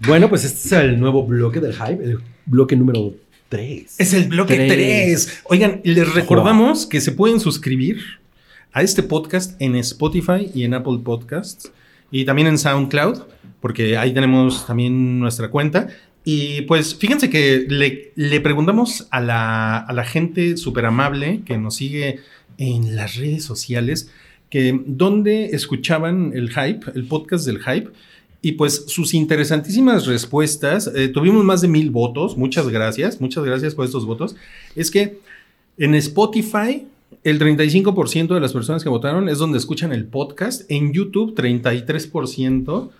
[SPEAKER 4] Bueno, pues este es el nuevo bloque del hype, el bloque número 3.
[SPEAKER 2] Es el bloque
[SPEAKER 3] Tres.
[SPEAKER 2] 3. Oigan, les recordamos que se pueden suscribir a este podcast en Spotify y en Apple Podcasts y también en SoundCloud, porque ahí tenemos también nuestra cuenta. Y pues fíjense que le, preguntamos a la, a la gente súper amable que nos sigue en las redes sociales que dónde escuchaban el hype, el podcast del hype. Y pues sus interesantísimas respuestas, eh, tuvimos más de mil votos, muchas gracias, muchas gracias por estos votos. Es que en Spotify el 35% de las personas que votaron es donde escuchan el podcast, en YouTube 33%,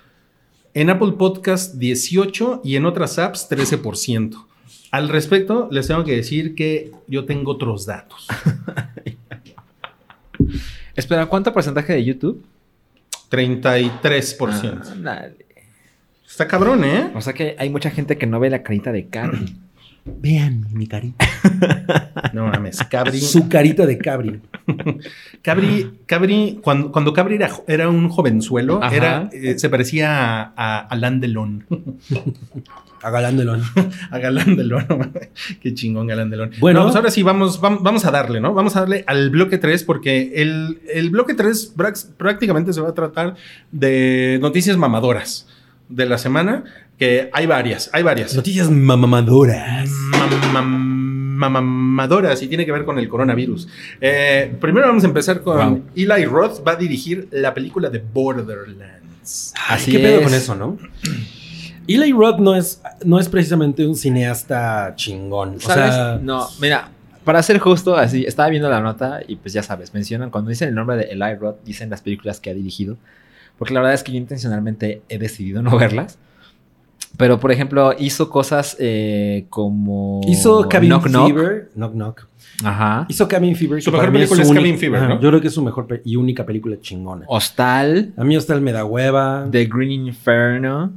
[SPEAKER 2] en Apple Podcast 18% y en otras apps 13%. Al respecto, les tengo que decir que yo tengo otros datos.
[SPEAKER 3] Espera, ¿cuánto porcentaje de YouTube?
[SPEAKER 2] 33%.
[SPEAKER 3] Ah, dale.
[SPEAKER 2] Está cabrón, ¿eh?
[SPEAKER 3] O sea que hay mucha gente que no ve la carita de Carly.
[SPEAKER 4] Vean mi carita.
[SPEAKER 2] No mames, Cabri.
[SPEAKER 4] Su carita de cabri.
[SPEAKER 2] Cabri, Cabri cuando, cuando Cabri era, un jovenzuelo,
[SPEAKER 3] Ajá.
[SPEAKER 2] era, eh, se parecía a, a Alain Delon.
[SPEAKER 4] A Galán Delón.
[SPEAKER 2] A Galán. Qué chingón Galán Delon.
[SPEAKER 4] Bueno.
[SPEAKER 2] No, pues ahora sí, vamos, vam- vamos a darle, ¿no? Vamos a darle al bloque 3 porque el, el bloque 3 prax- prácticamente se va a tratar de noticias mamadoras de la semana, que hay varias, hay varias.
[SPEAKER 4] Noticias mamamadoras.
[SPEAKER 2] Mam- mam- mamadoras y tiene que ver con el coronavirus. Eh, primero vamos a empezar con
[SPEAKER 3] Wow.
[SPEAKER 2] Eli Roth va a dirigir la película de Borderlands.
[SPEAKER 3] Así
[SPEAKER 4] ¿Qué pedo con eso, no? Eli Roth no es, no es precisamente un cineasta chingón. O sea,
[SPEAKER 3] no, mira, para ser justo, así, estaba viendo la nota y pues ya sabes, mencionan, cuando dicen el nombre de Eli Roth, dicen las películas que ha dirigido. Porque la verdad es que yo intencionalmente he decidido no verlas. Pero, por ejemplo, hizo cosas eh, como...
[SPEAKER 4] hizo Cabin
[SPEAKER 3] Knock Knock.
[SPEAKER 4] Fever. Knock Knock.
[SPEAKER 3] Ajá.
[SPEAKER 4] Hizo Cabin Fever.
[SPEAKER 2] Su mejor película es Cabin Fever, ¿no?
[SPEAKER 4] Yo creo que es su mejor y única película chingona.
[SPEAKER 3] Hostal,
[SPEAKER 4] A mí hasta el me da hueva.
[SPEAKER 3] The Green Inferno.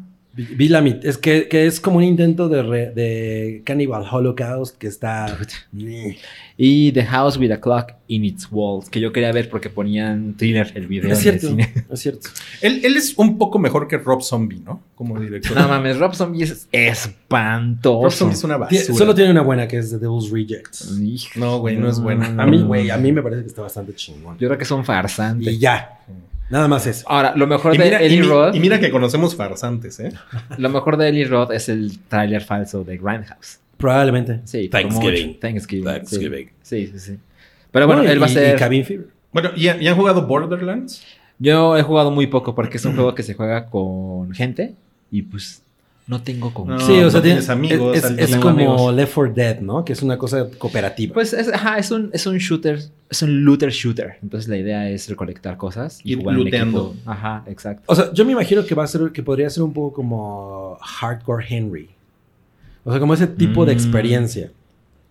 [SPEAKER 4] Vi, la mit- es que, que es como un intento de, re- de Cannibal Holocaust que está.
[SPEAKER 3] Y The House with a Clock in Its Walls, que yo quería ver porque ponían thriller el video.
[SPEAKER 4] Es
[SPEAKER 3] en el
[SPEAKER 4] cierto,
[SPEAKER 3] cine.
[SPEAKER 4] es cierto.
[SPEAKER 2] Él, él es un poco mejor que Rob Zombie, ¿no? Como director.
[SPEAKER 3] No mames, Rob Zombie es espantoso.
[SPEAKER 2] Rob Zombie es una basura.
[SPEAKER 4] Solo tiene una buena que es The Devil's Rejects.
[SPEAKER 2] No, güey, no es buena.
[SPEAKER 4] A mí, güey, a mí me parece que está bastante chingón.
[SPEAKER 3] Yo creo que es un farsante.
[SPEAKER 4] Y ya. Nada más eso.
[SPEAKER 3] Ahora, lo mejor
[SPEAKER 2] Y
[SPEAKER 3] de
[SPEAKER 2] mira, y
[SPEAKER 3] Eli
[SPEAKER 2] mi-
[SPEAKER 3] Roth,
[SPEAKER 2] y mira que conocemos farsantes, ¿eh?
[SPEAKER 3] lo mejor de Eli Roth es el tráiler falso de Grindhouse.
[SPEAKER 4] Probablemente.
[SPEAKER 3] Sí,
[SPEAKER 4] Thanksgiving.
[SPEAKER 3] Thanksgiving.
[SPEAKER 4] Thanksgiving.
[SPEAKER 3] Sí, sí, sí. sí. Pero bueno,
[SPEAKER 4] No,
[SPEAKER 3] él va a ser.
[SPEAKER 4] Y Cabin Fever.
[SPEAKER 2] Bueno, ¿y, ¿y han jugado Borderlands?
[SPEAKER 3] Yo he jugado muy poco porque es un juego que se juega con gente y pues no tengo con.
[SPEAKER 2] No,
[SPEAKER 4] sí, o sea,
[SPEAKER 2] no tienes amigos,
[SPEAKER 4] es, como
[SPEAKER 3] amigos.
[SPEAKER 4] Left 4 Dead, ¿no? Que es una cosa cooperativa.
[SPEAKER 3] Pues es, ajá, es un, es un shooter, es un looter shooter. Entonces la idea es recolectar cosas y
[SPEAKER 2] Ir
[SPEAKER 3] jugar
[SPEAKER 2] looteando.
[SPEAKER 3] Ajá, exacto.
[SPEAKER 4] o sea, yo me imagino que va a ser, que podría ser un poco como Hardcore Henry. O sea, como ese tipo de
[SPEAKER 3] Mm.
[SPEAKER 4] experiencia,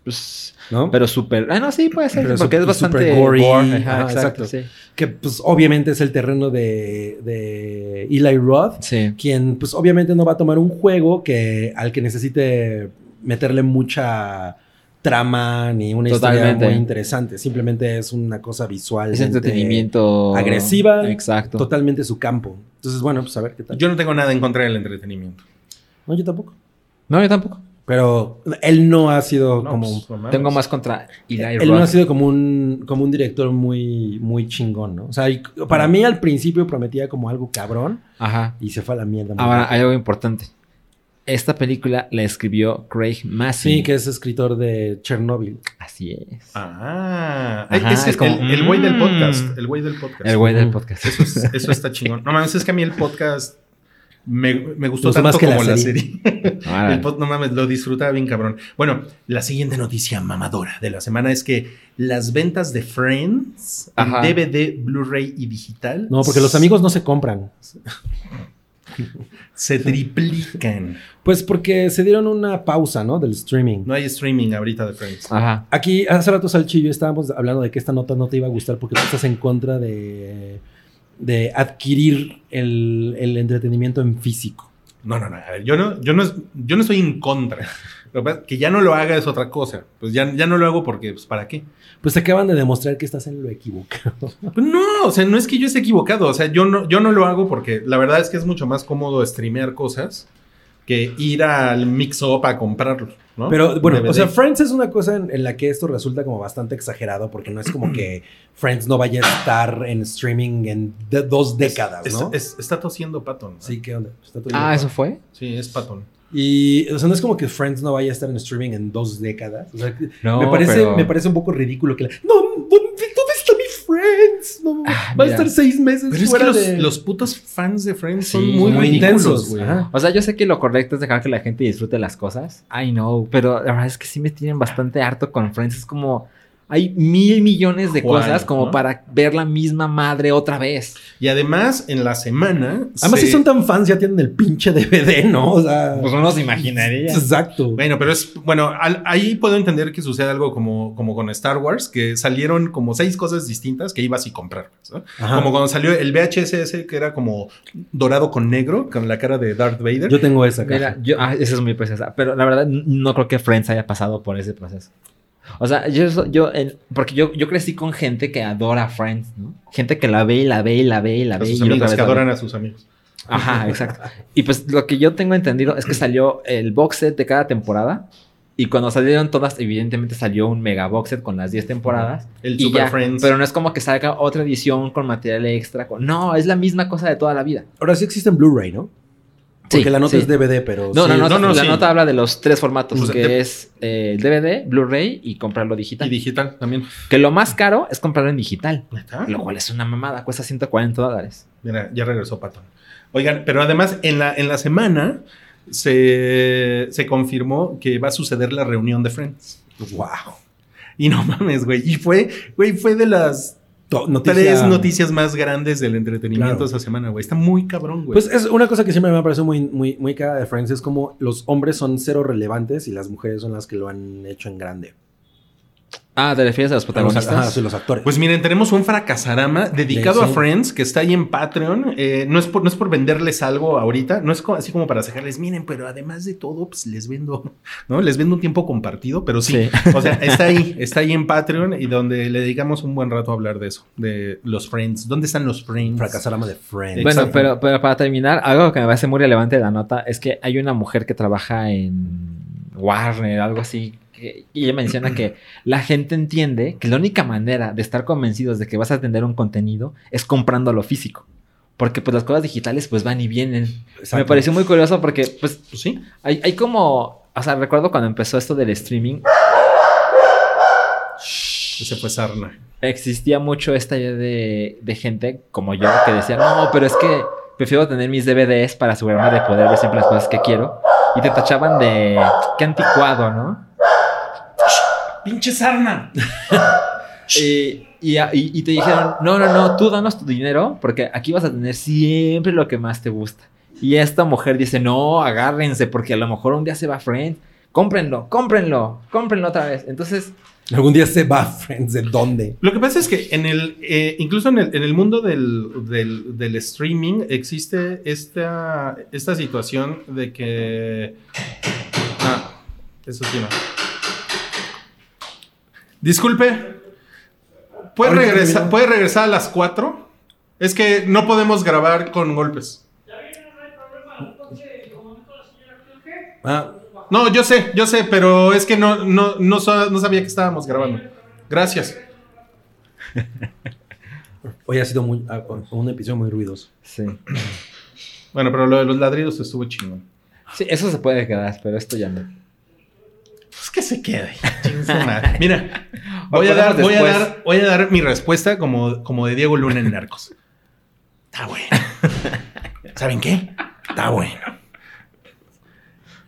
[SPEAKER 3] Pues,
[SPEAKER 4] ¿no?
[SPEAKER 3] pero súper. Ah, no, sí, puede ser.
[SPEAKER 4] Pero
[SPEAKER 3] porque es bastante
[SPEAKER 4] súper gory.
[SPEAKER 3] gore,
[SPEAKER 4] Ajá,
[SPEAKER 3] Ajá, exacto.
[SPEAKER 4] exacto.
[SPEAKER 3] Sí.
[SPEAKER 4] que pues obviamente es el terreno de, de Eli Roth,
[SPEAKER 3] sí.
[SPEAKER 4] quien pues obviamente no va a tomar un juego que al que necesite meterle mucha trama ni una historia muy interesante. Simplemente es una cosa visual.
[SPEAKER 3] Es entretenimiento.
[SPEAKER 4] agresiva.
[SPEAKER 3] Exacto.
[SPEAKER 4] Totalmente su campo. Entonces, bueno, pues a ver qué tal.
[SPEAKER 2] Yo no tengo nada en contra del entretenimiento.
[SPEAKER 4] no, yo tampoco.
[SPEAKER 3] No, yo tampoco.
[SPEAKER 4] Pero él no ha sido
[SPEAKER 2] No,
[SPEAKER 4] como.
[SPEAKER 2] pues, no.
[SPEAKER 3] Tengo más contra Eli
[SPEAKER 4] él no ha
[SPEAKER 3] Roth.
[SPEAKER 4] sido como un, como un director muy, muy chingón, ¿no? O sea, para mí al principio prometía como algo cabrón
[SPEAKER 3] Ajá.
[SPEAKER 4] y se fue a la mierda.
[SPEAKER 3] Ahora,
[SPEAKER 4] rápido.
[SPEAKER 3] hay algo importante. Esta película la escribió Craig Massey.
[SPEAKER 4] Sí, que es escritor de Chernobyl.
[SPEAKER 3] Así es.
[SPEAKER 2] Ah,
[SPEAKER 3] Ajá, es
[SPEAKER 2] es
[SPEAKER 3] como,
[SPEAKER 2] el, güey del
[SPEAKER 3] mm.
[SPEAKER 2] podcast. El güey del podcast.
[SPEAKER 3] El güey del podcast.
[SPEAKER 2] Eso, es- eso está chingón. No mames, es que a mí el podcast me, me gustó tanto
[SPEAKER 4] más que la
[SPEAKER 2] como la
[SPEAKER 4] serie.
[SPEAKER 2] el pod- no mames, lo disfrutaba bien cabrón. Bueno, la siguiente noticia mamadora de la semana es que las ventas de Friends
[SPEAKER 3] Ajá.
[SPEAKER 2] en DVD, Blu-ray y digital
[SPEAKER 4] No, porque los amigos no se compran.
[SPEAKER 2] se triplican.
[SPEAKER 4] Pues porque se dieron una pausa, ¿no? Del streaming.
[SPEAKER 2] No hay streaming ahorita de Friends.
[SPEAKER 3] Ajá.
[SPEAKER 4] Aquí hace rato Salchi y yo estábamos hablando de que esta nota no te iba a gustar porque tú estás en contra de, de adquirir el, el entretenimiento en físico.
[SPEAKER 2] No, no, no. a ver, yo no, yo no, yo no estoy en contra. Lo que pasa es que ya no lo haga es otra cosa. Pues ya, ya no lo hago porque, pues, ¿para qué?
[SPEAKER 4] Pues te acaban de demostrar que estás en lo equivocado.
[SPEAKER 2] Pues no, o sea, no es que yo esté equivocado. O sea, yo no, yo no lo hago porque la verdad es que es mucho más cómodo streamear cosas que ir al mix-up a comprarlo, ¿no?
[SPEAKER 4] Pero bueno,
[SPEAKER 2] DVD.
[SPEAKER 4] o sea, Friends es una cosa en, en la que esto resulta como bastante exagerado porque no es como que Friends no vaya a estar en streaming en de- dos décadas,
[SPEAKER 2] Es-
[SPEAKER 4] ¿no?
[SPEAKER 2] es- está tosiendo Patton. ¿no?
[SPEAKER 4] sí, ¿qué onda? Está
[SPEAKER 3] Ah. ¿eso fue?
[SPEAKER 2] Sí, es Patton.
[SPEAKER 4] Y, o sea, no es como que Friends no vaya a estar en streaming en dos décadas. O sea,
[SPEAKER 3] No,
[SPEAKER 4] me, parece,
[SPEAKER 3] pero-
[SPEAKER 4] me parece un poco ridículo que la- No, ¿dónde, dónde está mi Friends? No,
[SPEAKER 3] Ah,
[SPEAKER 4] va a estar seis meses
[SPEAKER 2] Pero es que los, los putos fans de Friends
[SPEAKER 3] Sí,
[SPEAKER 2] son muy,
[SPEAKER 3] muy
[SPEAKER 2] ridículos,
[SPEAKER 4] intensos,
[SPEAKER 2] güey.
[SPEAKER 3] O sea, yo sé que lo correcto es dejar que la gente disfrute las cosas. I know, pero la verdad es que sí me tienen bastante harto con Friends. Es como, hay mil millones de
[SPEAKER 2] Juan,
[SPEAKER 3] cosas como
[SPEAKER 2] ¿no?
[SPEAKER 3] para ver la misma madre otra vez.
[SPEAKER 2] Y además, en la semana.
[SPEAKER 4] Además,
[SPEAKER 2] se-
[SPEAKER 4] si son tan fans, ya tienen el pinche DVD, ¿no? O sea.
[SPEAKER 3] Pues uno se imaginaría.
[SPEAKER 4] Exacto.
[SPEAKER 2] Bueno, pero es. Bueno, al- ahí puedo entender que sucede algo como, como con Star Wars, que salieron como seis cosas distintas que ibas y comprar. ¿no? Como cuando salió el VHS ese que era como dorado con negro, con la cara de Darth Vader.
[SPEAKER 4] Yo tengo esa.
[SPEAKER 3] Mira, yo, ah, esa es muy preciosa. Pero la verdad, no creo que Friends haya pasado por ese proceso. O sea, yo, yo porque yo, yo crecí con gente que adora Friends, ¿no? Gente que la ve y la ve y la ve y la
[SPEAKER 2] a
[SPEAKER 3] ve.
[SPEAKER 2] sus
[SPEAKER 3] y
[SPEAKER 2] amigos que adoran a sus amigos.
[SPEAKER 3] Ajá, exacto. Y pues lo que yo tengo entendido es que salió el box set de cada temporada. Y cuando salieron todas, evidentemente salió un mega box set con las 10 temporadas.
[SPEAKER 2] El
[SPEAKER 3] y
[SPEAKER 2] Super
[SPEAKER 3] ya.
[SPEAKER 2] Friends.
[SPEAKER 3] Pero no es como que salga otra edición con material extra. con- No, es la misma cosa de toda la vida.
[SPEAKER 4] Ahora sí existe en Blu-ray, ¿no? Porque
[SPEAKER 3] Sí,
[SPEAKER 4] la nota
[SPEAKER 3] sí.
[SPEAKER 4] es DVD, pero.
[SPEAKER 3] No,
[SPEAKER 4] sí
[SPEAKER 3] no, no,
[SPEAKER 2] no, no,
[SPEAKER 3] la
[SPEAKER 2] sí.
[SPEAKER 3] nota habla de los tres formatos,
[SPEAKER 2] O sea,
[SPEAKER 3] que es eh, el DVD, Blu-ray y comprarlo
[SPEAKER 2] Y
[SPEAKER 3] digital.
[SPEAKER 2] digital también.
[SPEAKER 3] Que lo más caro es comprarlo en digital, lo cual es una mamada, cuesta 140 dólares.
[SPEAKER 2] Mira, ya regresó Pato. Oigan, pero además en la, en la semana se, se confirmó que va a suceder la reunión de Friends.
[SPEAKER 4] Wow.
[SPEAKER 2] Y no mames, güey. Y fue, güey, fue de las
[SPEAKER 4] noticia-
[SPEAKER 2] tres noticias más grandes del entretenimiento
[SPEAKER 4] Claro.
[SPEAKER 2] esa semana, güey. Está muy cabrón, güey.
[SPEAKER 4] Pues es una cosa que siempre me ha parecido muy, muy, muy cara de Friends, es como los hombres son cero relevantes y las mujeres son las que lo han hecho en grande.
[SPEAKER 3] Ah, ¿te refieres a los
[SPEAKER 4] A los,
[SPEAKER 3] protagonistas?
[SPEAKER 4] ajá, sí, los actores.
[SPEAKER 2] Pues miren, tenemos un fracasarama dedicado
[SPEAKER 4] Sí,
[SPEAKER 2] a. Friends que está ahí en Patreon. Eh, no, es por, no es por venderles algo ahorita, no es co- así como para sacarles, miren, pero además de todo, pues les vendo, ¿no? Les vendo un tiempo compartido, pero sí.
[SPEAKER 3] Sí.
[SPEAKER 2] O sea, está ahí, está ahí en Patreon y donde le dedicamos un buen rato a hablar de eso, de los Friends. ¿Dónde están los Friends?
[SPEAKER 4] Fracasarama de Friends.
[SPEAKER 3] Bueno, pero para terminar, algo que me parece muy relevante de la nota es que hay una mujer que trabaja en Warner, algo así, que- y ella menciona que la gente entiende que la única manera de estar convencidos de que vas a tener un contenido es comprando lo físico. Porque pues las cosas digitales pues van y vienen. Me pareció muy curioso porque pues
[SPEAKER 2] Pues sí.
[SPEAKER 3] hay, hay como, o sea, recuerdo cuando empezó esto del streaming,
[SPEAKER 2] Ese fue Sarna.
[SPEAKER 3] existía mucho esta idea de, de gente como yo que decía, no, pero es que prefiero tener mis DVDs para asegurarme de poder ver siempre las cosas que quiero. Y te tachaban de qué anticuado, ¿no?
[SPEAKER 2] ¡Pinche Sarna!
[SPEAKER 3] Y, y, y- te dijeron, no, no, no, tú danos tu dinero porque aquí vas a tener siempre lo que más te gusta. Y esta mujer dice, no, agárrense porque a lo mejor un día se va Friends. Cómprenlo, cómprenlo, cómprenlo otra vez. Entonces,
[SPEAKER 4] Algún día se va Friends, ¿de dónde?
[SPEAKER 2] Lo que pasa es que en el, eh, incluso en el, en el mundo del, del- del streaming existe esta, esta situación de que... Ah, eso sí no. Disculpe, ¿puede regresar. ¿puede regresar a las 4? Es que no podemos grabar con golpes.
[SPEAKER 4] Ah,
[SPEAKER 2] No, yo sé, yo sé, pero es que no, no, no, no sabía que estábamos grabando. Gracias.
[SPEAKER 4] hoy ha sido muy, ah, un episodio muy ruidoso.
[SPEAKER 3] sí.
[SPEAKER 2] Bueno, pero lo de los ladridos estuvo chingón.
[SPEAKER 3] Sí, eso se puede quedar, pero esto ya no.
[SPEAKER 2] Se quede. Mira, voy a, dar, voy, a dar, voy a dar mi respuesta como, como de Diego Luna en Narcos. Está bueno. ¿Saben qué? Está bueno.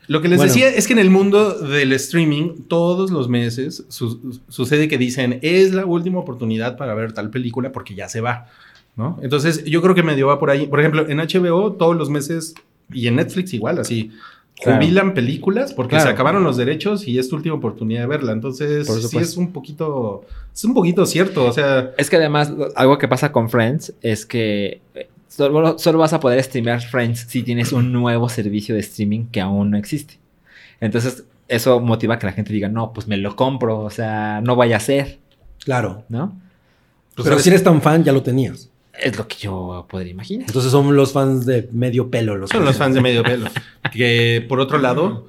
[SPEAKER 2] Lo que les
[SPEAKER 4] Bueno.
[SPEAKER 2] decía es que en el mundo del streaming, todos los meses su- sucede que dicen es la última oportunidad para ver tal película porque ya se va. ¿no? Entonces, yo creo que medio va por ahí. Por ejemplo, en HBO, todos los meses, y en Netflix igual, así,
[SPEAKER 3] Claro.
[SPEAKER 2] jubilan películas porque
[SPEAKER 3] Claro.
[SPEAKER 2] se acabaron los derechos y es tu última oportunidad de verla. Entonces,
[SPEAKER 3] Por
[SPEAKER 2] sí es un poquito, es un poquito cierto. O sea,
[SPEAKER 3] Es que además, algo que pasa con Friends es que eh, solo, solo vas a poder streamear Friends si tienes un nuevo servicio de streaming que aún no existe. Entonces, eso motiva a que la gente diga, no, pues me lo compro, o sea, no vaya a ser,
[SPEAKER 4] Claro.
[SPEAKER 3] ¿no?
[SPEAKER 2] pues,
[SPEAKER 4] Pero
[SPEAKER 2] ¿sabes?
[SPEAKER 4] si eres tan fan, ya lo tenías.
[SPEAKER 3] Es lo que yo podría imaginar.
[SPEAKER 4] Entonces son los fans de medio pelo. Los
[SPEAKER 2] son los fans de medio pelo. que por otro lado,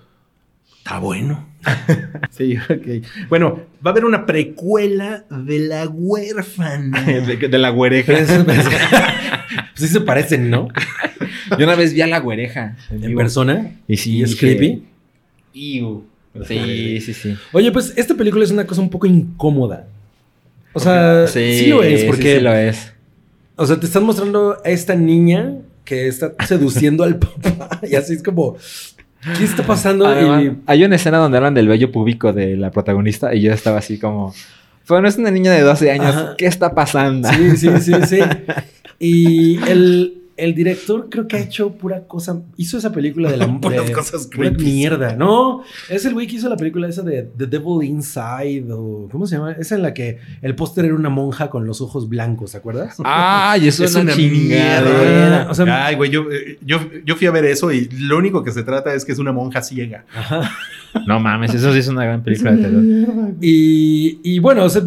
[SPEAKER 2] está bueno. sí, ok. Bueno, va a haber una precuela de La Huérfana.
[SPEAKER 3] de, de la
[SPEAKER 4] Pero
[SPEAKER 3] güereja.
[SPEAKER 4] es- pues sí se parecen, ¿no?
[SPEAKER 3] Yo una vez vi a la güereja.
[SPEAKER 4] En persona.
[SPEAKER 3] Y sí,
[SPEAKER 4] es creepy.
[SPEAKER 3] "Iu". Sí, sí, sí.
[SPEAKER 4] Oye, pues esta película es una cosa un poco incómoda. O sea, sí, lo es,
[SPEAKER 3] sí,
[SPEAKER 4] porque,
[SPEAKER 3] sí lo es.
[SPEAKER 4] O sea, te están mostrando a esta niña que está seduciendo al papá y así es como, ¿qué está pasando?
[SPEAKER 3] Además,
[SPEAKER 4] Y-
[SPEAKER 3] hay una escena donde hablan del vello púbico de la protagonista y yo estaba así como... Pero no es una niña de 12 años.
[SPEAKER 4] Ajá.
[SPEAKER 3] ¿Qué está pasando?
[SPEAKER 4] Sí, sí, sí, sí. Y el, el director creo que ha hecho pura cosa. Hizo esa película de la
[SPEAKER 2] Puras
[SPEAKER 4] de-
[SPEAKER 2] cosas
[SPEAKER 4] pura mierda. No, es el güey que hizo la película esa de The Devil Inside o ¿cómo se llama? Esa en la que el póster era una monja con los ojos blancos, ¿te acuerdas?
[SPEAKER 3] Ay, eso es una.
[SPEAKER 4] O sea-
[SPEAKER 2] Ay, güey, yo, yo, yo fui a ver eso y lo único que se trata es que es una monja ciega.
[SPEAKER 4] Ajá.
[SPEAKER 3] No mames, eso sí es una gran película de terror.
[SPEAKER 4] Y, y bueno, o sea,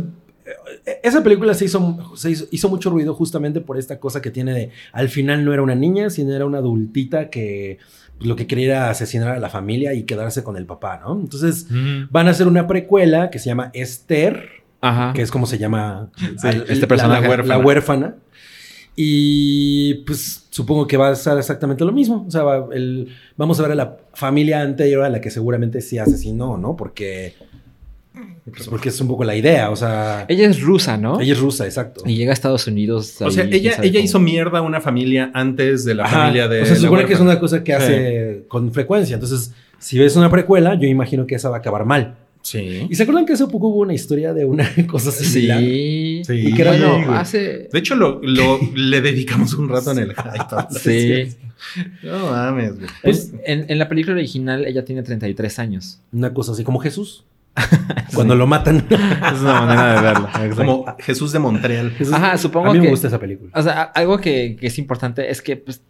[SPEAKER 4] esa película se hizo, se hizo, hizo mucho ruido justamente por esta cosa que tiene de, al final no era una niña, sino era una adultita que pues, lo que quería era asesinar a la familia y quedarse con el papá, ¿no? Entonces van a hacer una precuela que se llama Esther,
[SPEAKER 3] Ajá.
[SPEAKER 4] que es como se llama al-
[SPEAKER 3] este
[SPEAKER 4] la-
[SPEAKER 2] huérfana.
[SPEAKER 4] la huérfana. Y pues supongo que va a ser exactamente lo mismo. O sea, va- el- vamos a ver a la familia anterior a la que seguramente sí asesinó, ¿no? Porque, pues, porque es un poco la idea. O sea,
[SPEAKER 3] Ella es rusa, ¿no?
[SPEAKER 4] ella es rusa, exacto.
[SPEAKER 3] Y llega a Estados Unidos.
[SPEAKER 2] O sea, ella, ella
[SPEAKER 3] cómo.
[SPEAKER 2] hizo mierda a una familia antes de la
[SPEAKER 4] Ajá.
[SPEAKER 2] familia de.
[SPEAKER 4] O sea, se supone que es una cosa que
[SPEAKER 2] Sí.
[SPEAKER 4] hace con frecuencia. Entonces, si ves una precuela, yo imagino que esa va a acabar mal.
[SPEAKER 2] Sí.
[SPEAKER 4] ¿Y se acuerdan que hace poco hubo una historia de una cosa similar?
[SPEAKER 3] Sí.
[SPEAKER 2] Sí.
[SPEAKER 4] Y que era
[SPEAKER 3] bueno,
[SPEAKER 4] de-
[SPEAKER 3] hace.
[SPEAKER 2] De hecho, lo, lo- le dedicamos un rato en el hype.
[SPEAKER 3] Sí.
[SPEAKER 2] No mames, güey.
[SPEAKER 3] Pues, en, en la película original ella tiene 33 años.
[SPEAKER 4] Una cosa así como Jesús. Cuando lo matan.
[SPEAKER 3] Es una manera de verlo.
[SPEAKER 2] Como Jesús de Montreal.
[SPEAKER 4] Jesús-
[SPEAKER 3] Ajá, supongo
[SPEAKER 4] A mí
[SPEAKER 3] que-
[SPEAKER 4] me gusta esa película.
[SPEAKER 3] O sea, algo que, que es importante es que pues,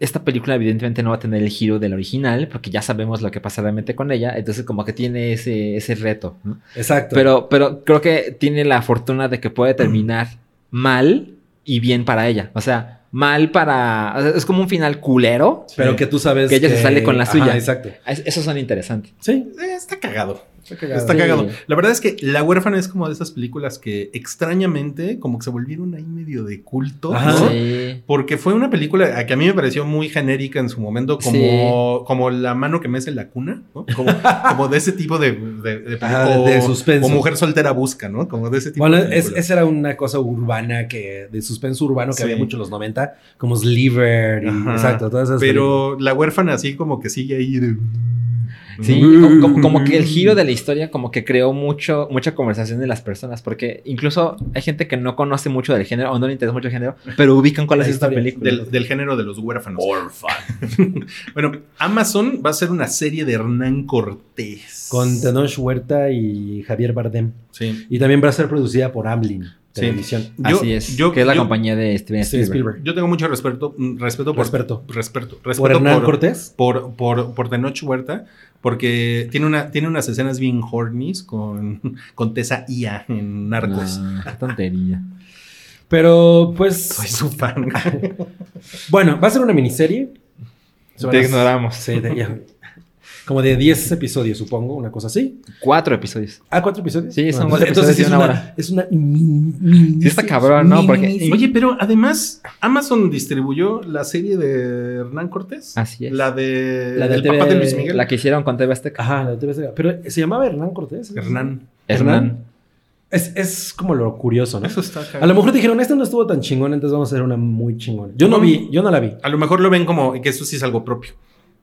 [SPEAKER 3] esta película evidentemente no va a tener el giro del original, porque ya sabemos lo que pasa realmente con ella, entonces como que tiene ese, ese reto. ¿no?
[SPEAKER 4] Exacto.
[SPEAKER 3] Pero, pero creo que tiene la fortuna de que puede terminar mal y bien para ella. O sea, mal para... o sea, es como un final culero.
[SPEAKER 4] Pero que tú sabes
[SPEAKER 3] Que ella se sale con la
[SPEAKER 4] Ajá,
[SPEAKER 3] suya.
[SPEAKER 4] exacto.
[SPEAKER 3] Es- Esos son interesantes.
[SPEAKER 4] Sí.
[SPEAKER 2] Eh, está cagado.
[SPEAKER 4] Está cagado.
[SPEAKER 2] Está
[SPEAKER 3] Sí.
[SPEAKER 2] cagado. La verdad es que La huérfana es como de esas películas que extrañamente como que se volvieron ahí medio de culto.
[SPEAKER 4] Ajá.
[SPEAKER 2] ¿no?
[SPEAKER 3] Sí.
[SPEAKER 2] Porque fue una película que a mí me pareció muy genérica en su momento, como, como La mano que mece la cuna, ¿no? Como, como de ese tipo de, de, de
[SPEAKER 4] Ajá,
[SPEAKER 2] o-
[SPEAKER 4] de suspenso.
[SPEAKER 2] O Mujer soltera busca, ¿no? Como de ese tipo
[SPEAKER 4] Bueno,
[SPEAKER 2] de
[SPEAKER 4] es- esa era una cosa urbana que de suspenso urbano que
[SPEAKER 2] Sí.
[SPEAKER 4] había mucho en los 90, como Sliver y
[SPEAKER 2] Ajá.
[SPEAKER 4] exacto, todas esas
[SPEAKER 2] Pero La huérfana así como que sigue ahí de...
[SPEAKER 3] Sí, como, que el giro de la historia como que creó mucho, mucha conversación de las personas, porque incluso hay gente que no conoce mucho del género o no le interesa mucho el género, pero ubican cuál
[SPEAKER 4] La
[SPEAKER 3] es esta película.
[SPEAKER 2] Del, del género de los huérfanos. bueno, Amazon va a hacer una serie de Hernán Cortés.
[SPEAKER 4] con Tenoch Huerta y Javier Bardem.
[SPEAKER 2] Sí.
[SPEAKER 4] Y también va a ser producida por Amblin
[SPEAKER 2] Sí.
[SPEAKER 4] Televisión.
[SPEAKER 2] Yo-
[SPEAKER 3] Así es,
[SPEAKER 2] yo-
[SPEAKER 3] que es la
[SPEAKER 2] yo-
[SPEAKER 3] compañía de Steven Spielberg.
[SPEAKER 4] Spielberg.
[SPEAKER 2] Yo tengo mucho respeto, mm, respeto por...
[SPEAKER 4] Respeto.
[SPEAKER 2] Respeto. respeto
[SPEAKER 4] Por Hernán Cortés.
[SPEAKER 2] Por, por, por Tenoch Huerta, porque tiene, una, tiene unas escenas bien hornies con, con Tessa Ia en Narcos.
[SPEAKER 3] Ah, qué tontería.
[SPEAKER 4] Pero pues
[SPEAKER 2] Soy su fan.
[SPEAKER 4] bueno, va a ser una miniserie.
[SPEAKER 3] Te ignoramos.
[SPEAKER 4] Sí, de- ya. Como de 10 episodios, supongo, una cosa así.
[SPEAKER 3] Cuatro episodios.
[SPEAKER 4] Ah, cuatro episodios.
[SPEAKER 3] Sí, son
[SPEAKER 4] Bueno,
[SPEAKER 3] cuatro
[SPEAKER 4] entonces
[SPEAKER 3] episodios
[SPEAKER 4] sí
[SPEAKER 3] de una
[SPEAKER 4] es
[SPEAKER 3] hora.
[SPEAKER 4] Es una mini-
[SPEAKER 3] Sí está cabrón, ¿no? Porque-
[SPEAKER 2] Oye, pero además, Amazon distribuyó la serie de Hernán Cortés.
[SPEAKER 3] Así es.
[SPEAKER 2] La de
[SPEAKER 4] La del
[SPEAKER 2] papá de Luis Miguel.
[SPEAKER 3] La que hicieron con TV Azteca.
[SPEAKER 4] Ajá, la TV Azteca. Pero se llamaba Hernán Cortés.
[SPEAKER 2] Hernán.
[SPEAKER 3] Hernán.
[SPEAKER 4] Es, es como lo curioso, ¿no?
[SPEAKER 2] Eso está
[SPEAKER 4] A lo mejor dijeron, esta no estuvo tan chingón, entonces vamos a hacer una muy chingona. Yo no
[SPEAKER 2] No.
[SPEAKER 4] vi, yo no la vi.
[SPEAKER 2] A lo mejor lo ven como que eso sí es algo propio.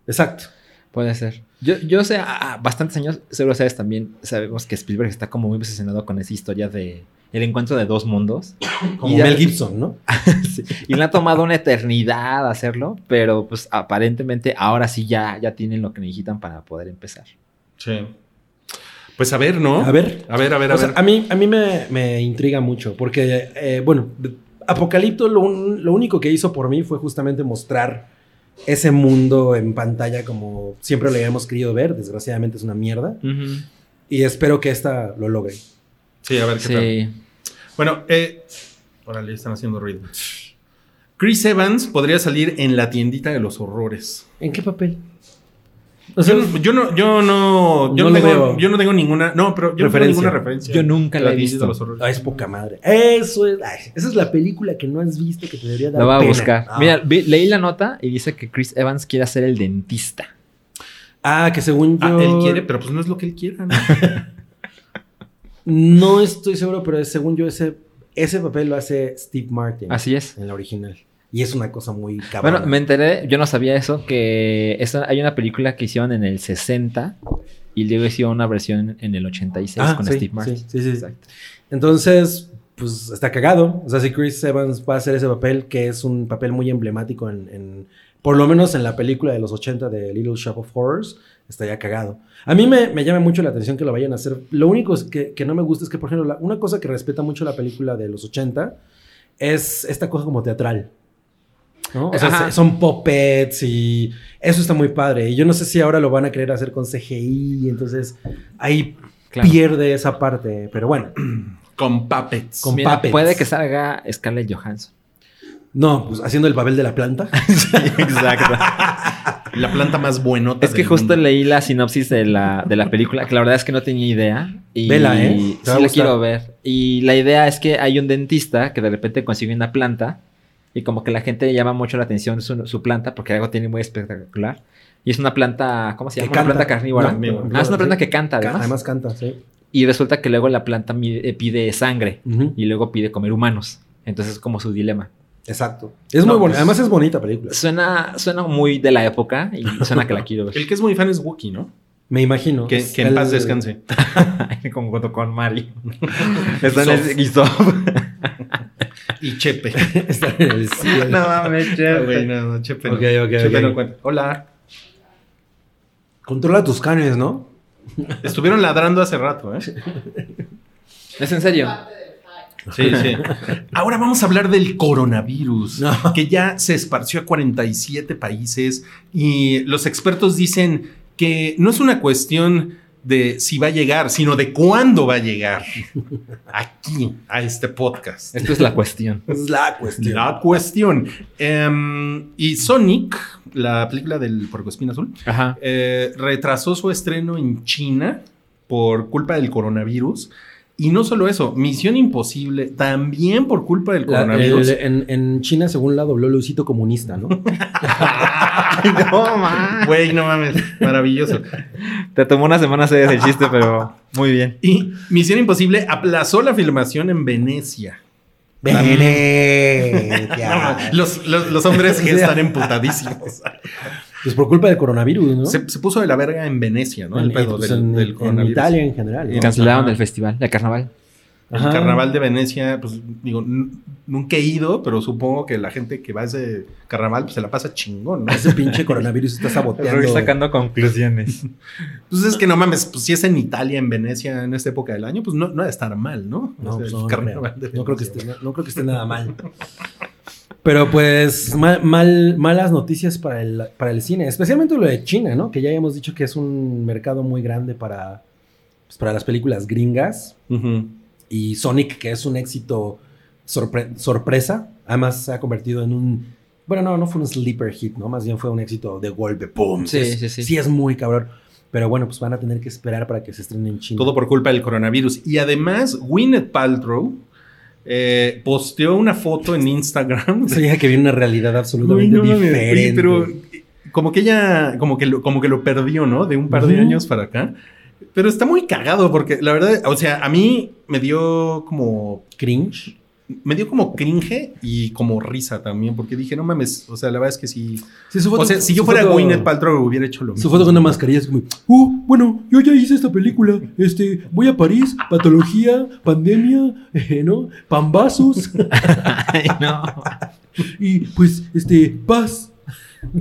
[SPEAKER 4] Exacto.
[SPEAKER 3] Puede ser. Yo, yo sé, a, a bastantes años, seguro sabes también, sabemos que Spielberg está como muy obsesionado con esa historia de el encuentro de dos mundos.
[SPEAKER 4] Como
[SPEAKER 3] Y
[SPEAKER 4] Mel Gibson, ¿no?
[SPEAKER 3] Sí, Y le ha tomado una eternidad hacerlo, pero pues aparentemente ahora sí ya, ya tienen lo que necesitan para poder empezar.
[SPEAKER 2] Sí. Pues a ver, ¿no?
[SPEAKER 4] A ver.
[SPEAKER 2] A ver, a ver, a
[SPEAKER 4] O sea,
[SPEAKER 2] ver.
[SPEAKER 4] a mí, a mí me, me intriga mucho, porque, eh, bueno, Apocalipto lo, un- lo único que hizo por mí fue justamente mostrar ese mundo en pantalla como siempre lo habíamos querido ver. Desgraciadamente es una mierda. Y espero que esta lo logre.
[SPEAKER 2] Sí, a ver qué tal. Bueno, eh. Órale, están haciendo ruido. Chris Evans podría salir en la tiendita de los horrores.
[SPEAKER 4] ¿En qué papel? O sea,
[SPEAKER 2] yo, no- yo no, yo no, yo
[SPEAKER 4] No
[SPEAKER 2] no,
[SPEAKER 4] lo
[SPEAKER 2] tengo, yo no tengo ninguna, no, pero yo no tengo
[SPEAKER 4] Referencia.
[SPEAKER 2] ninguna referencia.
[SPEAKER 3] Yo nunca
[SPEAKER 2] a
[SPEAKER 3] la he visto.
[SPEAKER 2] los
[SPEAKER 4] ah, es poca madre. Eso es, ay, esa es la película que no has visto que te debería dar
[SPEAKER 3] Lo va a
[SPEAKER 4] pena.
[SPEAKER 3] buscar.
[SPEAKER 4] Ah.
[SPEAKER 3] Mira, vi- leí la nota y dice que Chris Evans quiere ser el dentista.
[SPEAKER 4] Ah, que según yo...
[SPEAKER 2] Ah, él quiere, pero pues no es lo que él quiera. ¿no?
[SPEAKER 4] No estoy seguro, pero según yo ese, ese papel lo hace Steve Martin.
[SPEAKER 3] Así es.
[SPEAKER 4] En la original. Y es una cosa muy cabrona.
[SPEAKER 3] Bueno, me enteré, yo no sabía eso, que esa- hay una película que hicieron en el 60 Y luego hicieron una versión en el 86
[SPEAKER 4] Ah,
[SPEAKER 3] con
[SPEAKER 4] sí,
[SPEAKER 3] Steve Martin.
[SPEAKER 4] sí, sí, sí.
[SPEAKER 3] Exacto.
[SPEAKER 4] Entonces, pues está cagado. O sea, si Chris Evans va a hacer ese papel, que es un papel muy emblemático en, en- por lo menos en la película de los 80 de Little Shop of Horrors, estaría cagado. A mí me, me llama mucho la atención que lo vayan a hacer. Lo único es que, que no me gusta es que, por ejemplo, la- una cosa que respeta mucho la película de los 80 es esta cosa como teatral. ¿No? O sea,
[SPEAKER 3] Ajá.
[SPEAKER 4] se- son puppets y eso está muy padre. Y yo no sé si ahora lo van a querer hacer con CGI, entonces ahí
[SPEAKER 3] Claro.
[SPEAKER 4] pierde esa parte. Pero bueno,
[SPEAKER 2] Con puppets.
[SPEAKER 4] Con
[SPEAKER 3] Mira,
[SPEAKER 4] puppets.
[SPEAKER 3] puede que salga Scarlett Johansson.
[SPEAKER 4] no, pues haciendo el papel de la planta.
[SPEAKER 3] Exacto.
[SPEAKER 2] La planta más buenota.
[SPEAKER 3] Es que
[SPEAKER 2] del
[SPEAKER 3] justo
[SPEAKER 2] mundo.
[SPEAKER 3] leí la sinopsis de la, de la película, que la verdad es que no tenía idea. Y
[SPEAKER 4] Vela, ¿eh?
[SPEAKER 3] Sí la quiero ver. Y la idea es que hay un dentista que de repente consigue una planta y como que la gente llama mucho la atención su, su planta porque algo tiene muy espectacular. Y es una planta, ¿cómo se llama? Una planta carnívora.
[SPEAKER 4] No,
[SPEAKER 3] ah, es una planta
[SPEAKER 4] sí.
[SPEAKER 3] que canta además.
[SPEAKER 4] Además canta, sí.
[SPEAKER 3] Y resulta que luego la planta mide- eh, pide sangre
[SPEAKER 4] Ujú.
[SPEAKER 3] y luego pide comer humanos. Entonces es como su dilema.
[SPEAKER 4] Exacto. Es
[SPEAKER 2] No,
[SPEAKER 4] muy bonita.
[SPEAKER 2] pues-
[SPEAKER 4] Además es bonita película.
[SPEAKER 3] Suena, suena muy de la época y suena que la quiero ver.
[SPEAKER 2] El que es muy fan es Wookiee, ¿no?
[SPEAKER 4] Me imagino.
[SPEAKER 2] Que, que en
[SPEAKER 4] el-
[SPEAKER 2] paz descanse.
[SPEAKER 3] Como junto con Mari. Está en el.
[SPEAKER 2] Y Chepe.
[SPEAKER 4] Está en el cielo.
[SPEAKER 3] No mames,
[SPEAKER 2] Ah, güey, no, no, Chepe. no.
[SPEAKER 4] Ok, ok,
[SPEAKER 2] Chepe
[SPEAKER 4] ok.
[SPEAKER 2] no cuenta. Hola.
[SPEAKER 4] Controla tus canes, ¿no?
[SPEAKER 2] Estuvieron ladrando hace rato, ¿eh?
[SPEAKER 3] ¿Es en serio?
[SPEAKER 2] Sí, sí. Ahora vamos a hablar del coronavirus,
[SPEAKER 4] No.
[SPEAKER 2] que ya se esparció a 47 países y los expertos dicen que no es una cuestión de si va a llegar, sino de cuándo va a llegar aquí, a este podcast.
[SPEAKER 3] Esto es la cuestión.
[SPEAKER 4] Es la cuestión.
[SPEAKER 2] La cuestión. Em, y Sonic, la película del Porcoespín Azul,
[SPEAKER 3] Ajá.
[SPEAKER 2] eh, retrasó su estreno en China por culpa del coronavirus. Y no solo eso, Misión Imposible, también por culpa del
[SPEAKER 4] La-
[SPEAKER 2] coronavirus.
[SPEAKER 4] el- en, en China, según la dobló Luisito Comunista, ¿no?
[SPEAKER 3] no, man.
[SPEAKER 2] Güey, no mames, maravilloso.
[SPEAKER 3] Te tomó una semana hacer ese chiste, pero muy bien.
[SPEAKER 2] Y Misión Imposible aplazó la filmación en Venecia.
[SPEAKER 4] Venecia.
[SPEAKER 2] Los, los- los hombres que están emputadísimos.
[SPEAKER 4] Pues por culpa del coronavirus, ¿no?
[SPEAKER 2] Se, se puso de la verga en Venecia, ¿no? El
[SPEAKER 4] En-
[SPEAKER 2] pedo
[SPEAKER 4] pues
[SPEAKER 2] del,
[SPEAKER 4] en,
[SPEAKER 2] del
[SPEAKER 4] en
[SPEAKER 2] coronavirus.
[SPEAKER 4] Italia en general. ¿no?
[SPEAKER 3] Cancelaron
[SPEAKER 2] Ajá.
[SPEAKER 3] el festival, el carnaval.
[SPEAKER 2] El carnaval de Venecia, pues digo, nunca he ido, pero supongo que la gente que va a ese carnaval pues, se la pasa chingón, ¿no?
[SPEAKER 4] Ese pinche coronavirus está saboteando.
[SPEAKER 3] conclusiones.
[SPEAKER 2] Pues es que no mames, pues si es en Italia, en Venecia, en esta época del año, pues no, no ha de estar mal, ¿no?
[SPEAKER 4] Pues no, no,
[SPEAKER 2] carnaval
[SPEAKER 4] No creo que esté, no, no creo que esté nada mal. Pero pues mal, mal- malas noticias para el, para el cine, especialmente lo de China, ¿no? Que ya hemos dicho que es un mercado muy grande para, pues, para las películas gringas.
[SPEAKER 2] Ujú.
[SPEAKER 4] Y Sonic, que es un éxito sorpre- sorpresa, además se ha convertido en un... Bueno, no, no fue un sleeper hit, ¿no? Más bien fue un éxito de golpe, ¡pum!
[SPEAKER 3] Sí,
[SPEAKER 4] Es-
[SPEAKER 3] sí, sí.
[SPEAKER 4] Sí es muy cabrón. Pero bueno, pues van a tener que esperar para que se estrene en China.
[SPEAKER 2] Todo por culpa del coronavirus. Y además, Gwyneth Paltrow eh, posteó una foto en Instagram.
[SPEAKER 4] Eso ya que viene una realidad absolutamente
[SPEAKER 2] no
[SPEAKER 4] diferente.
[SPEAKER 2] oye, pero eh, como que ella, como que lo, como que lo perdió, ¿no? De un par de años para acá. Pero está muy cagado porque la verdad, o sea, a mí me dio como,
[SPEAKER 4] Cringe.
[SPEAKER 2] me dio como cringe y como risa también, porque dije, no mames, o sea, la verdad es que sí.
[SPEAKER 4] Sí, su
[SPEAKER 2] o sea, si yo fuera
[SPEAKER 4] foto-
[SPEAKER 2] Gwyneth Paltrow hubiera hecho lo mismo.
[SPEAKER 4] Su foto con una mascarilla es como, oh, bueno, yo ya hice esta película, este, voy a París, patología, pandemia, eh, ¿no? Pambazos,
[SPEAKER 3] Ay, no.
[SPEAKER 4] y pues, este, paz.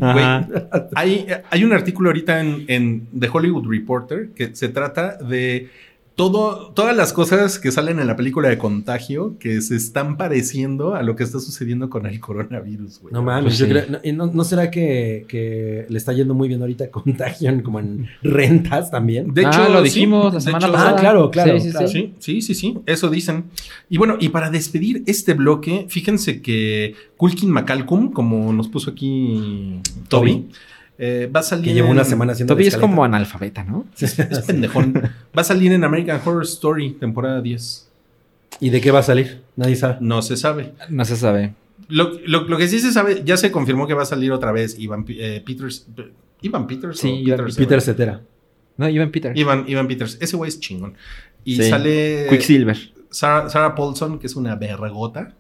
[SPEAKER 3] Ajá.
[SPEAKER 2] Hay, hay un artículo ahorita en, en The Hollywood Reporter que se trata de todo, todas las cosas que salen en la película de contagio que se están pareciendo a lo que está sucediendo con el coronavirus, güey.
[SPEAKER 4] No mames,
[SPEAKER 3] Pues
[SPEAKER 4] yo
[SPEAKER 3] sí.
[SPEAKER 4] creo, no, y no, ¿no será que, que le está yendo muy bien ahorita Contagion como en rentas también?
[SPEAKER 2] De
[SPEAKER 3] Ah,
[SPEAKER 2] hecho,
[SPEAKER 3] lo
[SPEAKER 2] sí,
[SPEAKER 3] dijimos la
[SPEAKER 2] de
[SPEAKER 3] semana
[SPEAKER 2] hecho,
[SPEAKER 3] pasada.
[SPEAKER 4] Ah, claro, claro,
[SPEAKER 3] Sí, sí,
[SPEAKER 4] claro.
[SPEAKER 3] sí.
[SPEAKER 2] Sí, sí, sí, sí, eso dicen. Y bueno, y para despedir este bloque, fíjense que Kulkin McCalcum, como nos puso aquí Toby, eh, va a salir.
[SPEAKER 4] Que llevó una
[SPEAKER 2] en-
[SPEAKER 4] semana haciendo
[SPEAKER 3] Toby
[SPEAKER 4] la
[SPEAKER 3] es como analfabeta, ¿no?
[SPEAKER 2] Es pendejón. Va a salir en American Horror Story, temporada 10.
[SPEAKER 4] ¿Y de qué va a salir? Nadie sabe.
[SPEAKER 2] No se sabe.
[SPEAKER 3] No se sabe.
[SPEAKER 2] Lo, lo- lo que sí se sabe, ya se confirmó que va a salir otra vez Ivan eh, Peters. ¿Ivan Peters?
[SPEAKER 3] Sí, Ivan
[SPEAKER 2] Peters?
[SPEAKER 4] Peter Cetera.
[SPEAKER 3] No, Ivan Peter.
[SPEAKER 2] Ivan, Ivan Peters. Ese güey es chingón. Y
[SPEAKER 3] Sí.
[SPEAKER 2] sale
[SPEAKER 3] Quicksilver.
[SPEAKER 2] Sarah, Sarah Paulson, que es una vergota.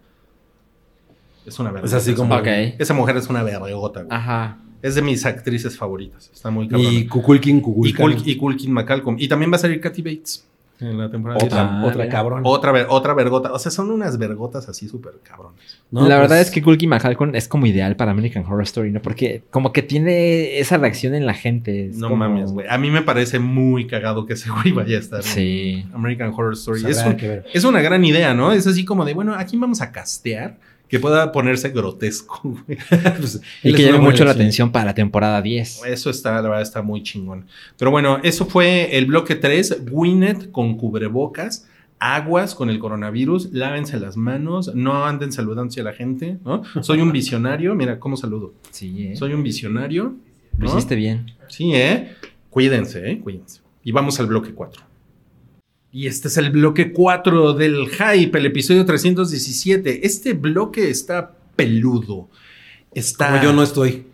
[SPEAKER 2] Es una vergota.
[SPEAKER 4] Es así como-.
[SPEAKER 2] Esa mujer es una vergota. güey.
[SPEAKER 3] Ajá.
[SPEAKER 2] Es de mis actrices favoritas. Está muy cabrón.
[SPEAKER 4] Y Kukulkin,
[SPEAKER 2] Y,
[SPEAKER 4] Kukulkan.
[SPEAKER 2] Kul- y Culkin McCalcom. Y también va a salir Kathy Bates en la temporada.
[SPEAKER 4] Otra,
[SPEAKER 3] Ah,
[SPEAKER 4] otra cabrón.
[SPEAKER 2] Otra, ver- otra vergota. O sea, son unas vergotas así súper cabrones.
[SPEAKER 4] No,
[SPEAKER 3] la
[SPEAKER 4] pues,
[SPEAKER 3] verdad es que Kulki Mahalcon es como ideal para American Horror Story, ¿no? Porque como que tiene esa reacción en la gente. es
[SPEAKER 2] No
[SPEAKER 3] como-
[SPEAKER 2] mames, güey. A mí me parece muy cagado que ese güey vaya a estar. en
[SPEAKER 3] Sí.
[SPEAKER 2] American Horror Story. Es, un- es una gran idea, ¿no? Es así como de, bueno, ¿a quién vamos a castear que pueda ponerse grotesco?
[SPEAKER 4] Pues,
[SPEAKER 3] Y que llame mucho la atención para la temporada 10.
[SPEAKER 2] Eso está, la verdad, está muy chingón. Pero bueno, eso fue el bloque 3. Winnet con cubrebocas. Aguas con el coronavirus, lávense las manos, no anden saludando a la gente, ¿no? Soy un visionario, mira cómo saludo.
[SPEAKER 3] Sí, ¿eh?
[SPEAKER 2] Soy un visionario.
[SPEAKER 3] Lo hiciste bien.
[SPEAKER 2] Sí, ¿eh? Cuídense, ¿eh? Cuídense. Y vamos al bloque 4. Y este es el bloque 4 del Hype, el episodio 317. Este bloque está peludo. Está...
[SPEAKER 4] Como yo no estoy.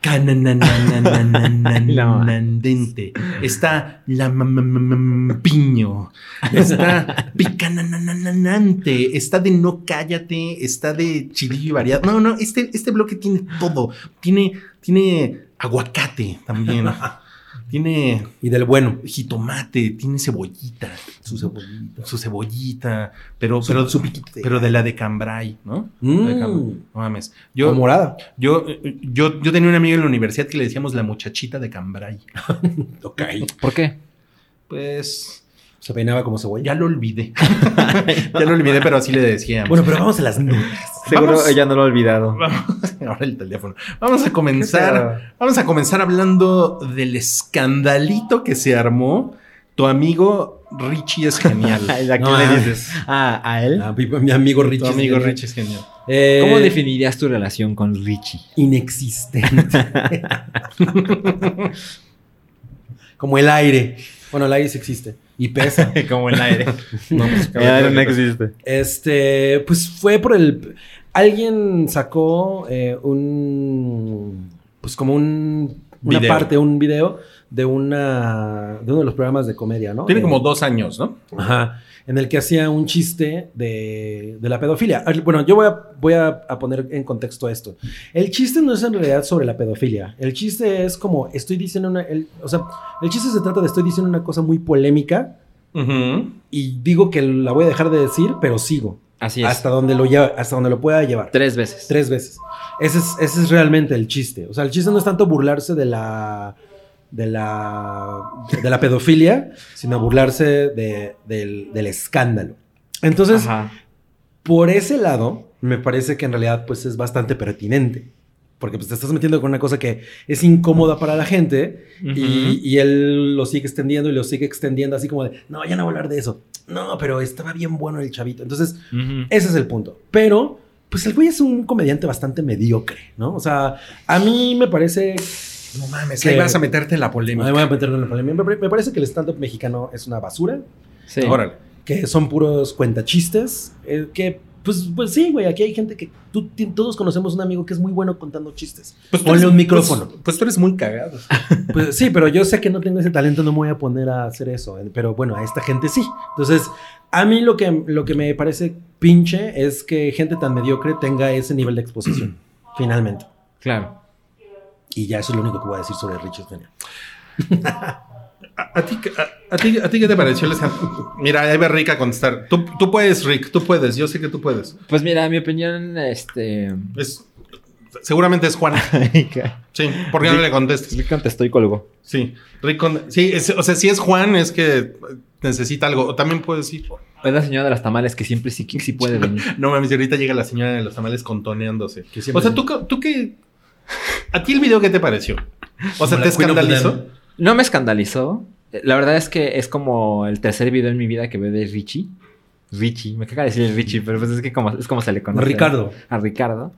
[SPEAKER 2] Cananananananandente. Está la piño. Está picananananante. Está de no cállate. Está de chidillo y variado. No, no, este, este bloque tiene todo. Tiene, tiene aguacate también. Tiene
[SPEAKER 4] Y del bueno.
[SPEAKER 2] jitomate, tiene cebollita.
[SPEAKER 4] Su cebollita.
[SPEAKER 2] Su cebollita. Pero,
[SPEAKER 4] Su-
[SPEAKER 2] pero,
[SPEAKER 4] su
[SPEAKER 2] pero de la de Cambrai, ¿no?
[SPEAKER 4] Mm.
[SPEAKER 2] De Cambrai. No mames.
[SPEAKER 4] O
[SPEAKER 2] Yo,
[SPEAKER 4] morada.
[SPEAKER 2] yo, yo, yo tenía una amiga en la universidad que le decíamos la muchachita de Cambrai.
[SPEAKER 4] Ok.
[SPEAKER 3] ¿Por qué?
[SPEAKER 2] Pues
[SPEAKER 4] Se peinaba como cebolla.
[SPEAKER 2] ya lo olvidé. ya lo olvidé, pero así le decíamos.
[SPEAKER 4] Bueno, pero vamos a las notas.
[SPEAKER 3] Seguro
[SPEAKER 2] Vamos-
[SPEAKER 3] ella no lo ha olvidado.
[SPEAKER 2] Vamos, ahora el teléfono. Vamos a comenzar. Vamos a comenzar hablando del escandalito que se armó. Tu amigo Richie es genial.
[SPEAKER 3] ¿A quién
[SPEAKER 4] No,
[SPEAKER 3] le dices? Ah, ¿a él?
[SPEAKER 4] Ah, mi, mi amigo
[SPEAKER 2] tu
[SPEAKER 4] Richie.
[SPEAKER 2] amigo
[SPEAKER 4] es-
[SPEAKER 2] Richie es genial.
[SPEAKER 4] Eh,
[SPEAKER 3] ¿Cómo definirías tu relación con Richie?
[SPEAKER 4] Inexistente. como el aire. Bueno, el aire sí existe. Y pesa.
[SPEAKER 3] Como el aire.
[SPEAKER 2] No, pues,
[SPEAKER 3] El aire no existe.
[SPEAKER 4] Este, pues fue por el. Alguien sacó eh, un. Pues como un. Una
[SPEAKER 2] Video.
[SPEAKER 4] parte, un video de una. de uno de los programas de comedia, ¿no?
[SPEAKER 2] Tiene
[SPEAKER 4] Eh,
[SPEAKER 2] como dos años, ¿no?
[SPEAKER 4] Ajá. En el que hacía un chiste de, de la pedofilia. Ah, Bueno, yo voy, a, voy a, a poner en contexto esto. El chiste no es en realidad sobre la pedofilia. El chiste es como estoy diciendo una. el- o sea, el chiste se trata de estoy diciendo una cosa muy polémica y digo que la voy a dejar de decir, pero sigo.
[SPEAKER 3] Así es.
[SPEAKER 4] Hasta donde, lo lleva, hasta donde lo pueda llevar.
[SPEAKER 3] Tres veces.
[SPEAKER 4] Tres veces. Ese es, ese es realmente el chiste. O sea, el chiste no es tanto burlarse de la. De la. de la pedofilia, sino burlarse de- del, del escándalo. Entonces,
[SPEAKER 3] Ajá.
[SPEAKER 4] por ese lado, me parece que en realidad, pues, es bastante pertinente. Porque pues, te estás metiendo con una cosa que es incómoda para la gente y, y él lo sigue extendiendo y lo sigue extendiendo así como de, no, ya no voy a hablar de eso. No, pero estaba bien bueno el chavito. Entonces, ese es el punto. Pero, pues el güey es un comediante bastante mediocre, ¿no? O sea, a mí me parece...
[SPEAKER 2] No mames,
[SPEAKER 4] Que-
[SPEAKER 2] ahí vas a meterte en la
[SPEAKER 4] Me
[SPEAKER 2] polémica.
[SPEAKER 4] voy a meter en el problema. Me me parece que el stand-up mexicano es una basura,
[SPEAKER 3] Sí.
[SPEAKER 2] Órale.
[SPEAKER 4] que son puros cuentachistes, eh, que... Pues, pues sí, güey, aquí hay gente que tú, todos conocemos un amigo que es muy bueno contando chistes.
[SPEAKER 2] Pues
[SPEAKER 4] Ponle
[SPEAKER 2] eres-
[SPEAKER 4] un micrófono.
[SPEAKER 2] Pues, pues tú eres muy cagado.
[SPEAKER 4] Pues sí, pero yo sé que no tengo ese talento, no me voy a poner a hacer eso. eh, Pero bueno, a esta gente sí. Entonces, a mí lo que, lo que me parece pinche es que gente tan mediocre tenga ese nivel de exposición, finalmente.
[SPEAKER 3] Claro.
[SPEAKER 4] Y ya eso es lo único que voy a decir sobre Richard Fenner.
[SPEAKER 2] ¿A, a ti, qué- a, a ti, ¿A ti qué te pareció? Mira, ahí va Rick a contestar. Tú, tú puedes, Rick, tú puedes. Yo sé que tú puedes.
[SPEAKER 3] Pues mira, mi opinión, este.
[SPEAKER 2] Es, seguramente es Juan. Sí, ¿por qué no le contestas?
[SPEAKER 3] Sí contestó y colgó.
[SPEAKER 2] Sí, Rick con- sí, es- o sea, si es Juan es que necesita algo. O también puedes ir.
[SPEAKER 3] Es la señora de las tamales que siempre sí, sí puede venir.
[SPEAKER 2] No mames, ahorita llega la señora de los tamales contoneándose. O sea, ¿tú, tú qué... ¿A ti el video qué te pareció? O sea, ¿te escandalizó?
[SPEAKER 3] No me escandalizó. La verdad es que es como el tercer video en mi vida que veo de Richie. Richie, me caga decir Richie, pero pues es que como, es como se le conoce.
[SPEAKER 4] Ricardo.
[SPEAKER 3] A Ricardo.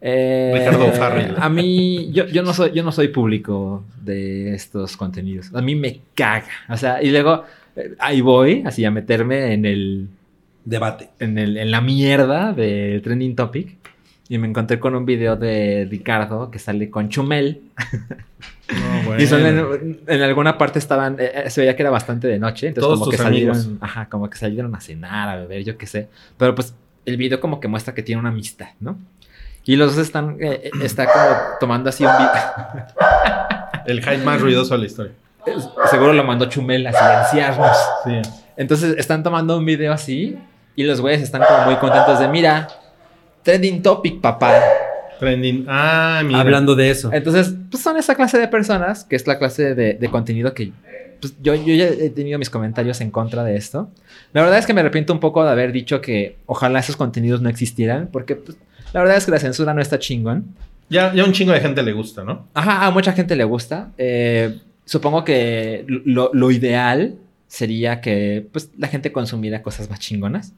[SPEAKER 3] Eh,
[SPEAKER 2] Ricardo Farrell.
[SPEAKER 3] A mí, yo, yo, no soy, yo no soy público de estos contenidos. A mí me caga. O sea, y luego eh, ahí voy, así a meterme en el,
[SPEAKER 4] Debate.
[SPEAKER 3] en, el, en la mierda del trending topic. Y me encontré con un video de Ricardo que sale con Chumel.
[SPEAKER 2] No,
[SPEAKER 3] Y son
[SPEAKER 2] bueno.
[SPEAKER 3] en, en alguna parte estaban, eh, eh, se veía que era bastante de noche, entonces
[SPEAKER 2] Todos
[SPEAKER 3] como que salieron,
[SPEAKER 2] amigos.
[SPEAKER 3] ajá, como que salieron a cenar, a beber, yo qué sé. Pero pues el video como que muestra que tiene una amistad, ¿no? Y los dos están, eh, está como tomando así un video.
[SPEAKER 2] El hype más ruidoso de la historia.
[SPEAKER 3] Seguro lo mandó Chumel a silenciarnos.
[SPEAKER 2] Sí.
[SPEAKER 3] Entonces están tomando un video así y los güeyes están como muy contentos de, mira, trending topic, papá.
[SPEAKER 2] Trending. Ah, mira.
[SPEAKER 4] Hablando de eso.
[SPEAKER 3] Entonces, pues son esa clase de personas, que es la clase de, de contenido que pues, yo, yo ya he tenido mis comentarios en contra de esto. La verdad es que me arrepiento un poco de haber dicho que ojalá esos contenidos no existieran, porque pues, la verdad es que la censura no está chingón.
[SPEAKER 2] Ya, ya un chingo de gente le gusta, ¿no?
[SPEAKER 3] Ajá, a mucha gente le gusta. Eh, supongo que lo, lo ideal sería que pues, la gente consumiera cosas más chingonas.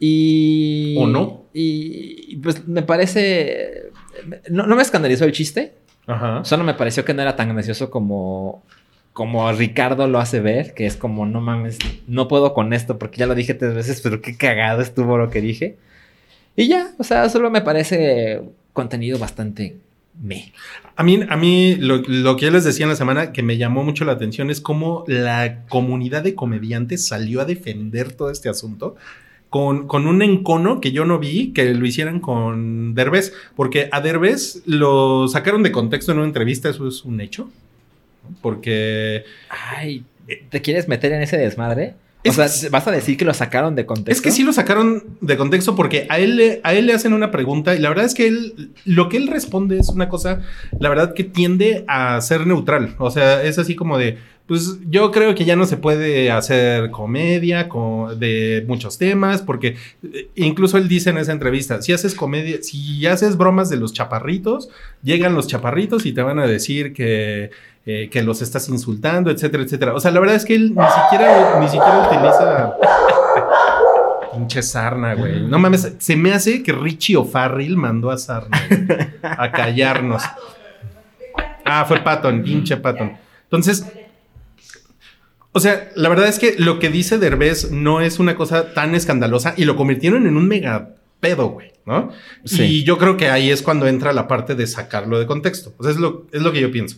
[SPEAKER 3] Y.
[SPEAKER 2] ¿O no?
[SPEAKER 3] Y, pues me parece. No, no me escandalizó el chiste.
[SPEAKER 2] Ajá.
[SPEAKER 3] Solo me pareció que no era tan gracioso como. Como Ricardo lo hace ver, que es como, no mames, no puedo con esto porque ya lo dije tres veces, pero qué cagado estuvo lo que dije. Y ya, o sea, solo me parece contenido bastante me.
[SPEAKER 2] A mí, a mí lo, lo, que yo les decía en la semana que me llamó mucho la atención es cómo la comunidad de comediantes salió a defender todo este asunto. Con, con, un encono que yo no vi que lo hicieran con Derbez, porque a Derbez lo sacaron de contexto en una entrevista, eso es un hecho. Porque.
[SPEAKER 3] Ay, ¿te quieres meter en ese desmadre? O sea, ¿vas a decir que lo sacaron de contexto?
[SPEAKER 2] Es que sí lo sacaron de contexto porque a él, le, a él le hacen una pregunta y la verdad es que él, lo que él responde es una cosa, la verdad que tiende a ser neutral. O sea, es así como de, pues yo creo que ya no se puede hacer comedia de muchos temas porque eh, incluso él dice en esa entrevista, si haces comedia, si haces bromas de los chaparritos, llegan los chaparritos y te van a decir que eh, que los estás insultando, etcétera, etcétera. O sea, la verdad es que él ni siquiera, ni siquiera utiliza. Pinche sarna, güey. No mames, se me hace que Richie O'Farrill mandó a Sarna a callarnos. Ah, fue Patton, pinche Patton. Entonces, o sea, la verdad es que lo que dice Derbez no es una cosa tan escandalosa y lo convirtieron en un mega pedo, güey, ¿no? Sí. Y yo creo que ahí es cuando entra la parte de sacarlo de contexto. O sea, es lo, es lo que yo pienso.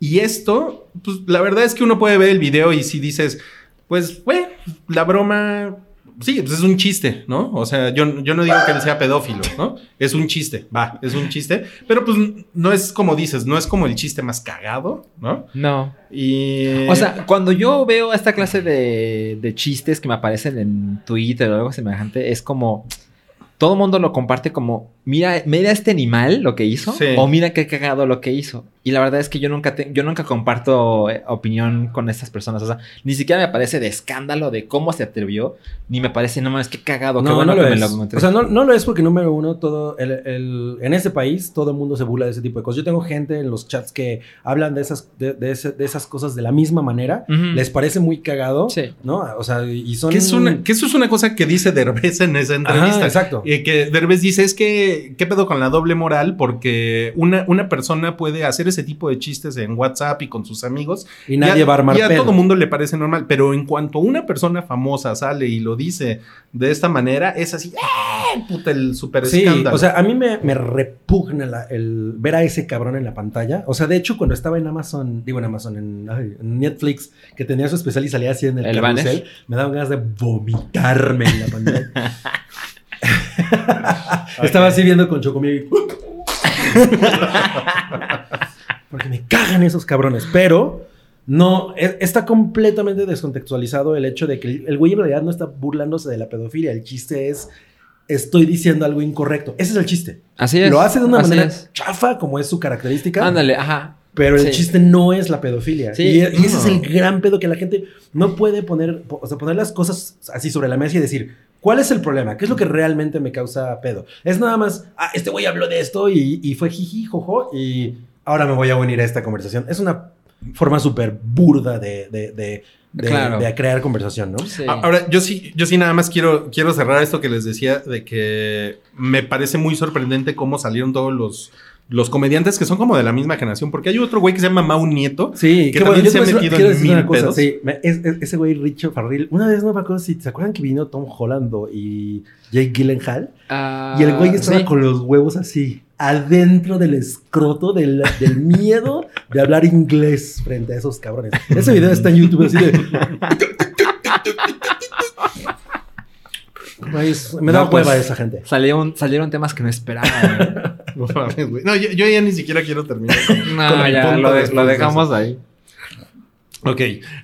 [SPEAKER 2] Y esto, pues la verdad es que uno puede ver el video y si dices, pues, güey, la broma, sí, pues es un chiste, ¿no? O sea, yo, yo no digo que él sea pedófilo, ¿no? Es un chiste, va, es un chiste, pero pues no es como dices, no es como el chiste más cagado, ¿no?
[SPEAKER 3] No.
[SPEAKER 2] Y...
[SPEAKER 3] O sea, cuando yo veo esta clase de, de chistes que me aparecen en Twitter o algo semejante, es como todo el mundo lo comparte como, mira, mira este animal lo que hizo, sí. o mira qué cagado lo que hizo. Y la verdad es que yo nunca, te, yo nunca comparto eh, opinión con estas personas. O sea, ni siquiera me parece de escándalo de cómo se atrevió, ni me parece, no mames, qué cagado,
[SPEAKER 4] no,
[SPEAKER 3] qué bueno
[SPEAKER 4] no lo
[SPEAKER 3] que
[SPEAKER 4] es.
[SPEAKER 3] me lo.
[SPEAKER 4] O sea, no, no, lo es porque número uno, todo el, el, en ese país todo el mundo se burla de ese tipo de cosas. Yo tengo gente en los chats que hablan de esas, de, de, ese, de esas cosas de la misma manera. Uh -huh. Les parece muy cagado,
[SPEAKER 3] sí.
[SPEAKER 4] ¿no? O sea, y son...
[SPEAKER 2] Que, es una, que eso es una cosa que dice Derbez en esa entrevista.
[SPEAKER 4] Ajá, exacto.
[SPEAKER 2] Eh, que Derbez dice, es que, ¿qué pedo con la doble moral? Porque una, una persona puede hacer ese tipo de chistes en WhatsApp y con sus amigos.
[SPEAKER 4] Y nadie
[SPEAKER 2] y a,
[SPEAKER 4] va a armar
[SPEAKER 2] Y a
[SPEAKER 4] pedo.
[SPEAKER 2] todo mundo le parece normal. Pero en cuanto una persona famosa sale y lo dice de esta manera, es así, ¡eh! Puta, el super
[SPEAKER 4] sí,
[SPEAKER 2] escándalo.
[SPEAKER 4] O sea, a mí me, me repugna la, el ver a ese cabrón en la pantalla. O sea, de hecho, cuando estaba en Amazon, digo en Amazon, en, ay, en Netflix, que tenía su especial y salía así en el,
[SPEAKER 3] ¿El
[SPEAKER 4] carrusel, me daban ganas de vomitarme en la pantalla. Estaba así viendo con Chocomil. Porque me cagan esos cabrones. Pero no, es, está completamente descontextualizado el hecho de que el, el güey en realidad no está burlándose de la pedofilia. El chiste es. Estoy diciendo algo incorrecto. Ese es el chiste.
[SPEAKER 3] Así es.
[SPEAKER 4] Lo hace de una manera
[SPEAKER 3] es.
[SPEAKER 4] chafa, como es su característica.
[SPEAKER 3] Ándale, ajá.
[SPEAKER 4] Pero el
[SPEAKER 3] Sí.
[SPEAKER 4] chiste no es la pedofilia.
[SPEAKER 3] Sí,
[SPEAKER 4] y, y ese es el gran pedo que la gente no puede poner, o sea, poner las cosas así sobre la mesa y decir, ¿cuál es el problema? ¿Qué es lo que realmente me causa pedo? Es nada más, ah, este güey habló de esto y, y fue jiji, jojo, y ahora me voy a unir a esta conversación. Es una forma súper burda de, de, de, de-
[SPEAKER 3] Claro.
[SPEAKER 4] de crear conversación, ¿no?
[SPEAKER 3] Sí.
[SPEAKER 2] Ahora, yo sí, yo sí nada más quiero, quiero cerrar esto que les decía de que me parece muy sorprendente cómo salieron todos los, los comediantes que son como de la misma generación, porque hay otro güey que se llama Mau Nieto.
[SPEAKER 4] Sí,
[SPEAKER 2] Que
[SPEAKER 4] qué
[SPEAKER 2] también
[SPEAKER 4] bueno,
[SPEAKER 2] se ha metido
[SPEAKER 4] quiero
[SPEAKER 2] en
[SPEAKER 4] decir una
[SPEAKER 2] mil
[SPEAKER 4] cosa,
[SPEAKER 2] pedos.
[SPEAKER 4] Sí, me- es- es- ese güey Richo Farril, una vez no me acuerdo si se acuerdan que vino Tom Holland y Jake Gyllenhaal.
[SPEAKER 3] Ah,
[SPEAKER 4] Y el güey estaba
[SPEAKER 3] sí.
[SPEAKER 4] con los huevos así, adentro del escroto del, del miedo de hablar inglés frente a esos cabrones. Ese video está en YouTube así de... Me da
[SPEAKER 3] No, pues,
[SPEAKER 4] hueva esa gente.
[SPEAKER 3] Salieron, salieron temas que no esperaba.
[SPEAKER 2] No yo, yo ya ni siquiera quiero terminar. con-
[SPEAKER 3] no,
[SPEAKER 2] con
[SPEAKER 3] ya, lo, de- dejamos ahí.
[SPEAKER 2] Ok,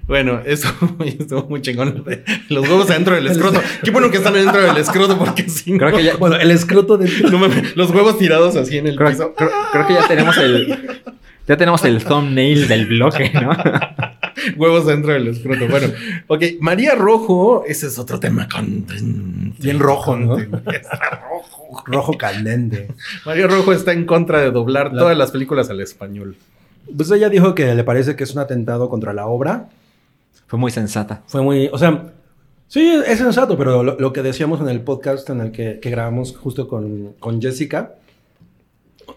[SPEAKER 2] bueno, eso estuvo muy chingón. Los huevos adentro del escroto. Qué bueno que están adentro del escroto porque si
[SPEAKER 3] Creo
[SPEAKER 2] no-
[SPEAKER 3] que ya,
[SPEAKER 4] Bueno, el escroto de...
[SPEAKER 2] no los huevos tirados así en el
[SPEAKER 3] creo,
[SPEAKER 2] piso.
[SPEAKER 3] creo- creo que ya tenemos el. Ya tenemos el thumbnail del bloque, ¿no?
[SPEAKER 2] Huevos dentro del escroto. Bueno, ok, María Rojo, ese es otro tema con...
[SPEAKER 4] Bien rojo, ¿no?
[SPEAKER 2] Está rojo.
[SPEAKER 4] Rojo candente.
[SPEAKER 2] María Rojo está en contra de doblar
[SPEAKER 4] La-
[SPEAKER 2] todas las películas al español.
[SPEAKER 4] Pues ella dijo que le parece que es un atentado contra la obra.
[SPEAKER 3] Fue muy sensata.
[SPEAKER 4] Fue muy... O sea, sí, es sensato, pero lo, lo que decíamos en el podcast en el que, que grabamos justo con, con Jessica,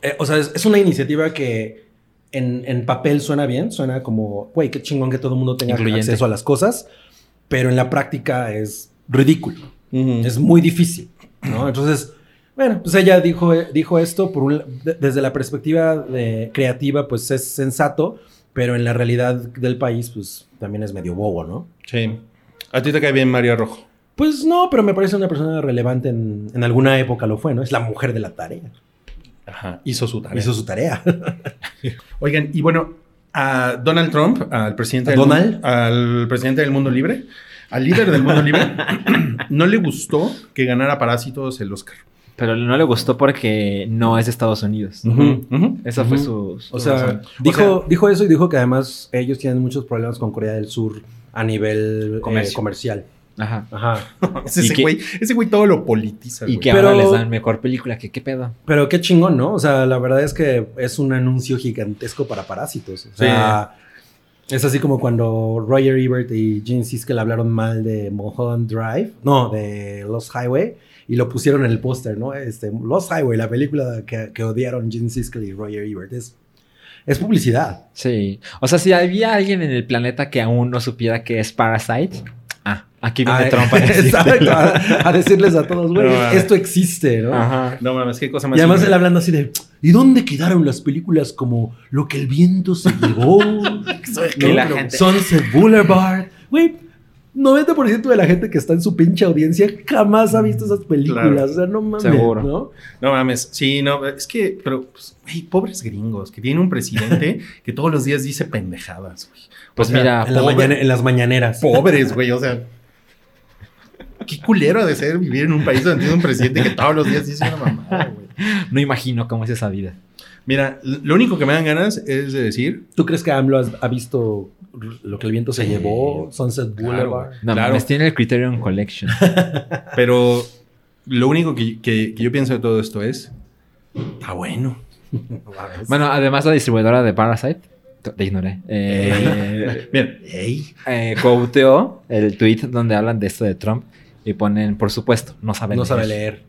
[SPEAKER 4] eh, o sea, es, es una iniciativa que en, en papel suena bien, suena como, güey, qué chingón que todo el mundo tenga
[SPEAKER 3] Incluyente.
[SPEAKER 4] acceso a las cosas, pero en la práctica es ridículo.
[SPEAKER 2] Es
[SPEAKER 4] Es muy difícil, ¿no? Entonces, bueno, pues ella dijo, dijo esto por un- de- desde la perspectiva de creativa, pues es sensato, pero en la realidad del país, pues también es medio bobo, ¿no?
[SPEAKER 2] Sí. A ti te cae bien María Rojo.
[SPEAKER 4] Pues no, pero me parece una persona relevante en, en alguna época lo fue, ¿no? Es la mujer de la tarea.
[SPEAKER 2] Ajá, hizo su tarea.
[SPEAKER 4] Hizo su tarea.
[SPEAKER 2] Oigan, y bueno, a Donald Trump, al presidente,
[SPEAKER 4] ¿A
[SPEAKER 2] del,
[SPEAKER 4] Donald?
[SPEAKER 2] mu- al presidente del mundo libre, al líder del mundo libre, no le gustó que ganara Parásitos el Oscar.
[SPEAKER 3] Pero no le gustó porque no es de Estados Unidos. Esa fue su, su
[SPEAKER 4] O sea,
[SPEAKER 3] razón.
[SPEAKER 4] dijo,
[SPEAKER 2] O sea-
[SPEAKER 4] dijo eso y dijo que además ellos tienen muchos problemas con Corea del Sur a nivel eh, comercial.
[SPEAKER 3] Ajá.
[SPEAKER 4] Ajá.
[SPEAKER 2] Ese güey, ese güey todo lo politiza.
[SPEAKER 3] Y
[SPEAKER 2] güey.
[SPEAKER 3] que
[SPEAKER 4] Pero-
[SPEAKER 3] ahora les dan mejor película. que ¿Qué pedo?
[SPEAKER 4] Pero qué chingón, ¿no? O sea, la verdad es que es un anuncio gigantesco para Parásitos. O sea, es así como cuando Roger Ebert y Gene Siskel hablaron mal de Mulholland Drive, no, de Lost Highway, y lo pusieron en el póster, ¿no? Este, Lost Highway, la película que, que odiaron Gene Siskel y Roger Ebert. Es, es publicidad.
[SPEAKER 3] Sí. O sea, si había alguien en el planeta que aún no supiera que es Parasite. Ah, aquí viene
[SPEAKER 4] Ah,
[SPEAKER 3] Trump a
[SPEAKER 4] exacto, a, a decirles a todos, güey,
[SPEAKER 2] No,
[SPEAKER 4] esto existe, ¿no?
[SPEAKER 3] Ajá.
[SPEAKER 2] No mames, qué cosa más.
[SPEAKER 4] Y además él hablando así de, ¿y dónde quedaron las películas como Lo que el viento se llevó?
[SPEAKER 3] Que la
[SPEAKER 4] ¿no?
[SPEAKER 3] gente-
[SPEAKER 4] Sunset Boulevard. Güey, 90% de la gente que está en su pinche audiencia jamás ha visto esas películas.
[SPEAKER 2] Claro.
[SPEAKER 4] O sea, no mames,
[SPEAKER 3] Seguro.
[SPEAKER 4] ¿no?
[SPEAKER 2] No mames, sí, no, es que, pero, pues, güey, pobres gringos, que tienen un presidente que todos los días dice pendejadas, güey.
[SPEAKER 3] Pues
[SPEAKER 2] O sea,
[SPEAKER 3] mira,
[SPEAKER 4] En, la
[SPEAKER 2] pobre-
[SPEAKER 4] mañana- en las mañaneras.
[SPEAKER 2] Pobres, güey, o sea. Qué culero ha de ser vivir en un país donde tiene un presidente que todos los días dice una mamada, güey.
[SPEAKER 3] no imagino cómo es esa vida.
[SPEAKER 2] Mira, lo único que me dan ganas es de decir,
[SPEAKER 4] ¿Tú crees que AMLO has- ha visto Lo que el viento se
[SPEAKER 2] Sí.
[SPEAKER 4] llevó? Sunset
[SPEAKER 2] Claro,
[SPEAKER 4] Boulevard.
[SPEAKER 2] güey.
[SPEAKER 3] No,
[SPEAKER 2] Claro.
[SPEAKER 3] tiene el Criterion Collection.
[SPEAKER 2] pero lo único que, que- que yo pienso de todo esto es, está bueno.
[SPEAKER 3] bueno, además la distribuidora de Parasite, te ignoré, eh,
[SPEAKER 2] Bien, ey,
[SPEAKER 3] eh, quoteó el tweet donde hablan de esto de Trump y ponen, por supuesto, no saben
[SPEAKER 4] No sabe leer.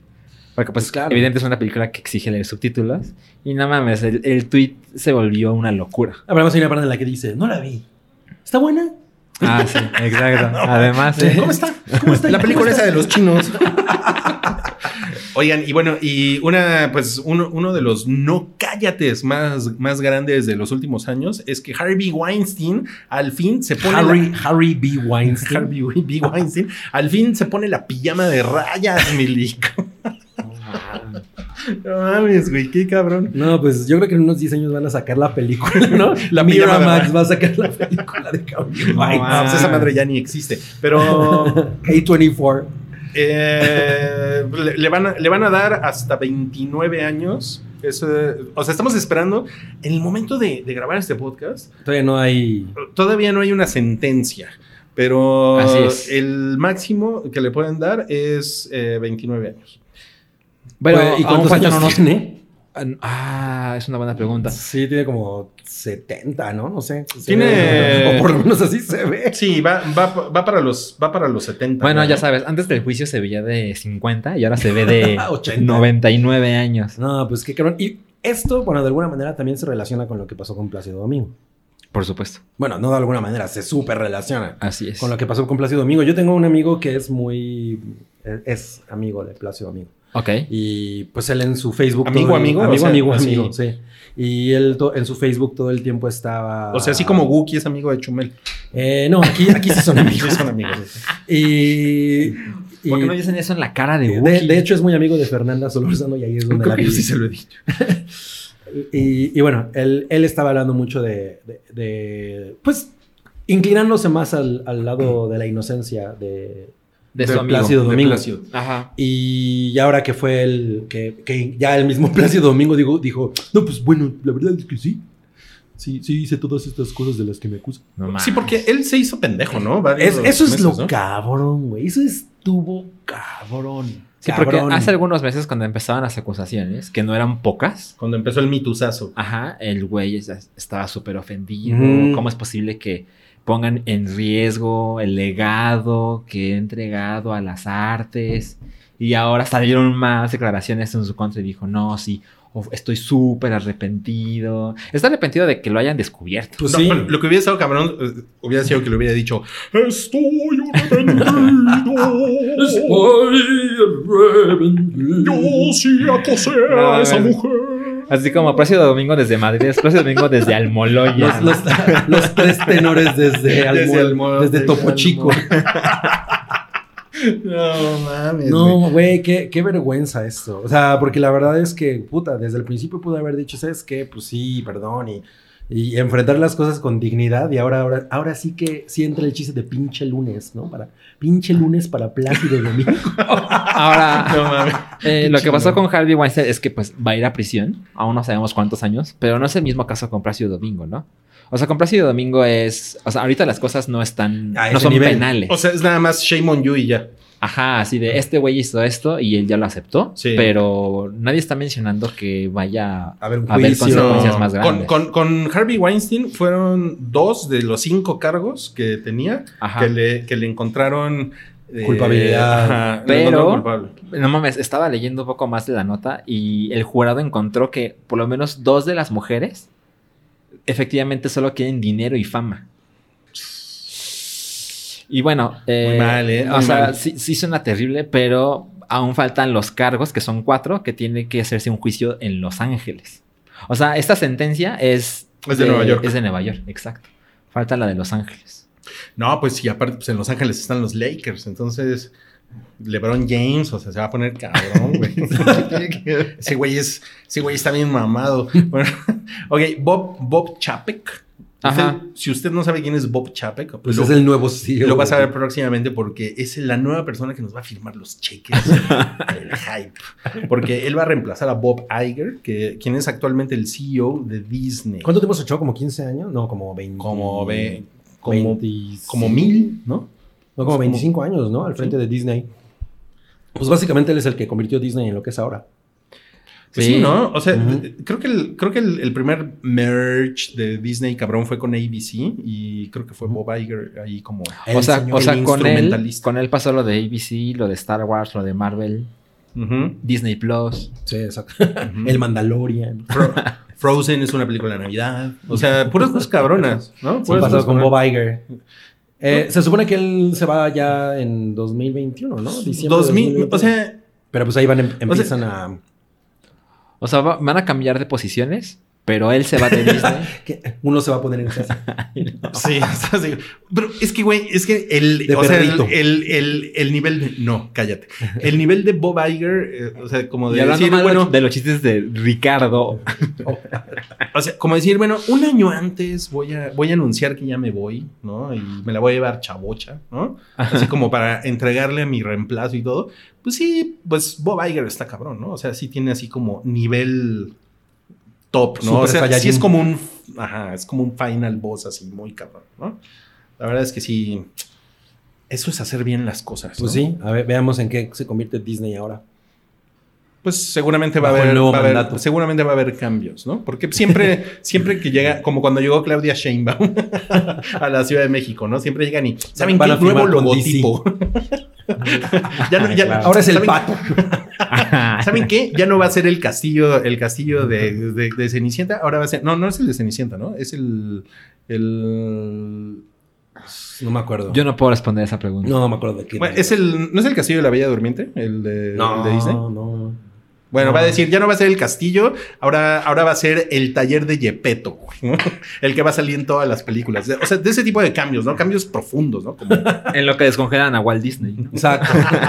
[SPEAKER 3] Porque pues
[SPEAKER 4] Pues, claro.
[SPEAKER 3] evidente es una película que exige leer subtítulos y no mames, el, el tweet se volvió una locura.
[SPEAKER 4] Ah, pero además hay una parte en la que dice, no la vi. ¿Está buena?
[SPEAKER 3] Ah, sí, exacto. Además.
[SPEAKER 2] ¿cómo está? ¿Cómo está? La película esa de los chinos. Oigan, y bueno, y una, pues, uno, uno de los no cállates más, más grandes de los últimos años es que Harvey Weinstein al fin se pone.
[SPEAKER 4] Harry,
[SPEAKER 2] la-
[SPEAKER 4] Harry B. Weinstein.
[SPEAKER 2] Harvey B. Weinstein al fin se pone la pijama de rayas, Milico. No mames, güey, qué cabrón.
[SPEAKER 4] No, pues yo creo que en unos 10 años van a sacar la película, ¿no?
[SPEAKER 2] La
[SPEAKER 4] Miramax
[SPEAKER 2] Ra-
[SPEAKER 4] va a sacar la película de Harvey
[SPEAKER 3] No,
[SPEAKER 2] Ah, pues esa madre ya ni existe. Pero
[SPEAKER 4] A24.
[SPEAKER 2] eh, le, le van a, le van a dar hasta 29 años. Eso, o sea, estamos esperando. En el momento de, de grabar este podcast,
[SPEAKER 4] Todavía no hay.
[SPEAKER 2] todavía no hay una sentencia. Pero
[SPEAKER 3] Así es.
[SPEAKER 2] el máximo que le pueden dar es eh, 29 años.
[SPEAKER 3] Pero,
[SPEAKER 4] Pues, ¿Y cuántos años
[SPEAKER 3] unos-
[SPEAKER 4] tiene?
[SPEAKER 3] Ah, es una buena pregunta.
[SPEAKER 4] Sí, tiene como 70, ¿no? No sé.
[SPEAKER 2] Tiene-
[SPEAKER 4] O por lo menos así se ve.
[SPEAKER 2] Sí, va, va, va, para, los, va para los 70.
[SPEAKER 3] Bueno,
[SPEAKER 2] ¿no?
[SPEAKER 3] ya sabes, antes del juicio se veía de 50 y ahora se ve de
[SPEAKER 4] 80.
[SPEAKER 3] 99 años.
[SPEAKER 4] No, pues qué cabrón. Y esto, bueno, de alguna manera también se relaciona con lo que pasó con Plácido Domingo.
[SPEAKER 3] Por supuesto.
[SPEAKER 4] Bueno, no de alguna manera, se súper relaciona
[SPEAKER 3] Así es.
[SPEAKER 4] con lo que pasó con Plácido Domingo. Yo tengo un amigo que es muy. Es amigo de Plácido Domingo.
[SPEAKER 3] Ok.
[SPEAKER 4] Y pues él en su Facebook.
[SPEAKER 2] ¿Amigo,
[SPEAKER 4] todo
[SPEAKER 2] amigo?
[SPEAKER 4] Amigo,
[SPEAKER 2] O sea,
[SPEAKER 4] amigo,
[SPEAKER 2] así-
[SPEAKER 4] amigo, sí. Y él en su Facebook todo el tiempo estaba.
[SPEAKER 2] O sea, así como Wookie es amigo de Chumel.
[SPEAKER 4] Eh, no, aquí, aquí sí son amigos.
[SPEAKER 2] Sí, son amigos.
[SPEAKER 4] Y, Y-
[SPEAKER 3] ¿Por qué no dicen eso en la cara de
[SPEAKER 4] de,
[SPEAKER 3] Wookiee?
[SPEAKER 4] de hecho, es muy amigo de Fernanda Solórzano y ahí es donde
[SPEAKER 2] Creo
[SPEAKER 4] la
[SPEAKER 2] que yo sí se lo he dicho.
[SPEAKER 4] Y, y bueno, él, él estaba hablando mucho de, de- de, pues, inclinándose más al, al lado de la inocencia de,
[SPEAKER 3] de su
[SPEAKER 4] de
[SPEAKER 3] amigo.
[SPEAKER 4] Plácido
[SPEAKER 2] de
[SPEAKER 4] Domingo.
[SPEAKER 2] Plácido.
[SPEAKER 3] Ajá.
[SPEAKER 4] Y ahora que fue el, que, que ya el mismo Plácido Domingo dijo, dijo, no, pues bueno, la verdad es que sí. Sí, sí hice todas estas cosas de las que me acusan.
[SPEAKER 3] No.
[SPEAKER 2] Sí, porque él se hizo pendejo, ¿no?
[SPEAKER 4] Es- eso es lo
[SPEAKER 2] ¿no?
[SPEAKER 4] cabrón, güey. Eso estuvo cabrón.
[SPEAKER 3] Sí, porque
[SPEAKER 4] Cabrón.
[SPEAKER 3] hace algunos meses cuando empezaban las acusaciones, que no eran pocas,
[SPEAKER 2] Cuando empezó el mituzazo.
[SPEAKER 3] ajá, el güey es- estaba súper ofendido. ¿Cómo es posible que pongan en riesgo el legado que he entregado a las artes? Y ahora salieron más declaraciones en su contra y dijo, no, sí, estoy súper arrepentido. Está arrepentido de que lo hayan descubierto.
[SPEAKER 4] Pues
[SPEAKER 2] No,
[SPEAKER 4] sí.
[SPEAKER 2] lo que hubiera estado cabrón eh, hubiera sido que le hubiera dicho Estoy arrepentido. Yo sí acosé a esa mujer.
[SPEAKER 3] Así como Plácido Domingo desde Madrid, Plácido Domingo desde Almoloya.
[SPEAKER 4] Los, los- los tres tenores desde, Almo-
[SPEAKER 2] Desde Almo-
[SPEAKER 4] desde
[SPEAKER 2] desde
[SPEAKER 4] Topo
[SPEAKER 2] Almo-
[SPEAKER 4] Chico.
[SPEAKER 2] No mames.
[SPEAKER 4] No, güey, qué, qué vergüenza esto. O sea, porque la verdad es que, puta, desde el principio pude haber dicho, ¿sabes qué? Pues sí, perdón, y, y enfrentar las cosas con dignidad. Y ahora, ahora, ahora sí que sí entra el chiste de pinche lunes, ¿no? Para pinche lunes para Plácido Domingo.
[SPEAKER 3] Ahora,
[SPEAKER 2] No mames.
[SPEAKER 3] Eh, lo que pasó con Harvey Weinstein es que pues va a ir a prisión, aún no sabemos cuántos años, pero no es el mismo caso con Plácido Domingo, ¿no? O sea, con Plácido Domingo es, o sea, ahorita las cosas no están,
[SPEAKER 4] A
[SPEAKER 3] no son
[SPEAKER 4] nivel.
[SPEAKER 3] penales.
[SPEAKER 2] O sea, es nada más shame on you y ya.
[SPEAKER 3] Ajá, así de este güey hizo esto y él ya lo aceptó,
[SPEAKER 2] Sí.
[SPEAKER 3] pero nadie está mencionando que vaya
[SPEAKER 4] A ver, un
[SPEAKER 3] a haber consecuencias más grandes.
[SPEAKER 2] con, con Harvey Weinstein fueron dos de los cinco cargos que tenía
[SPEAKER 3] Ajá.
[SPEAKER 2] que le, que le encontraron eh,
[SPEAKER 4] Culpabilidad.
[SPEAKER 2] ajá,
[SPEAKER 3] Pero-
[SPEAKER 2] culpable.
[SPEAKER 3] No mames, estaba leyendo un poco más de la nota y el jurado encontró que por lo menos dos de las mujeres efectivamente solo quieren dinero y fama. Y bueno, eh,
[SPEAKER 2] Muy mal, ¿eh?
[SPEAKER 3] o
[SPEAKER 2] Muy
[SPEAKER 3] sea,
[SPEAKER 2] mal.
[SPEAKER 3] sí, sí suena terrible, pero aún faltan los cargos, que son cuatro, que tiene que hacerse un juicio en Los Ángeles. O sea, esta sentencia es...
[SPEAKER 2] Es de Nueva York.
[SPEAKER 3] Es de Nueva York, exacto. Falta la de Los Ángeles.
[SPEAKER 2] No, pues sí, aparte, pues en Los Ángeles están los Lakers, entonces LeBron James, o sea, se va a poner cabrón, güey. ese güey es, ese güey está bien mamado. Bueno, ok, Bob, Bob Chapek. Usted- si usted no sabe quién es Bob Chapek,
[SPEAKER 4] Pues
[SPEAKER 2] lo,
[SPEAKER 4] es el nuevo CEO.
[SPEAKER 2] lo vas a ver próximamente porque es la nueva persona que nos va a firmar los cheques del hype. Porque él va a reemplazar a Bob Iger, que, quien es actualmente el CEO de Disney.
[SPEAKER 4] ¿Cuánto tiempo se echó? ¿Como 15 años? No, como 20.
[SPEAKER 2] Como, ve, como,
[SPEAKER 4] 25.
[SPEAKER 2] como mil, ¿no?
[SPEAKER 4] No, como 25 años, ¿no? Al frente de Disney. Pues básicamente él es el que convirtió Disney en lo que es ahora.
[SPEAKER 3] Sí.
[SPEAKER 2] sí, ¿no? O sea, creo que, el, creo que el, el primer merge de Disney cabrón fue con ABC y creo que fue Bob Iger ahí como...
[SPEAKER 4] El
[SPEAKER 3] o sea,
[SPEAKER 4] señor-
[SPEAKER 3] o sea
[SPEAKER 2] el
[SPEAKER 3] con él,
[SPEAKER 2] instrumentalista.
[SPEAKER 3] con él pasó lo de ABC, lo de Star Wars, lo de Marvel, Disney Plus.
[SPEAKER 4] Sí, exacto. El Mandalorian.
[SPEAKER 2] Fro- Frozen es una película de Navidad. O sea, puras cosas cabronas, ¿no? Puras
[SPEAKER 4] pasó con. Bob Iger. Eh, se supone que él se va ya en 2021, ¿no? Diciembre de
[SPEAKER 2] 2000,
[SPEAKER 4] 2021.
[SPEAKER 2] o sea,
[SPEAKER 4] Pero pues ahí van, em- empiezan a...
[SPEAKER 3] O sea, va- van a cambiar de posiciones, pero él se va de Disney.
[SPEAKER 4] que Uno se va a poner en casa.
[SPEAKER 2] sí, o sea, sí. Pero es que, güey, es que el,
[SPEAKER 4] De
[SPEAKER 2] o sea, el, el, el- el nivel de... No, cállate. El nivel de Bob Iger, eh, o sea, como
[SPEAKER 3] Y
[SPEAKER 2] de
[SPEAKER 3] hablando
[SPEAKER 2] decir,
[SPEAKER 3] mal
[SPEAKER 2] bueno...
[SPEAKER 3] de los chistes de Ricardo.
[SPEAKER 2] O sea, como decir, bueno, un año antes voy a, voy a anunciar que ya me voy, ¿no? Y me la voy a llevar chabocha, ¿no? Así como para entregarle mi reemplazo y todo. Pues sí, pues Bob Iger está cabrón, ¿no? O sea, sí tiene así como nivel top, ¿no?
[SPEAKER 4] Super
[SPEAKER 2] o sea, sí es como un, ajá, es como un final boss así muy cabrón, ¿no? La verdad es que sí, eso es hacer bien las cosas.
[SPEAKER 4] Pues
[SPEAKER 2] ¿no?
[SPEAKER 4] sí, a ver, veamos en qué se convierte Disney ahora.
[SPEAKER 2] Pues seguramente va a haber,
[SPEAKER 4] nuevo
[SPEAKER 2] va a haber-
[SPEAKER 4] mandato.
[SPEAKER 2] seguramente va a haber cambios, ¿no? Porque siempre, siempre que llega, como cuando llegó Claudia Sheinbaum a la Ciudad de México, ¿no? Siempre llegan y saben qué nuevo logotipo. ya no, ya-
[SPEAKER 4] Ahora es el
[SPEAKER 2] ¿saben-
[SPEAKER 4] pato.
[SPEAKER 2] ¿Saben qué? Ya no va a ser el castillo, el castillo de, de- de Cenicienta, ahora va a ser. No, no es el de Cenicienta, ¿no? Es el. el
[SPEAKER 4] No me acuerdo.
[SPEAKER 3] Yo no puedo responder esa pregunta.
[SPEAKER 4] no, no me acuerdo de qué.
[SPEAKER 2] bueno, es el. ¿No es el castillo de la Bella Durmiente? El de,
[SPEAKER 4] no,
[SPEAKER 2] el de Disney.
[SPEAKER 4] no.
[SPEAKER 2] Bueno, va a decir, ya no va a ser el castillo, ahora, ahora va a ser el taller de Yepeto, ¿no? el que va a salir en todas las películas. O sea, de ese tipo de cambios, ¿no? Cambios profundos, ¿no? Como
[SPEAKER 3] En lo que descongelan a Walt Disney. ¿no?
[SPEAKER 4] Exacto.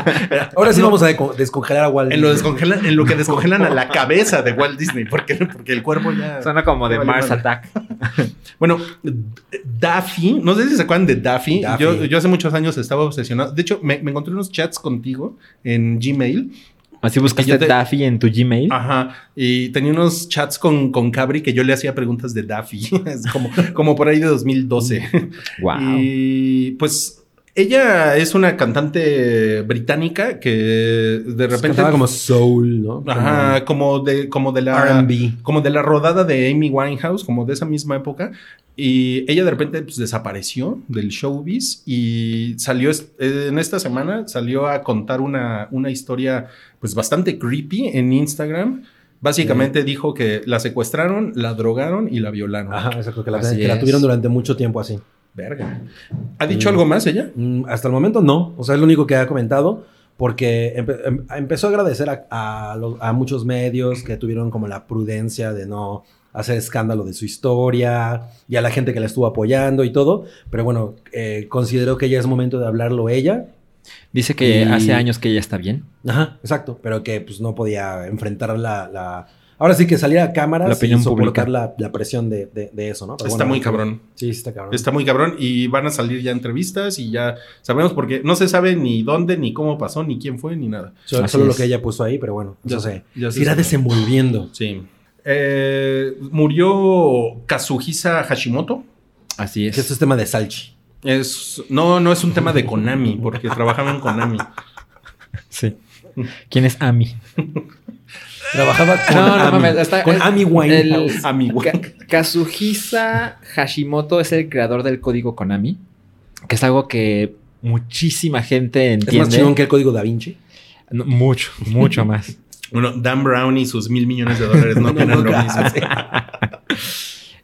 [SPEAKER 4] Ahora sí vamos a descongelar a Walt.
[SPEAKER 2] en, lo
[SPEAKER 4] Disney.
[SPEAKER 2] descongelan, en lo que descongelan a la cabeza de Walt Disney, porque, porque el cuerpo ya...
[SPEAKER 3] Suena como de Mars
[SPEAKER 2] vale.
[SPEAKER 3] Attack.
[SPEAKER 2] Bueno, Daffy, no sé si se acuerdan de Daffy.
[SPEAKER 4] Daffy.
[SPEAKER 2] Yo, yo hace muchos años estaba obsesionado. De hecho, me, me encontré unos chats contigo en Gmail.
[SPEAKER 3] Así buscaste
[SPEAKER 2] te-
[SPEAKER 3] Daffy en tu Gmail.
[SPEAKER 2] Ajá. Y tenía unos chats con, con Cabri que yo le hacía preguntas de Daffy. es como, como por ahí de 2012.
[SPEAKER 3] Wow.
[SPEAKER 2] Y pues ella es una cantante británica que de repente.
[SPEAKER 4] cantaba como soul, ¿no?
[SPEAKER 2] Ajá, como de, como de la.
[SPEAKER 4] R&B.
[SPEAKER 2] Como de la rodada de Amy Winehouse, como de esa misma época. Y ella de repente pues, desapareció del showbiz y salió en esta semana, salió a contar una, una historia pues bastante creepy en Instagram. Básicamente dijo que la secuestraron, la drogaron y la violaron.
[SPEAKER 4] Ajá, exacto, que la, que tuvieron durante mucho tiempo así.
[SPEAKER 2] Verga. ¿Ha dicho algo más ella?
[SPEAKER 4] Mm, hasta el momento no, o sea, es lo único que ha comentado, porque empe- em- empezó a agradecer a, a los- a muchos medios que tuvieron como la prudencia de no hacer escándalo de su historia y a la gente que la estuvo apoyando y todo, pero bueno, eh, consideró que ya es momento de hablarlo ella.
[SPEAKER 3] Dice que
[SPEAKER 4] Y-
[SPEAKER 3] hace años que ella está bien.
[SPEAKER 4] Ajá, exacto, pero que pues no podía enfrentar la... la- Ahora sí que salir a cámaras
[SPEAKER 3] La opinión
[SPEAKER 4] y soportar
[SPEAKER 3] pública.
[SPEAKER 4] la, la presión de, de- de eso, ¿no? Pero
[SPEAKER 2] Está
[SPEAKER 4] bueno,
[SPEAKER 2] muy cabrón.
[SPEAKER 4] Sí, sí está cabrón.
[SPEAKER 2] Está muy cabrón y van a salir ya entrevistas y ya sabemos porque no se sabe ni dónde, ni cómo pasó, ni quién fue, ni nada.
[SPEAKER 4] Solo, lo que ella puso ahí, pero bueno,
[SPEAKER 2] Ya sé,
[SPEAKER 4] se,
[SPEAKER 2] ya
[SPEAKER 4] se irá
[SPEAKER 2] sabe.
[SPEAKER 4] desenvolviendo.
[SPEAKER 2] Sí. Eh, murió Kazuhisa Hashimoto.
[SPEAKER 3] Así
[SPEAKER 4] Que
[SPEAKER 3] es.
[SPEAKER 4] esto es tema de Salchi.
[SPEAKER 2] Es, no, no es un tema de Konami, porque trabajaba en Konami.
[SPEAKER 3] Sí. ¿Quién es Ami?
[SPEAKER 4] Trabajaba con
[SPEAKER 3] No, no
[SPEAKER 4] Ami,
[SPEAKER 3] mames, está-
[SPEAKER 4] con
[SPEAKER 3] es-
[SPEAKER 4] Ami Winehouse.
[SPEAKER 3] el-
[SPEAKER 2] Amigo.
[SPEAKER 3] Ka- Kazuhisa Hashimoto es el creador del código Konami, que es algo que muchísima gente
[SPEAKER 4] Es más
[SPEAKER 3] entiende.
[SPEAKER 4] chingón que el código Da Vinci.
[SPEAKER 3] No, mucho, mucho más.
[SPEAKER 2] Bueno, Dan Brown y sus mil millones de dólares no opinan lo mismo.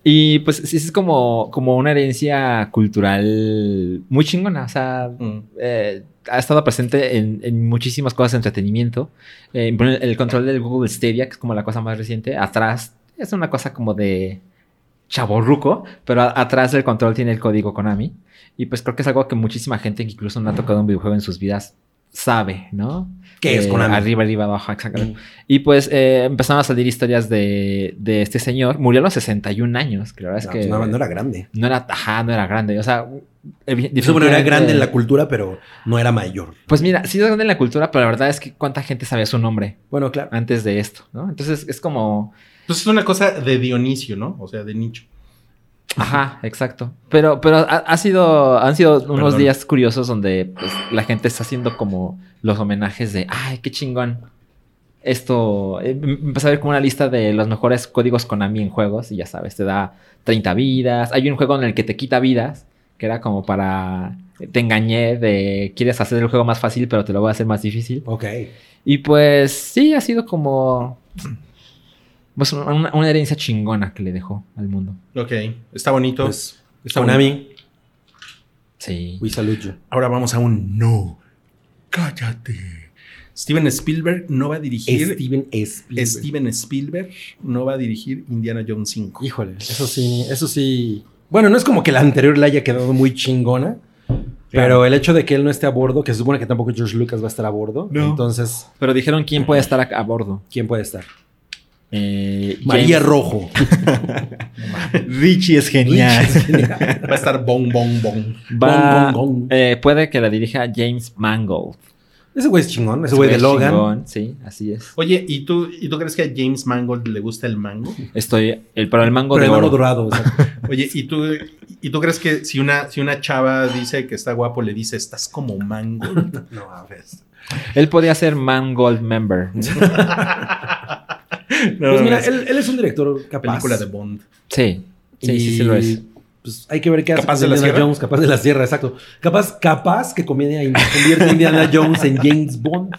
[SPEAKER 3] Y pues sí, es como, como una herencia cultural muy chingona. O sea,
[SPEAKER 2] Mm.
[SPEAKER 3] eh, ha estado presente en, muchísimas cosas de entretenimiento. Eh, el, control del Google Stadia, que es como la cosa más reciente, atrás es una cosa como de chaborruco, pero atrás del control tiene el código Konami. Y pues creo que es algo que muchísima gente que incluso no ha tocado un videojuego en sus vidas sabe, ¿no?
[SPEAKER 4] ¿Qué es
[SPEAKER 3] Eh,
[SPEAKER 4] Konami?
[SPEAKER 3] Arriba, arriba, abajo, exacto.
[SPEAKER 4] Mm.
[SPEAKER 3] Y pues eh, empezaron a salir historias de, de este señor. Murió a los 61 años, que la verdad
[SPEAKER 4] No,
[SPEAKER 3] es que...
[SPEAKER 4] pues no, no era grande.
[SPEAKER 3] No era, ajá, no era grande. O sea,
[SPEAKER 4] bueno, era grande en la cultura, pero no era mayor.
[SPEAKER 3] Pues mira, sí es grande en la cultura, pero la verdad es que cuánta gente sabía su nombre
[SPEAKER 4] Bueno, claro.
[SPEAKER 3] antes de esto, ¿no? Entonces es como,
[SPEAKER 2] Entonces es una cosa de Dionisio, ¿no? O sea, de nicho.
[SPEAKER 3] Ajá, exacto. Pero, pero ha, ha sido, han sido unos
[SPEAKER 2] Perdón.
[SPEAKER 3] días curiosos donde pues, la gente está haciendo como los homenajes de, ay, qué chingón. Esto, eh, em- empecé a ver como una lista de los mejores códigos Konami en juegos y ya sabes, te da 30 vidas. Hay un juego en el que te quita vidas, que era como para, te engañé de, quieres hacer el juego más fácil, pero te lo voy a hacer más difícil.
[SPEAKER 4] Ok.
[SPEAKER 3] Y pues sí, ha sido como pues, una, una herencia chingona que le dejó al mundo.
[SPEAKER 2] Ok, está bonito.
[SPEAKER 4] Pues,
[SPEAKER 2] está.
[SPEAKER 4] Konami,
[SPEAKER 3] Sí.
[SPEAKER 4] we salute you.
[SPEAKER 2] Ahora vamos a un no. Cállate. Steven Spielberg no va a dirigir.
[SPEAKER 4] Steven Spielberg.
[SPEAKER 2] Steven Spielberg no va a dirigir Indiana Jones 5.
[SPEAKER 4] Híjole, eso sí, eso sí. Bueno, no es como que la anterior le haya quedado muy chingona. Pero el hecho de que él no esté a bordo, que se supone que tampoco George Lucas va a estar a bordo,
[SPEAKER 2] No.
[SPEAKER 4] entonces,
[SPEAKER 3] Pero dijeron quién puede estar a, a bordo.
[SPEAKER 4] ¿quién puede estar?
[SPEAKER 3] Eh,
[SPEAKER 4] María
[SPEAKER 3] James-
[SPEAKER 4] Rojo.
[SPEAKER 3] Richie es
[SPEAKER 2] Va a estar Bong Bong Bong.
[SPEAKER 3] Va-
[SPEAKER 4] gong.
[SPEAKER 3] eh, puede que la dirija James Mangold.
[SPEAKER 4] Ese güey es chingón, ese güey de Logan.
[SPEAKER 3] chingón, Sí, así es.
[SPEAKER 2] Oye, ¿y tú, ¿y tú crees que a James Mangold le gusta el mango?
[SPEAKER 3] Estoy, el, pero el mango
[SPEAKER 4] Pero
[SPEAKER 3] de
[SPEAKER 4] el
[SPEAKER 3] oro.
[SPEAKER 4] mango dorado. o sea,
[SPEAKER 2] Oye, ¿y tú, ¿y tú crees que si una, si una chava dice que está guapo, le dice, estás como Mangold?
[SPEAKER 4] no, a ver.
[SPEAKER 3] Él podía ser Mangold member.
[SPEAKER 2] No,
[SPEAKER 4] Pues mira, él, él es un director capaz.
[SPEAKER 2] película de Bond.
[SPEAKER 3] Sí, sí,
[SPEAKER 4] Y,
[SPEAKER 3] sí, sí lo es.
[SPEAKER 4] Pues hay que ver qué hace
[SPEAKER 2] ¿Capaz
[SPEAKER 4] con
[SPEAKER 2] de la
[SPEAKER 4] Indiana
[SPEAKER 2] sierra?
[SPEAKER 4] Jones, capaz de la sierra, exacto. Capaz, capaz que comedia convierte a Indiana Jones en James Bond.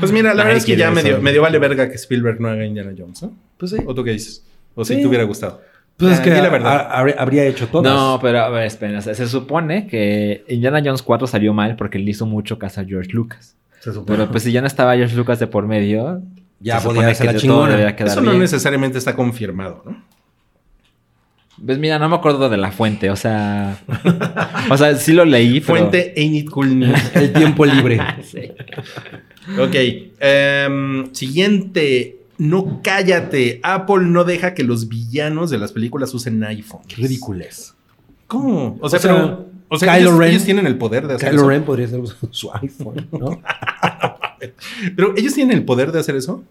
[SPEAKER 2] Pues mira, la
[SPEAKER 4] Ay,
[SPEAKER 2] verdad es que ya me
[SPEAKER 4] eso.
[SPEAKER 2] dio, me dio vale verga que Spielberg no haga Indiana Jones, ¿no?
[SPEAKER 4] Pues sí.
[SPEAKER 2] ¿O tú qué dices? ¿O si
[SPEAKER 4] Sí.
[SPEAKER 2] te hubiera gustado?
[SPEAKER 4] Pues es
[SPEAKER 2] Ah,
[SPEAKER 4] que
[SPEAKER 2] la verdad.
[SPEAKER 4] ha- habría- habría hecho todas.
[SPEAKER 3] No, pero a ver, espera. se supone que Indiana Jones 4 salió mal porque le hizo mucho caso a George Lucas.
[SPEAKER 4] Se supone.
[SPEAKER 3] Pero pues si ya no estaba George Lucas de por medio,
[SPEAKER 4] ya
[SPEAKER 3] Se
[SPEAKER 4] podía ser la chingona.
[SPEAKER 2] Eso no
[SPEAKER 3] bien.
[SPEAKER 2] necesariamente está confirmado, ¿no?
[SPEAKER 3] Pues mira, no me acuerdo de la fuente, o sea... o sea, sí lo leí, pero...
[SPEAKER 2] Fuente Ain't It Cool News.
[SPEAKER 4] El tiempo libre.
[SPEAKER 3] Sí.
[SPEAKER 2] ok. em, siguiente. No cállate. Apple no deja que los villanos de las películas usen iPhone.
[SPEAKER 4] Qué ridiculez.
[SPEAKER 2] ¿Cómo? O sea,
[SPEAKER 4] O sea,
[SPEAKER 2] pero. O sea,
[SPEAKER 4] Kylo
[SPEAKER 2] ellos,
[SPEAKER 4] Ren-
[SPEAKER 2] ellos tienen el poder de hacer
[SPEAKER 4] Kylo
[SPEAKER 2] eso.
[SPEAKER 4] Ren podría ser su iPhone, ¿no?
[SPEAKER 2] Pero ellos tienen el poder de hacer eso.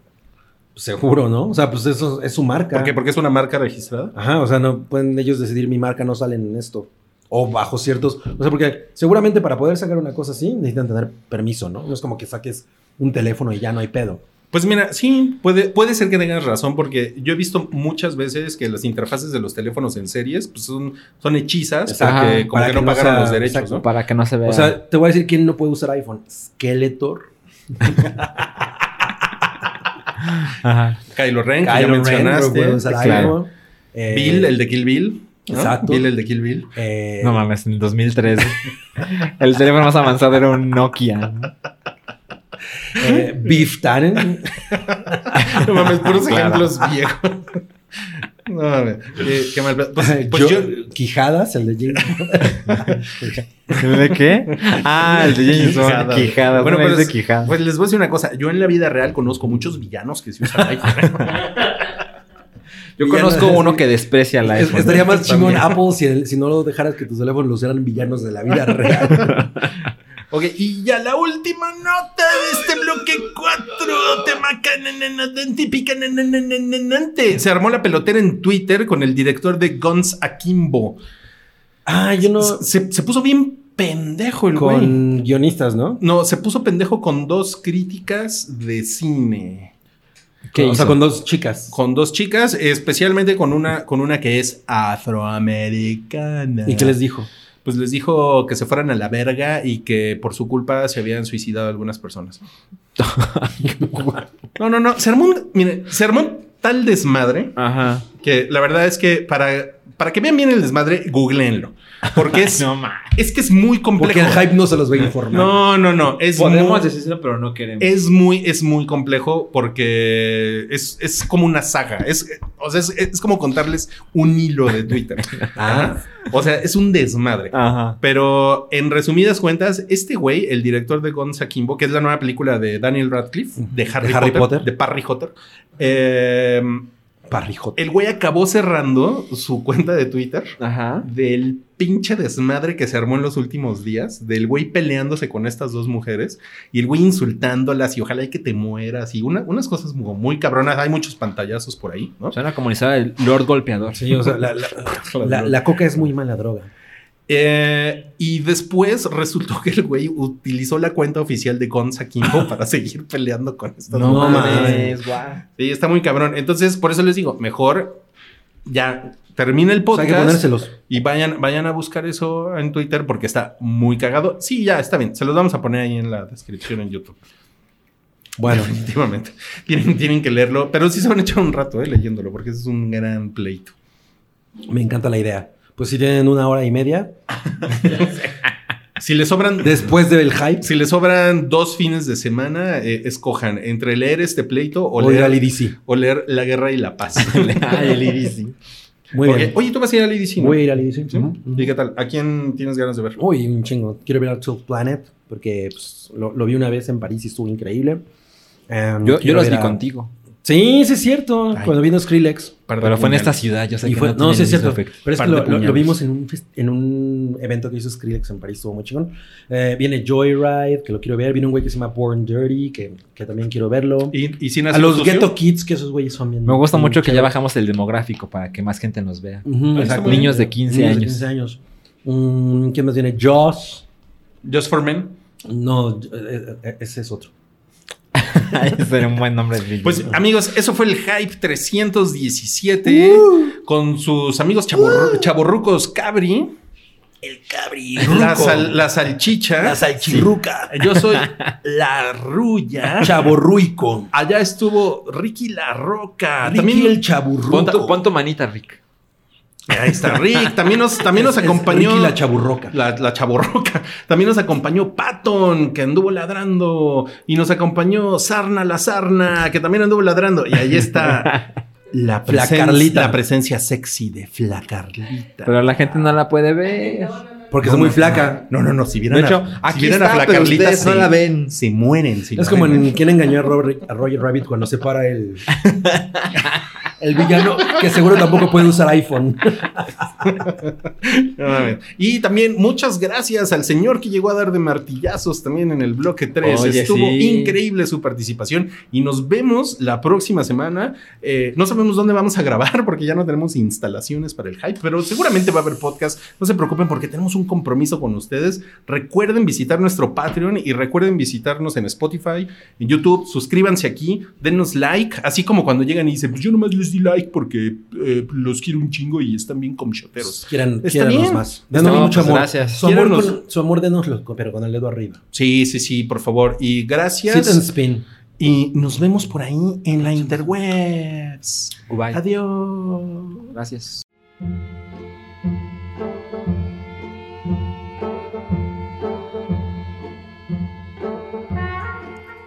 [SPEAKER 4] Seguro, ¿no? O sea, pues eso es su marca.
[SPEAKER 2] ¿Por qué? Porque es una marca registrada.
[SPEAKER 4] Ajá, o sea, no pueden ellos decidir mi marca no sale en esto. O bajo ciertos. O sea, porque seguramente para poder sacar una cosa así necesitan tener permiso, ¿no? No es como que saques un teléfono y ya no hay pedo.
[SPEAKER 2] Pues mira, sí, puede, puede ser que tengas razón, porque yo he visto muchas veces que las interfaces de los teléfonos en series pues son, son hechizas
[SPEAKER 4] Exacto.
[SPEAKER 2] porque como
[SPEAKER 4] Para
[SPEAKER 2] que
[SPEAKER 4] que
[SPEAKER 2] no
[SPEAKER 4] no
[SPEAKER 2] pagaron
[SPEAKER 4] sea-
[SPEAKER 2] los derechos,
[SPEAKER 4] exacto.
[SPEAKER 2] ¿no?
[SPEAKER 3] Para que no se vea...
[SPEAKER 4] O sea, te voy a decir quién no puede usar iPhone. Skeletor.
[SPEAKER 3] Ajá.
[SPEAKER 2] Kylo Ren, que ya
[SPEAKER 4] Kylo Ren no
[SPEAKER 2] mencionaste.
[SPEAKER 3] Claro.
[SPEAKER 4] Eh,
[SPEAKER 2] Bill, el de Kill Bill. ¿no?
[SPEAKER 4] Exacto.
[SPEAKER 2] Bill, el de Kill Bill.
[SPEAKER 4] eh,
[SPEAKER 3] No mames, en el 2003. el teléfono más avanzado era un Nokia. ¿no?
[SPEAKER 4] eh, Beef Tannen.
[SPEAKER 2] No mames, puros
[SPEAKER 3] Claro.
[SPEAKER 2] ejemplos viejos. No qué, qué mal. Pues, pues
[SPEAKER 4] Yo-
[SPEAKER 2] yo,
[SPEAKER 4] Quijadas, el de James
[SPEAKER 3] ¿De qué? Ah, el de James Bond.
[SPEAKER 2] Quijada.
[SPEAKER 3] Quijada.
[SPEAKER 2] Bueno, pues,
[SPEAKER 3] de Quijada.
[SPEAKER 2] pues les voy a decir una cosa. Yo en la vida real conozco muchos villanos que se usan iPhone.
[SPEAKER 3] Yo
[SPEAKER 4] Villanos,
[SPEAKER 3] conozco uno que desprecia la
[SPEAKER 4] Es-
[SPEAKER 3] iPhone.
[SPEAKER 4] Estaría más chingón. Apple si, el- si no lo dejaras que tus teléfonos los eran villanos de la vida real.
[SPEAKER 2] ok, y ya la última nota de este bloque 4. Tema típica. Se armó la pelotera en Twitter con el director de Guns Akimbo.
[SPEAKER 4] ah, yo no.
[SPEAKER 2] Se, se puso bien pendejo el güey.
[SPEAKER 4] Con guionistas, ¿no?
[SPEAKER 2] No, se puso pendejo con dos críticas de cine.
[SPEAKER 3] ¿Qué
[SPEAKER 4] o sea,
[SPEAKER 3] hizo?
[SPEAKER 4] con dos chicas.
[SPEAKER 2] Con dos chicas, especialmente con una, con una que es afroamericana.
[SPEAKER 4] ¿Y qué les dijo?
[SPEAKER 2] Pues les dijo que se fueran a la verga y que por su culpa se habían suicidado algunas personas. No, no, no. Se armó, un- mire, se armó tal desmadre
[SPEAKER 3] Ajá.
[SPEAKER 2] que la verdad es que para, para que vean bien el desmadre, googleenlo. Porque es,
[SPEAKER 3] No
[SPEAKER 2] es que es muy complejo.
[SPEAKER 4] Porque el hype no se los va a informar.
[SPEAKER 2] No, no, no. Es
[SPEAKER 3] Podemos
[SPEAKER 2] muy-
[SPEAKER 3] decirlo, pero no queremos.
[SPEAKER 2] Es muy, es muy complejo porque es, es como una saga. Es, o sea, es, es como contarles un hilo de Twitter.
[SPEAKER 4] Ah.
[SPEAKER 2] O sea, es un desmadre.
[SPEAKER 3] Ajá.
[SPEAKER 2] Pero en resumidas cuentas, este güey, el director de Guns Akimbo, que es la nueva película de Daniel Radcliffe, de Harry,
[SPEAKER 4] De Harry
[SPEAKER 2] Potter,
[SPEAKER 4] Potter.
[SPEAKER 2] de Parry Potter, eh,
[SPEAKER 4] Parrijote.
[SPEAKER 2] el güey acabó cerrando su cuenta de Twitter
[SPEAKER 3] Ajá.
[SPEAKER 2] del pinche desmadre que se armó en los últimos días, del güey peleándose con estas dos mujeres y el güey insultándolas y ojalá y que te mueras y una- unas cosas muy, muy cabronas. Hay muchos pantallazos por ahí, ¿no?
[SPEAKER 3] Suena como el Lord Golpeador.
[SPEAKER 4] Sí, o sea, la, la- la- la coca es muy mala droga.
[SPEAKER 2] Eh, y después resultó que el güey utilizó la cuenta oficial de Guns Akimbo para seguir peleando con estas
[SPEAKER 4] No mames.
[SPEAKER 2] Sí, está muy cabrón. Entonces, por eso les digo, mejor ya termina el
[SPEAKER 4] O sea,
[SPEAKER 2] podcast. Y vayan, vayan a buscar eso en Twitter porque está muy cagado. Sí, ya, está bien. Se los vamos a poner ahí en la descripción en YouTube.
[SPEAKER 4] Bueno,
[SPEAKER 2] Definitivamente. Tienen, tienen que leerlo. Pero sí se van a echar un rato eh, leyéndolo porque es un gran pleito.
[SPEAKER 4] me encanta la idea. Pues si tienen una hora y media,
[SPEAKER 2] Si les sobran...
[SPEAKER 4] después del hype,
[SPEAKER 2] Si les sobran dos fines de semana, eh, escojan entre leer este pleito o,
[SPEAKER 4] o ir al
[SPEAKER 2] leer,
[SPEAKER 4] IDC.
[SPEAKER 2] o leer La Guerra y la Paz.
[SPEAKER 3] Ay, el iris.
[SPEAKER 4] Muy bien.
[SPEAKER 2] Oye, tú vas a ir al IDC, ¿no?
[SPEAKER 4] Voy a ir al IDC.
[SPEAKER 2] ¿Sí?
[SPEAKER 4] Ujú.
[SPEAKER 2] ¿Y qué tal? ¿A quién tienes ganas de ver?
[SPEAKER 4] Uy, un chingo. Quiero ver Arctic Planet porque pues, lo, lo vi una vez en París y estuvo increíble. Em,
[SPEAKER 3] Yo, yo los vi
[SPEAKER 4] a-
[SPEAKER 3] contigo.
[SPEAKER 4] Sí, sí es cierto.
[SPEAKER 2] Ay.
[SPEAKER 4] Cuando vino Skrillex.
[SPEAKER 2] Par de
[SPEAKER 3] Pero fue en esta ciudad. Yo sé
[SPEAKER 4] Y
[SPEAKER 3] que
[SPEAKER 4] fue-
[SPEAKER 3] no,
[SPEAKER 4] no, sí es cierto.
[SPEAKER 3] efecto.
[SPEAKER 4] Pero es que
[SPEAKER 2] de
[SPEAKER 4] lo, lo- lo
[SPEAKER 2] puñales.
[SPEAKER 4] vimos en un, en un evento que hizo Skrillex en París, estuvo muy chingón. Eh, viene Joyride, que lo quiero ver. Viene un güey que se llama Born Dirty, que, que también quiero verlo.
[SPEAKER 2] ¿Y, y sin
[SPEAKER 4] A los
[SPEAKER 2] sucio?
[SPEAKER 4] Ghetto Kids, que esos güeyes son bien.
[SPEAKER 3] Me gusta mucho que ya bajamos el demográfico para que más gente nos vea.
[SPEAKER 4] Ujú,
[SPEAKER 2] Exacto.
[SPEAKER 3] Niños de 15
[SPEAKER 4] Niños de
[SPEAKER 3] años.
[SPEAKER 4] 15 años. Mm, ¿Quién más viene? Joss.
[SPEAKER 2] Just for Men.
[SPEAKER 4] No, eh, eh, ese es otro.
[SPEAKER 3] Ese era un buen nombre de video.
[SPEAKER 2] Pues amigos, eso fue el Hype 317 con sus amigos chaborru- chaborrucos Cabri,
[SPEAKER 5] El cabri.
[SPEAKER 2] la, sal- la salchicha.
[SPEAKER 5] La salchirruca.
[SPEAKER 2] Yo soy la rulla.
[SPEAKER 4] Chaborruico.
[SPEAKER 2] Allá estuvo Ricky La Roca.
[SPEAKER 4] Ricky
[SPEAKER 2] También
[SPEAKER 4] el chaburruco.
[SPEAKER 3] pon, tu, pon tu manita, Rick.
[SPEAKER 2] Ahí está Rick. También nos, también nos acompañó.
[SPEAKER 4] Ricky la chaburroca.
[SPEAKER 2] La, la chaborroca. También nos acompañó Patton, que anduvo ladrando. Y nos acompañó Sarna la Sarna, que también anduvo ladrando. Y ahí está la, presen-
[SPEAKER 4] Flacarlita.
[SPEAKER 2] la presencia sexy de Flacarlita.
[SPEAKER 3] Pero la gente no la puede ver.
[SPEAKER 4] Porque
[SPEAKER 2] No,
[SPEAKER 4] es muy
[SPEAKER 2] no,
[SPEAKER 4] flaca.
[SPEAKER 2] No, no, no. Si vieran,
[SPEAKER 3] De hecho,
[SPEAKER 2] a, si
[SPEAKER 3] aquí
[SPEAKER 2] vieran
[SPEAKER 3] está,
[SPEAKER 2] a
[SPEAKER 3] pero
[SPEAKER 2] Flacarlita,
[SPEAKER 3] ustedes no
[SPEAKER 2] se-
[SPEAKER 3] la ven.
[SPEAKER 2] Se mueren. si
[SPEAKER 4] Es como
[SPEAKER 2] ven.
[SPEAKER 4] en quién engañó a, Robert- a Roger Rabbit cuando se para el, el villano que seguro tampoco puede usar iPhone.
[SPEAKER 2] Y también muchas gracias al señor que llegó a dar de martillazos también en el bloque 3.
[SPEAKER 3] Oye,
[SPEAKER 2] Estuvo
[SPEAKER 3] sí.
[SPEAKER 2] increíble su participación y nos vemos la próxima semana. Eh, no sabemos dónde vamos a grabar porque ya no tenemos instalaciones para el hype, pero seguramente va a haber podcast. No se preocupen porque tenemos un compromiso con ustedes. Recuerden visitar nuestro Patreon y recuerden visitarnos en Spotify, en YouTube. Suscríbanse aquí, denos like, así como cuando llegan y dicen, pues yo nomás les di like porque eh, los quiero un chingo y están bien comchoteros.
[SPEAKER 4] Quieran,
[SPEAKER 2] Está
[SPEAKER 4] quiéranos
[SPEAKER 2] bien.
[SPEAKER 4] más.
[SPEAKER 2] Está
[SPEAKER 4] Denos
[SPEAKER 2] bien,
[SPEAKER 4] mucho
[SPEAKER 3] pues
[SPEAKER 4] amor.
[SPEAKER 3] gracias.
[SPEAKER 4] Su amor, con- su amor denoslo, pero con el dedo arriba.
[SPEAKER 2] Sí, sí, sí, por favor. Y gracias.
[SPEAKER 4] Sit and spin.
[SPEAKER 2] Y nos vemos por ahí en la interwebs.
[SPEAKER 3] Goodbye.
[SPEAKER 2] Adiós.
[SPEAKER 3] Gracias.